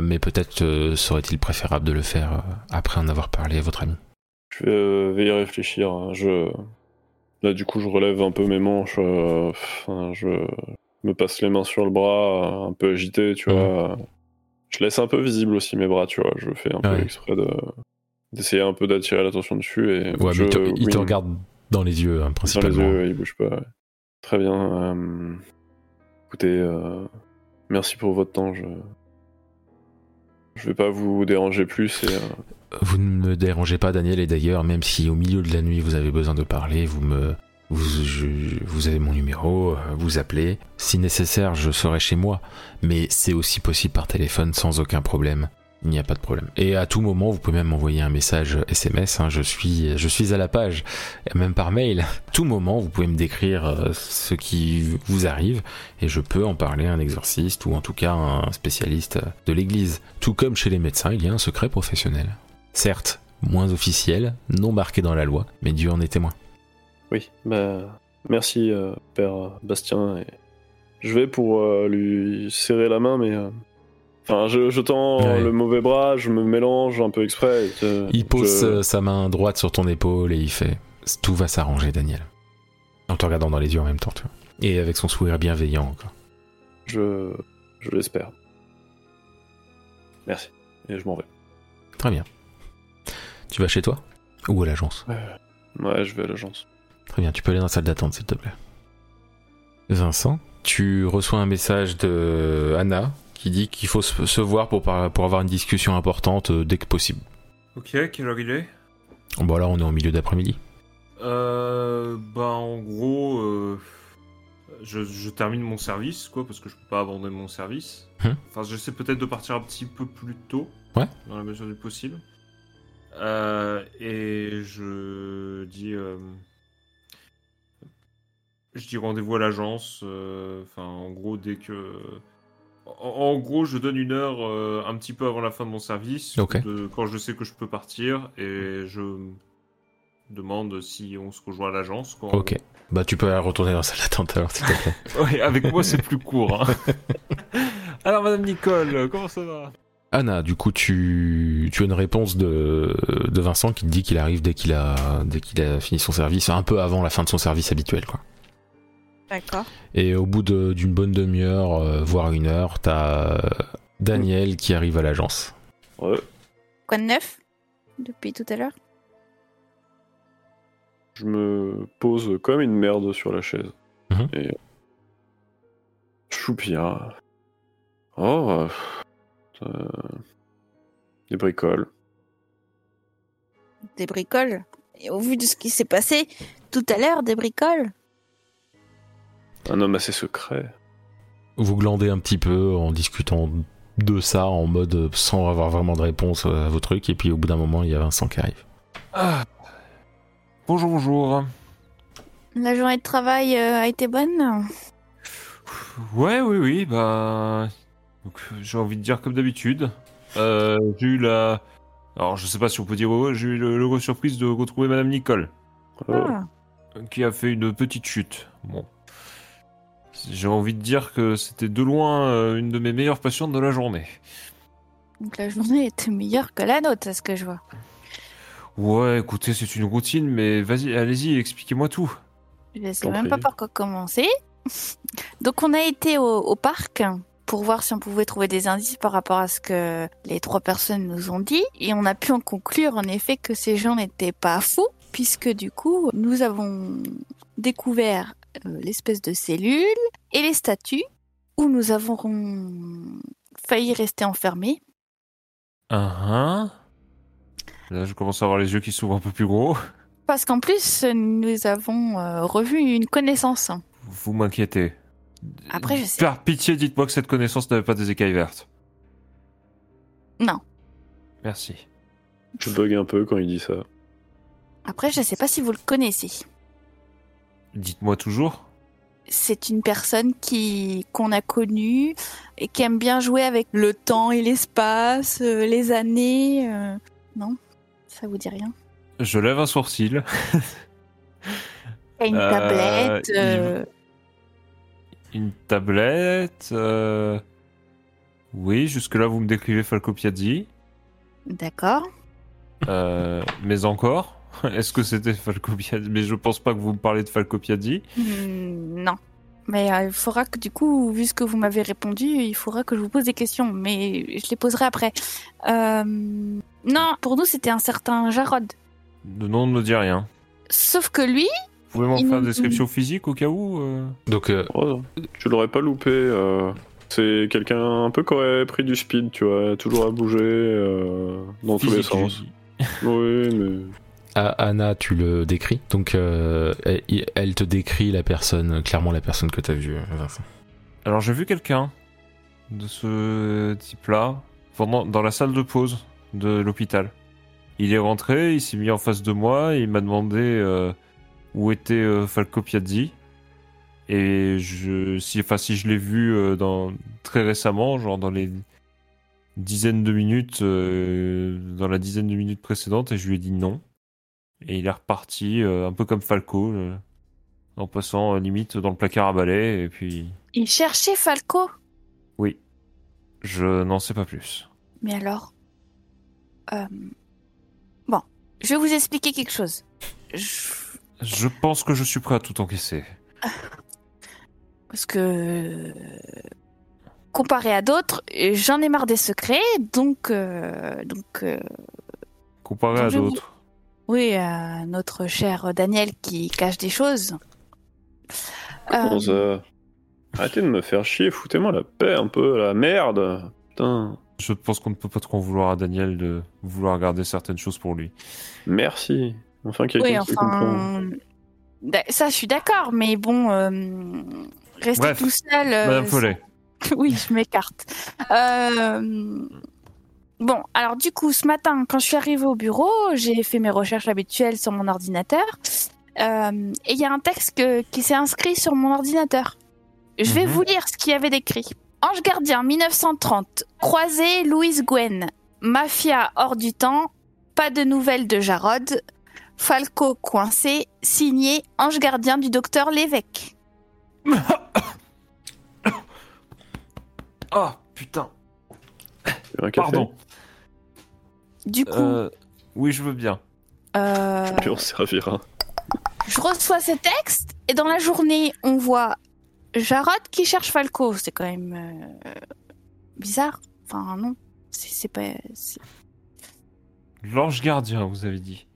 S1: mais peut-être serait-il préférable de le faire après en avoir parlé à votre ami.
S5: Je vais, y réfléchir. hein. Je... Là, du coup, je relève un peu mes manches. je me passe les mains sur le bras, euh, un peu agité, tu vois. Je laisse un peu visible aussi mes bras, tu vois. Je fais un peu exprès de d'essayer un peu d'attirer l'attention dessus. Et
S1: Ouais,
S5: je...
S1: mais il te, il te
S5: oui,
S1: regarde dans les yeux, hein,
S5: Dans les
S1: principalement.
S5: yeux, ouais, il bouge pas. ouais. Très bien. euh, Écoutez, euh, merci pour votre temps. Je... je vais pas vous déranger plus. Et, euh,
S1: Vous ne me dérangez pas, Daniel, et d'ailleurs, même si au milieu de la nuit vous avez besoin de parler, vous me. Vous, avez mon numéro, euh, vous appelez. Si nécessaire, je serai chez moi. Mais c'est aussi possible par téléphone sans aucun problème. Il n'y a pas de problème. Et à tout moment, vous pouvez même m'envoyer un message SMS. hein, je suis, je suis à la page, même par mail. À tout moment, vous pouvez me décrire euh, ce qui vous arrive, et je peux en parler à un exorciste ou en tout cas un spécialiste de l'Église. Tout comme chez les médecins, il y a un secret professionnel. Certes, moins officiel, non marqué dans la loi, mais Dieu en est témoin.
S5: Oui, bah, merci, euh, Père Bastien. Et je vais pour euh, lui serrer la main, mais. euh, Enfin, je, je tends
S1: Ouais.
S5: le mauvais bras, je me mélange un peu exprès.
S1: Il pose
S5: je-
S1: sa main droite sur ton épaule et il fait Tout va s'arranger, Daniel. En te regardant dans les yeux en même temps, tu vois. Et avec son sourire bienveillant encore.
S5: Je, je l'espère. Merci. Et je m'en vais.
S1: Très bien. Tu vas chez toi Ou à l'agence?
S5: Ouais, je vais à l'agence.
S1: Très bien, tu peux aller dans la salle d'attente, s'il te plaît. Vincent, tu reçois un message de Anna qui dit qu'il faut se voir pour, pour avoir une discussion importante euh, dès que possible.
S4: Ok, quelle heure il est?
S1: Bon, là, on est en milieu d'après-midi.
S4: Euh, bah en gros, euh, je, je termine mon service, quoi, parce que je peux pas abandonner mon service.
S1: Hum.
S4: Enfin, j'essaie peut-être de partir un petit peu plus tôt.
S1: Ouais.
S4: Dans la mesure du possible. Euh, et je dis, euh, je dis rendez-vous à l'agence. euh, Enfin, en gros, dès que, en, en gros, je donne une heure euh, un petit peu avant la fin de mon service,
S1: Ok.
S4: de- quand je sais que je peux partir, et je demande si on se rejoint à l'agence.
S1: Ok. Bah, tu peux retourner dans la salle d'attente alors, s'il te plaît.
S4: Ouais, avec moi c'est plus court. hein. Alors, Madame Nicole, comment ça va?
S1: Anna, du coup, tu, tu as une réponse de, de Vincent qui te dit qu'il arrive dès qu'il a, dès qu'il a fini son service, un peu avant la fin de son service habituel, quoi.
S3: D'accord.
S1: Et au bout de- d'une bonne demi-heure, euh, voire une heure, t'as euh, Daniel qui arrive à l'agence.
S5: Ouais.
S3: Quoi de neuf depuis tout à l'heure?
S5: Je me pose comme une merde sur la chaise.
S1: Mhm.
S5: Et. Choupia. Oh. euh, Des bricoles.
S3: Des bricoles? Et au vu de ce qui s'est passé tout à l'heure, des bricoles?
S5: Un homme assez secret.
S1: Vous glandez un petit peu en discutant de ça en mode sans avoir vraiment de réponse à vos trucs. Et puis au bout d'un moment, il y a Vincent qui arrive.
S4: Ah. Bonjour, bonjour.
S3: La journée de travail euh, a été bonne?
S4: Ouais, oui, oui, bah. J'ai envie de dire comme d'habitude. Euh, j'ai eu la. Alors, je sais pas si on peut dire j'ai eu le- surprise de retrouver Madame Nicole,
S5: Euh,
S3: Ah.
S4: qui a fait une petite chute. Bon. J'ai envie de dire que c'était de loin euh, une de mes meilleures patientes de la journée.
S3: Donc la journée était meilleure que la nôtre, à ce que je vois.
S4: Ouais, écoutez, c'est une routine, mais vas-y, allez-y, expliquez-moi tout.
S3: Je sais même pas par quoi commencer. Donc on a été au, au parc pour voir si on pouvait trouver des indices par rapport à ce que les trois personnes nous ont dit. Et on a pu en conclure en effet que ces gens n'étaient pas fous, puisque du coup nous avons découvert l'espèce de cellule et les statues où nous avons failli rester enfermés.
S4: Ah ah. Là, je commence à avoir les yeux qui s'ouvrent un peu plus gros.
S3: Parce qu'en plus, nous avons euh, revu une connaissance.
S4: Vous m'inquiétez.
S3: Après, je sais.
S4: Par pitié, dites-moi que cette connaissance n'avait pas des écailles vertes.
S3: Non.
S4: Merci.
S5: Je bug un peu quand il dit ça.
S3: Après, je sais pas si vous le connaissez.
S4: Dites-moi toujours.
S3: c'est une personne qui qu'on a connue et qui aime bien jouer avec le temps et l'espace, euh, les années. euh, Non, ça vous dit rien
S4: Je lève un sourcil.
S3: A une
S4: Euh,
S3: tablette.
S4: il-
S3: euh,
S4: Une tablette. euh, Oui, jusque-là, vous me décrivez Falco Piazzi.
S3: D'accord.
S4: Euh, mais encore Est-ce que c'était Falco Piazzi Mais je pense pas que vous me parlez de Falco Piazzi.
S3: Hmm, non. Mais euh, il faudra que du coup, vu ce que vous m'avez répondu, il faudra que je vous pose des questions, mais je les poserai après. Euh, Non, pour nous, c'était un certain Jarod.
S4: Le nom ne me dit rien.
S3: Sauf que lui,
S4: Vous pouvez m'en
S3: Il
S4: faire une description physique au cas où euh?
S1: Donc, euh,
S5: Oh, tu l'aurais pas loupé. euh, C'est quelqu'un un peu qui aurait pris du speed, tu vois, toujours à bouger euh, dans tous les
S4: je
S5: sens. Oui, mais
S1: Anna, tu le décris. Donc, euh, elle, te décrit la personne, clairement la personne que tu as vue.
S4: Alors j'ai vu quelqu'un de ce type-là dans la salle de pause de l'hôpital. Il est rentré, il s'est mis en face de moi, il m'a demandé euh, où était euh, Falco Piazzi. Et je, si, je l'ai vu dans, très récemment, genre dans les dizaines de minutes, dans la dizaine de minutes précédentes, et je lui ai dit non. Et il est reparti, euh, un peu comme Falco, euh, en passant euh, limite dans le placard à balai, et puis
S3: il cherchait Falco?
S4: oui. Je n'en sais pas plus.
S3: Mais alors euh, Bon, je vais vous expliquer quelque chose. Je-
S4: Je pense que je suis prêt à tout encaisser.
S3: Parce que comparé à d'autres, j'en ai marre des secrets, donc donc euh,
S4: Comparé à d'autres.
S3: Oui, à notre cher Daniel qui cache des choses. Euh,
S5: ça Arrêtez de me faire chier, foutez-moi la paix un peu, la merde. Putain,
S4: Je pense qu'on ne peut pas trop en vouloir à Daniel de vouloir garder certaines choses pour lui.
S5: merci. Enfin, quelqu'un
S3: oui,
S5: qui comprend.
S3: enfin, d'a- ça, je suis d'accord, mais bon, euh, rester
S4: Bref,
S3: tout seul. euh,
S4: Madame Follet.
S3: Oui, je m'écarte. Euh, Bon, alors du coup, ce matin, quand je suis arrivée au bureau, j'ai fait mes recherches habituelles sur mon ordinateur. Euh, et il y a un texte que- qui s'est inscrit sur mon ordinateur. Je vais
S4: Mhm.
S3: vous lire ce qu'il y avait d'écrit. Ange gardien 1930, croisé Louise Gwen, mafia hors du temps, pas de nouvelles de Jarod, Falco coincé, signé Ange gardien du docteur Lévesque.
S4: Ah, putain.
S5: Un café
S4: Pardon.
S3: Du coup,
S4: Euh, oui, je veux bien.
S3: euh,
S5: Puis on se servira.
S3: Je reçois ce texte et dans la journée, on voit Jarod qui cherche Falco. C'est quand même euh, bizarre. Enfin, non. C'est pas.
S4: L'ange gardien, vous avez dit.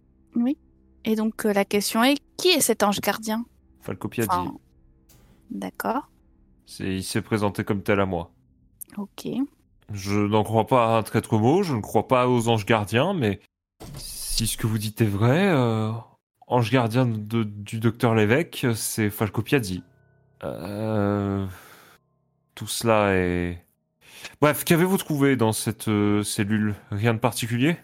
S3: Et donc, euh, la question est qui est cet ange gardien?
S4: Falco Piazzi.
S3: Enfin, D'accord.
S4: Il s'est présenté comme tel à moi.
S3: Ok.
S4: Je n'en crois pas à un traître mot, je ne crois pas aux anges gardiens, mais si ce que vous dites est vrai, euh, ange gardien du docteur Lévesque, c'est Falco Piazzi. Euh, tout cela est Bref, qu'avez-vous trouvé dans cette euh, cellule? Rien de particulier?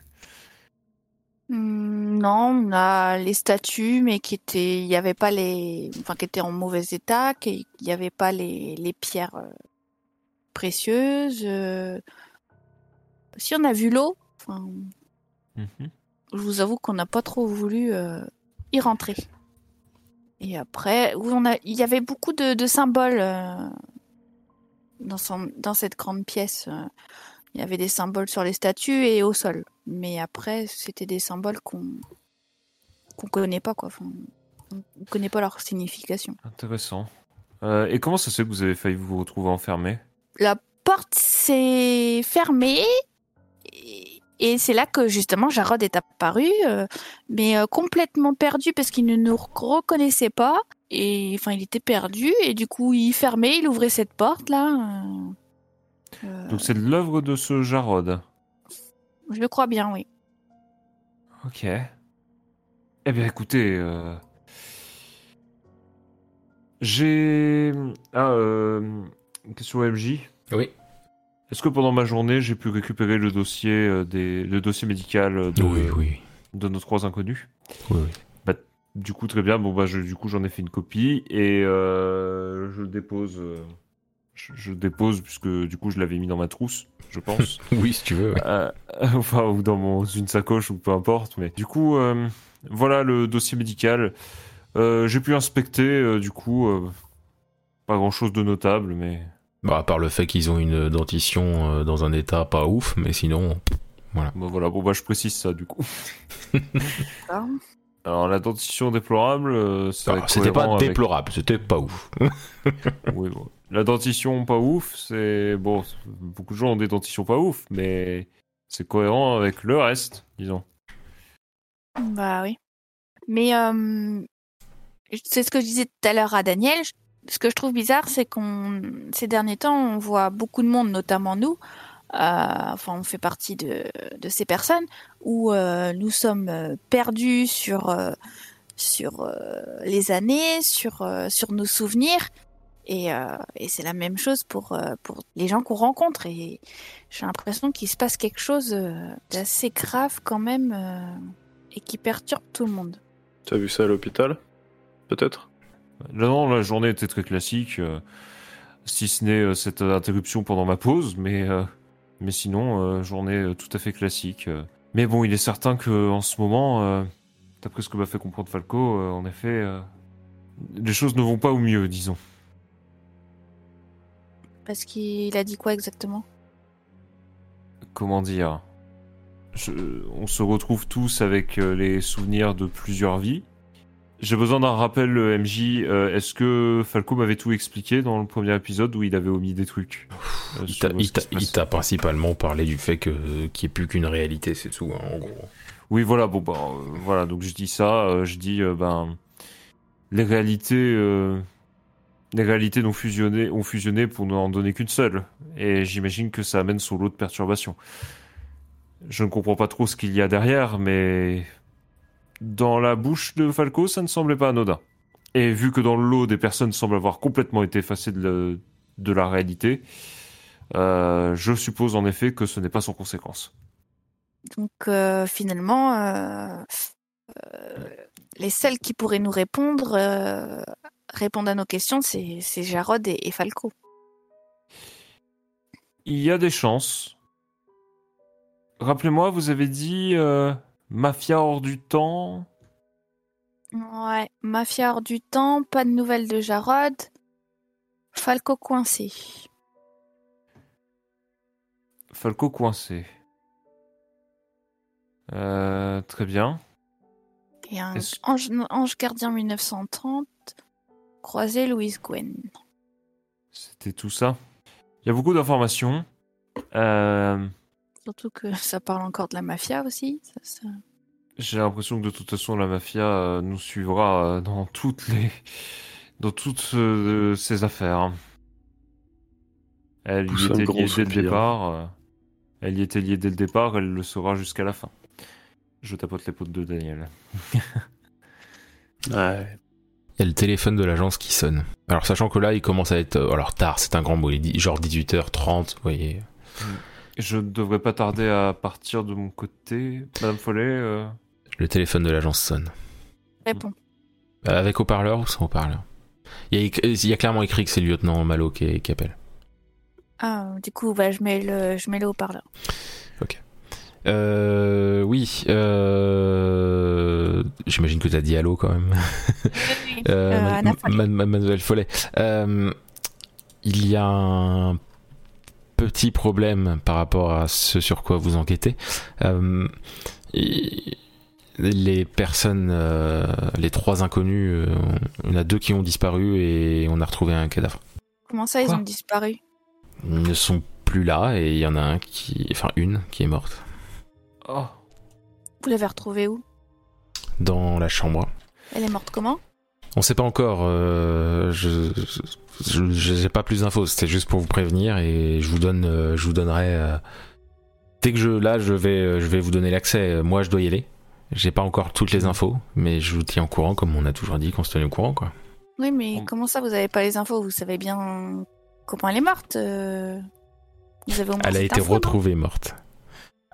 S3: Hmm, non, on a les statues, mais qui étaient, il n'y avait pas les, enfin, qui étaient en mauvais état, qu'il n'y avait pas les, les pierres euh, précieuses. euh. Si on a vu l'eau,
S4: Mhm.
S3: je vous avoue qu'on n'a pas trop voulu euh, y rentrer. Et après, où on a, il y avait beaucoup de, de symboles euh, dans, son, dans cette grande pièce. Il y avait des symboles sur les statues et au sol. Mais après, c'était des symboles qu'on qu'on connaît pas, quoi. Enfin, on ne connaît pas leur signification.
S4: Intéressant. Euh, et comment ça se fait que vous avez failli vous retrouver enfermé?
S3: La porte s'est fermée et, et c'est là que justement Jarod est apparu, euh, mais euh, complètement perdu parce qu'il ne nous reconnaissait pas. Et enfin, il était perdu et du coup, il fermait, il ouvrait cette porte là. euh,
S4: Donc c'est de l'œuvre de ce Jarod.
S3: je le crois bien, oui.
S4: Ok. Eh bien, écoutez, j'ai ah euh, une question MJ.
S1: Oui.
S4: Est-ce que pendant ma journée, j'ai pu récupérer le dossier euh, des le dossier médical euh, de,
S1: Oui, oui.
S4: de nos trois inconnus?
S1: Oui, oui.
S4: Du coup, très bien. Bon bah, je, du coup, j'en ai fait une copie et euh, je dépose. euh, je, je dépose puisque du coup, je l'avais mis dans ma trousse, je pense.
S1: Oui, si tu veux. ouais.
S4: Euh, enfin, ou dans mon, une sacoche, ou peu importe. Mais du coup, voilà le dossier médical. J'ai pu inspecter, du coup, pas grand chose de notable, mais
S1: Bah, à part le fait qu'ils ont une dentition euh, dans un état pas ouf, mais sinon.
S4: bon, voilà. Bon, bah, je précise ça, du coup.
S3: Ah.
S4: Alors, la dentition déplorable, euh,
S1: C'était pas
S4: avec-
S1: déplorable, c'était pas ouf.
S4: Oui, bon. La dentition pas ouf, c'est bon. Beaucoup de gens ont des dentitions pas ouf, mais c'est cohérent avec le reste, disons.
S3: Bah oui. Mais euh, c'est ce que je disais tout à l'heure à Daniel. Je- Ce que je trouve bizarre, c'est qu'on ces derniers temps, on voit beaucoup de monde, notamment nous. euh, enfin, on fait partie de, ces personnes où euh, nous sommes euh, perdus sur sur les années, sur sur nos souvenirs. Et, et c'est la même chose pour pour les gens qu'on rencontre. Et j'ai l'impression qu'il se passe quelque chose d'assez grave quand même. et qui perturbe tout le monde.
S5: T'as vu ça à l'hôpital? Peut-être?
S4: Là, non, la journée était très classique, euh, si ce n'est euh, cette interruption pendant ma pause, mais, euh, mais sinon, journée tout à fait classique. Mais bon, il est certain que en ce moment, d'après ce que m'a fait comprendre Falco, en effet, les choses ne vont pas au mieux, disons.
S3: Parce qu'il a dit quoi exactement?
S4: Comment dire? Je- On se retrouve tous avec les souvenirs de plusieurs vies. J'ai besoin d'un rappel, euh, MJ. euh, Est-ce que Falco m'avait tout expliqué dans le premier épisode où il avait omis des trucs? Euh,
S1: Il t'a- principalement parlé du fait qu'il n'y ait plus qu'une réalité, c'est tout, hein, en gros.
S4: Oui, voilà, bon, bah, euh, voilà, donc je dis ça, je dis, ben, les réalités, les réalités ont fusionné, ont fusionné pour n'en donner qu'une seule, et j'imagine que ça amène son lot de perturbations. Je ne comprends pas trop ce qu'il y a derrière, mais dans la bouche de Falco, ça ne semblait pas anodin. Et vu que dans le lot, des personnes semblent avoir complètement été effacées de, le- de la réalité, euh, je suppose en effet que ce n'est pas sans conséquence.
S3: Donc euh, finalement, euh, les seuls qui pourraient nous répondre, répondre à nos questions, c'est Jarod et, et Falco.
S4: Il y a des chances. Rappelez-moi, vous avez dit Mafia hors du temps.
S3: Ouais, Mafia hors du temps, pas de nouvelles de Jarod, Falco coincé.
S4: Falco coincé. Euh, très bien.
S3: Et un ange, ange gardien 1930, croisé Louise Gwen.
S4: C'était tout ça. Il y a beaucoup d'informations. Euh,
S3: Surtout que ça parle encore de la mafia aussi. ça- ça-
S4: J'ai l'impression que de toute façon la mafia euh, nous suivra euh, dans toutes les dans toutes euh, ces affaires. Elle y était liée dès le départ. euh, elle y était liée dès le départ. Elle le sera jusqu'à la fin. Je tapote les potes de Daniel.
S5: Ouais.
S1: Il y a le téléphone de l'agence qui sonne. Alors sachant que là, il commence à être... euh, alors tard, c'est un grand mot, il dit genre 18h30, vous voyez.
S4: Je ne devrais pas tarder à partir de mon côté. Madame Follet, euh,
S1: Le téléphone de l'agence sonne.
S3: Réponds.
S1: Euh, Avec haut-parleur ou sans haut-parleur? Il y, a, écrit- il y a clairement écrit que c'est le lieutenant Malo qui, qui appelle.
S3: Ah, du coup, bah, je mets le, je mets le haut-parleur.
S1: Euh, oui, euh, j'imagine que t'as dit allô quand même. Euh,
S3: Euh,
S1: ma- Mademoiselle Follet. Euh, il y a un petit problème par rapport à ce sur quoi vous enquêtez. Euh, et- les personnes, euh, les trois inconnus, euh, on a deux qui ont disparu et on a retrouvé un cadavre.
S3: Comment ça, ils
S4: Quoi
S3: ont disparu?
S1: Ils ne sont plus là et il y en a un qui, enfin une qui est morte
S4: Oh,
S3: Vous l'avez retrouvée où?
S1: Dans la chambre.
S3: Elle est morte comment?
S1: On sait pas encore. euh, je j'ai pas plus d'infos. C'était juste pour vous prévenir et je vous donne, euh, je vous donnerai. euh, dès que je là, je vais, euh, je vais vous donner l'accès. Moi, je dois y aller. J'ai pas encore toutes les infos, mais je vous tiens au courant, comme on a toujours dit qu'on se tenait au courant, quoi.
S3: Oui, mais
S4: Bon.
S3: comment ça, vous avez pas les infos? Vous savez bien comment elle est morte euh, Vous avez au moins
S1: Elle a été
S3: info,
S1: retrouvée morte.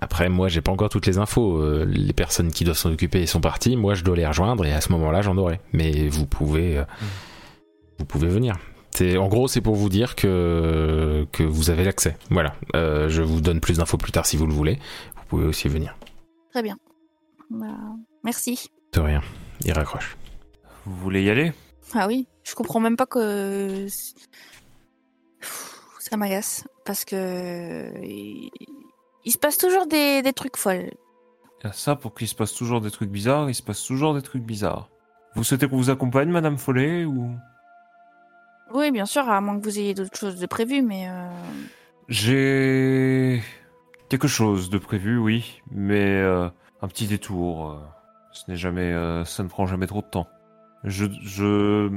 S1: Après, moi, j'ai pas encore toutes les infos. Euh, les personnes qui doivent s'en occuper sont parties. Moi, je dois les rejoindre et à ce moment-là, j'en aurai. Mais vous pouvez, euh, vous pouvez venir. En gros, c'est pour vous dire que que vous avez l'accès. Voilà. Euh, je vous donne plus d'infos plus tard si vous le voulez. Vous pouvez aussi venir.
S3: Très bien. Bah, merci.
S1: De rien. Il raccroche.
S4: vous voulez y aller?
S3: Ah oui, je comprends même pas que ça m'agace parce que il se passe toujours des, des trucs folles.
S4: Ça pour qu'il se passe toujours des trucs bizarres, il se passe toujours des trucs bizarres. Vous souhaitez qu'on vous accompagne, Madame Follet, ou?
S3: Oui, bien sûr, à moins que vous ayez d'autres choses de prévues, mais euh,
S4: J'ai quelque chose de prévu, oui, mais euh, un petit détour. euh, ce n'est jamais, euh, ça ne prend jamais trop de temps. Je, je,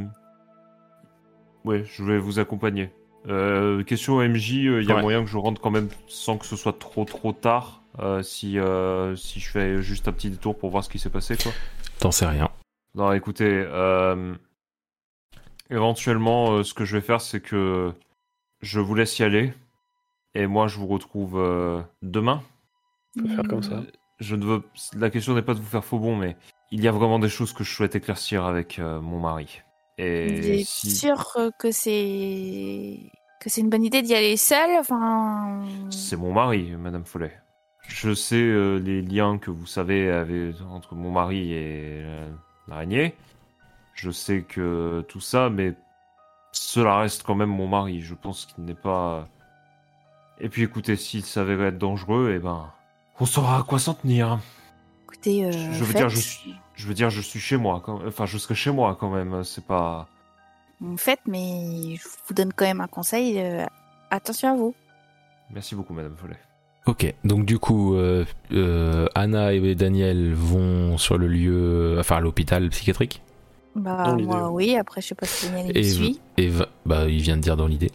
S4: ouais, je vais vous accompagner. Euh, question MJ, euh, il y a
S1: Ouais.
S4: moyen que je rentre quand même sans que ce soit trop trop tard. euh, si euh, si je fais juste un petit détour pour voir ce qui s'est passé, quoi.
S1: T'en sais rien.
S4: Non, écoutez, euh, éventuellement, euh, ce que je vais faire, c'est que je vous laisse y aller. Et moi, je vous retrouve euh, demain.
S5: Faut faire comme ça.
S4: Je ne veux... La question n'est pas de vous faire faux bon, mais il y a vraiment des choses que je souhaite éclaircir avec euh, mon mari. Et si...
S3: sûr euh, que c'est que c'est une bonne idée d'y aller seul Enfin,
S4: C'est mon mari, Madame Follet. Je sais euh, les liens que vous savez avec- entre mon mari et euh, l'araignée. Je sais que tout ça, mais cela reste quand même mon mari. Je pense qu'il n'est pas. Et puis écoutez, s'il s'avérait être dangereux, eh ben, on saura à quoi s'en tenir.
S3: écoutez, euh,
S4: je veux
S3: faites,
S4: dire, je suis, je veux dire, je suis chez moi. Quand... Enfin, je serai chez moi quand même. C'est pas.
S3: faites, mais je vous donne quand même un conseil. euh, attention à vous.
S4: Merci beaucoup, Madame Follet.
S1: Ok, donc du coup, euh, euh, Anna et Daniel vont sur le lieu, enfin à l'hôpital psychiatrique.
S3: Bah moi oui. Après, je sais pas si Daniel
S1: Et,
S3: y suit.
S1: et bah, il vient de dire dans l'idée.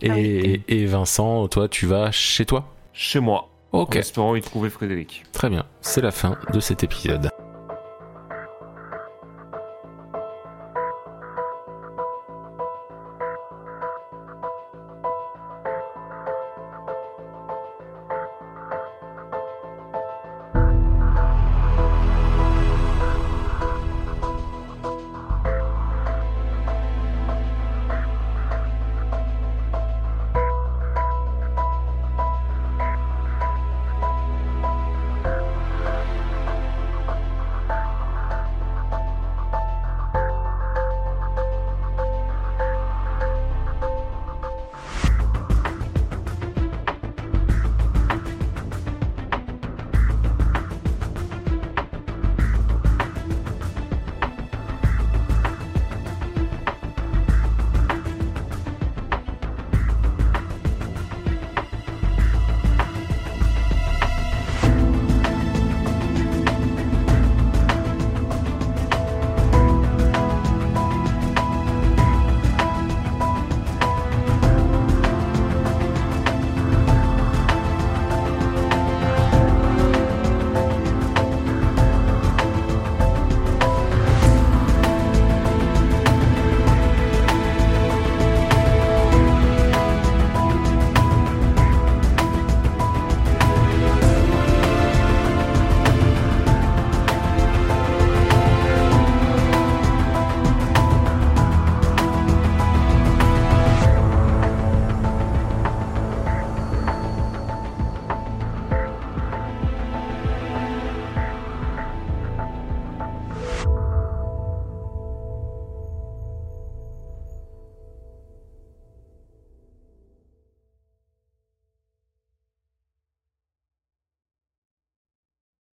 S1: Et,
S3: Ah oui.
S1: et Vincent, toi, tu vas chez toi
S4: Chez moi.
S1: Ok,
S4: En espérant y trouver Frédéric.
S1: très bien. C'est la fin de cet épisode.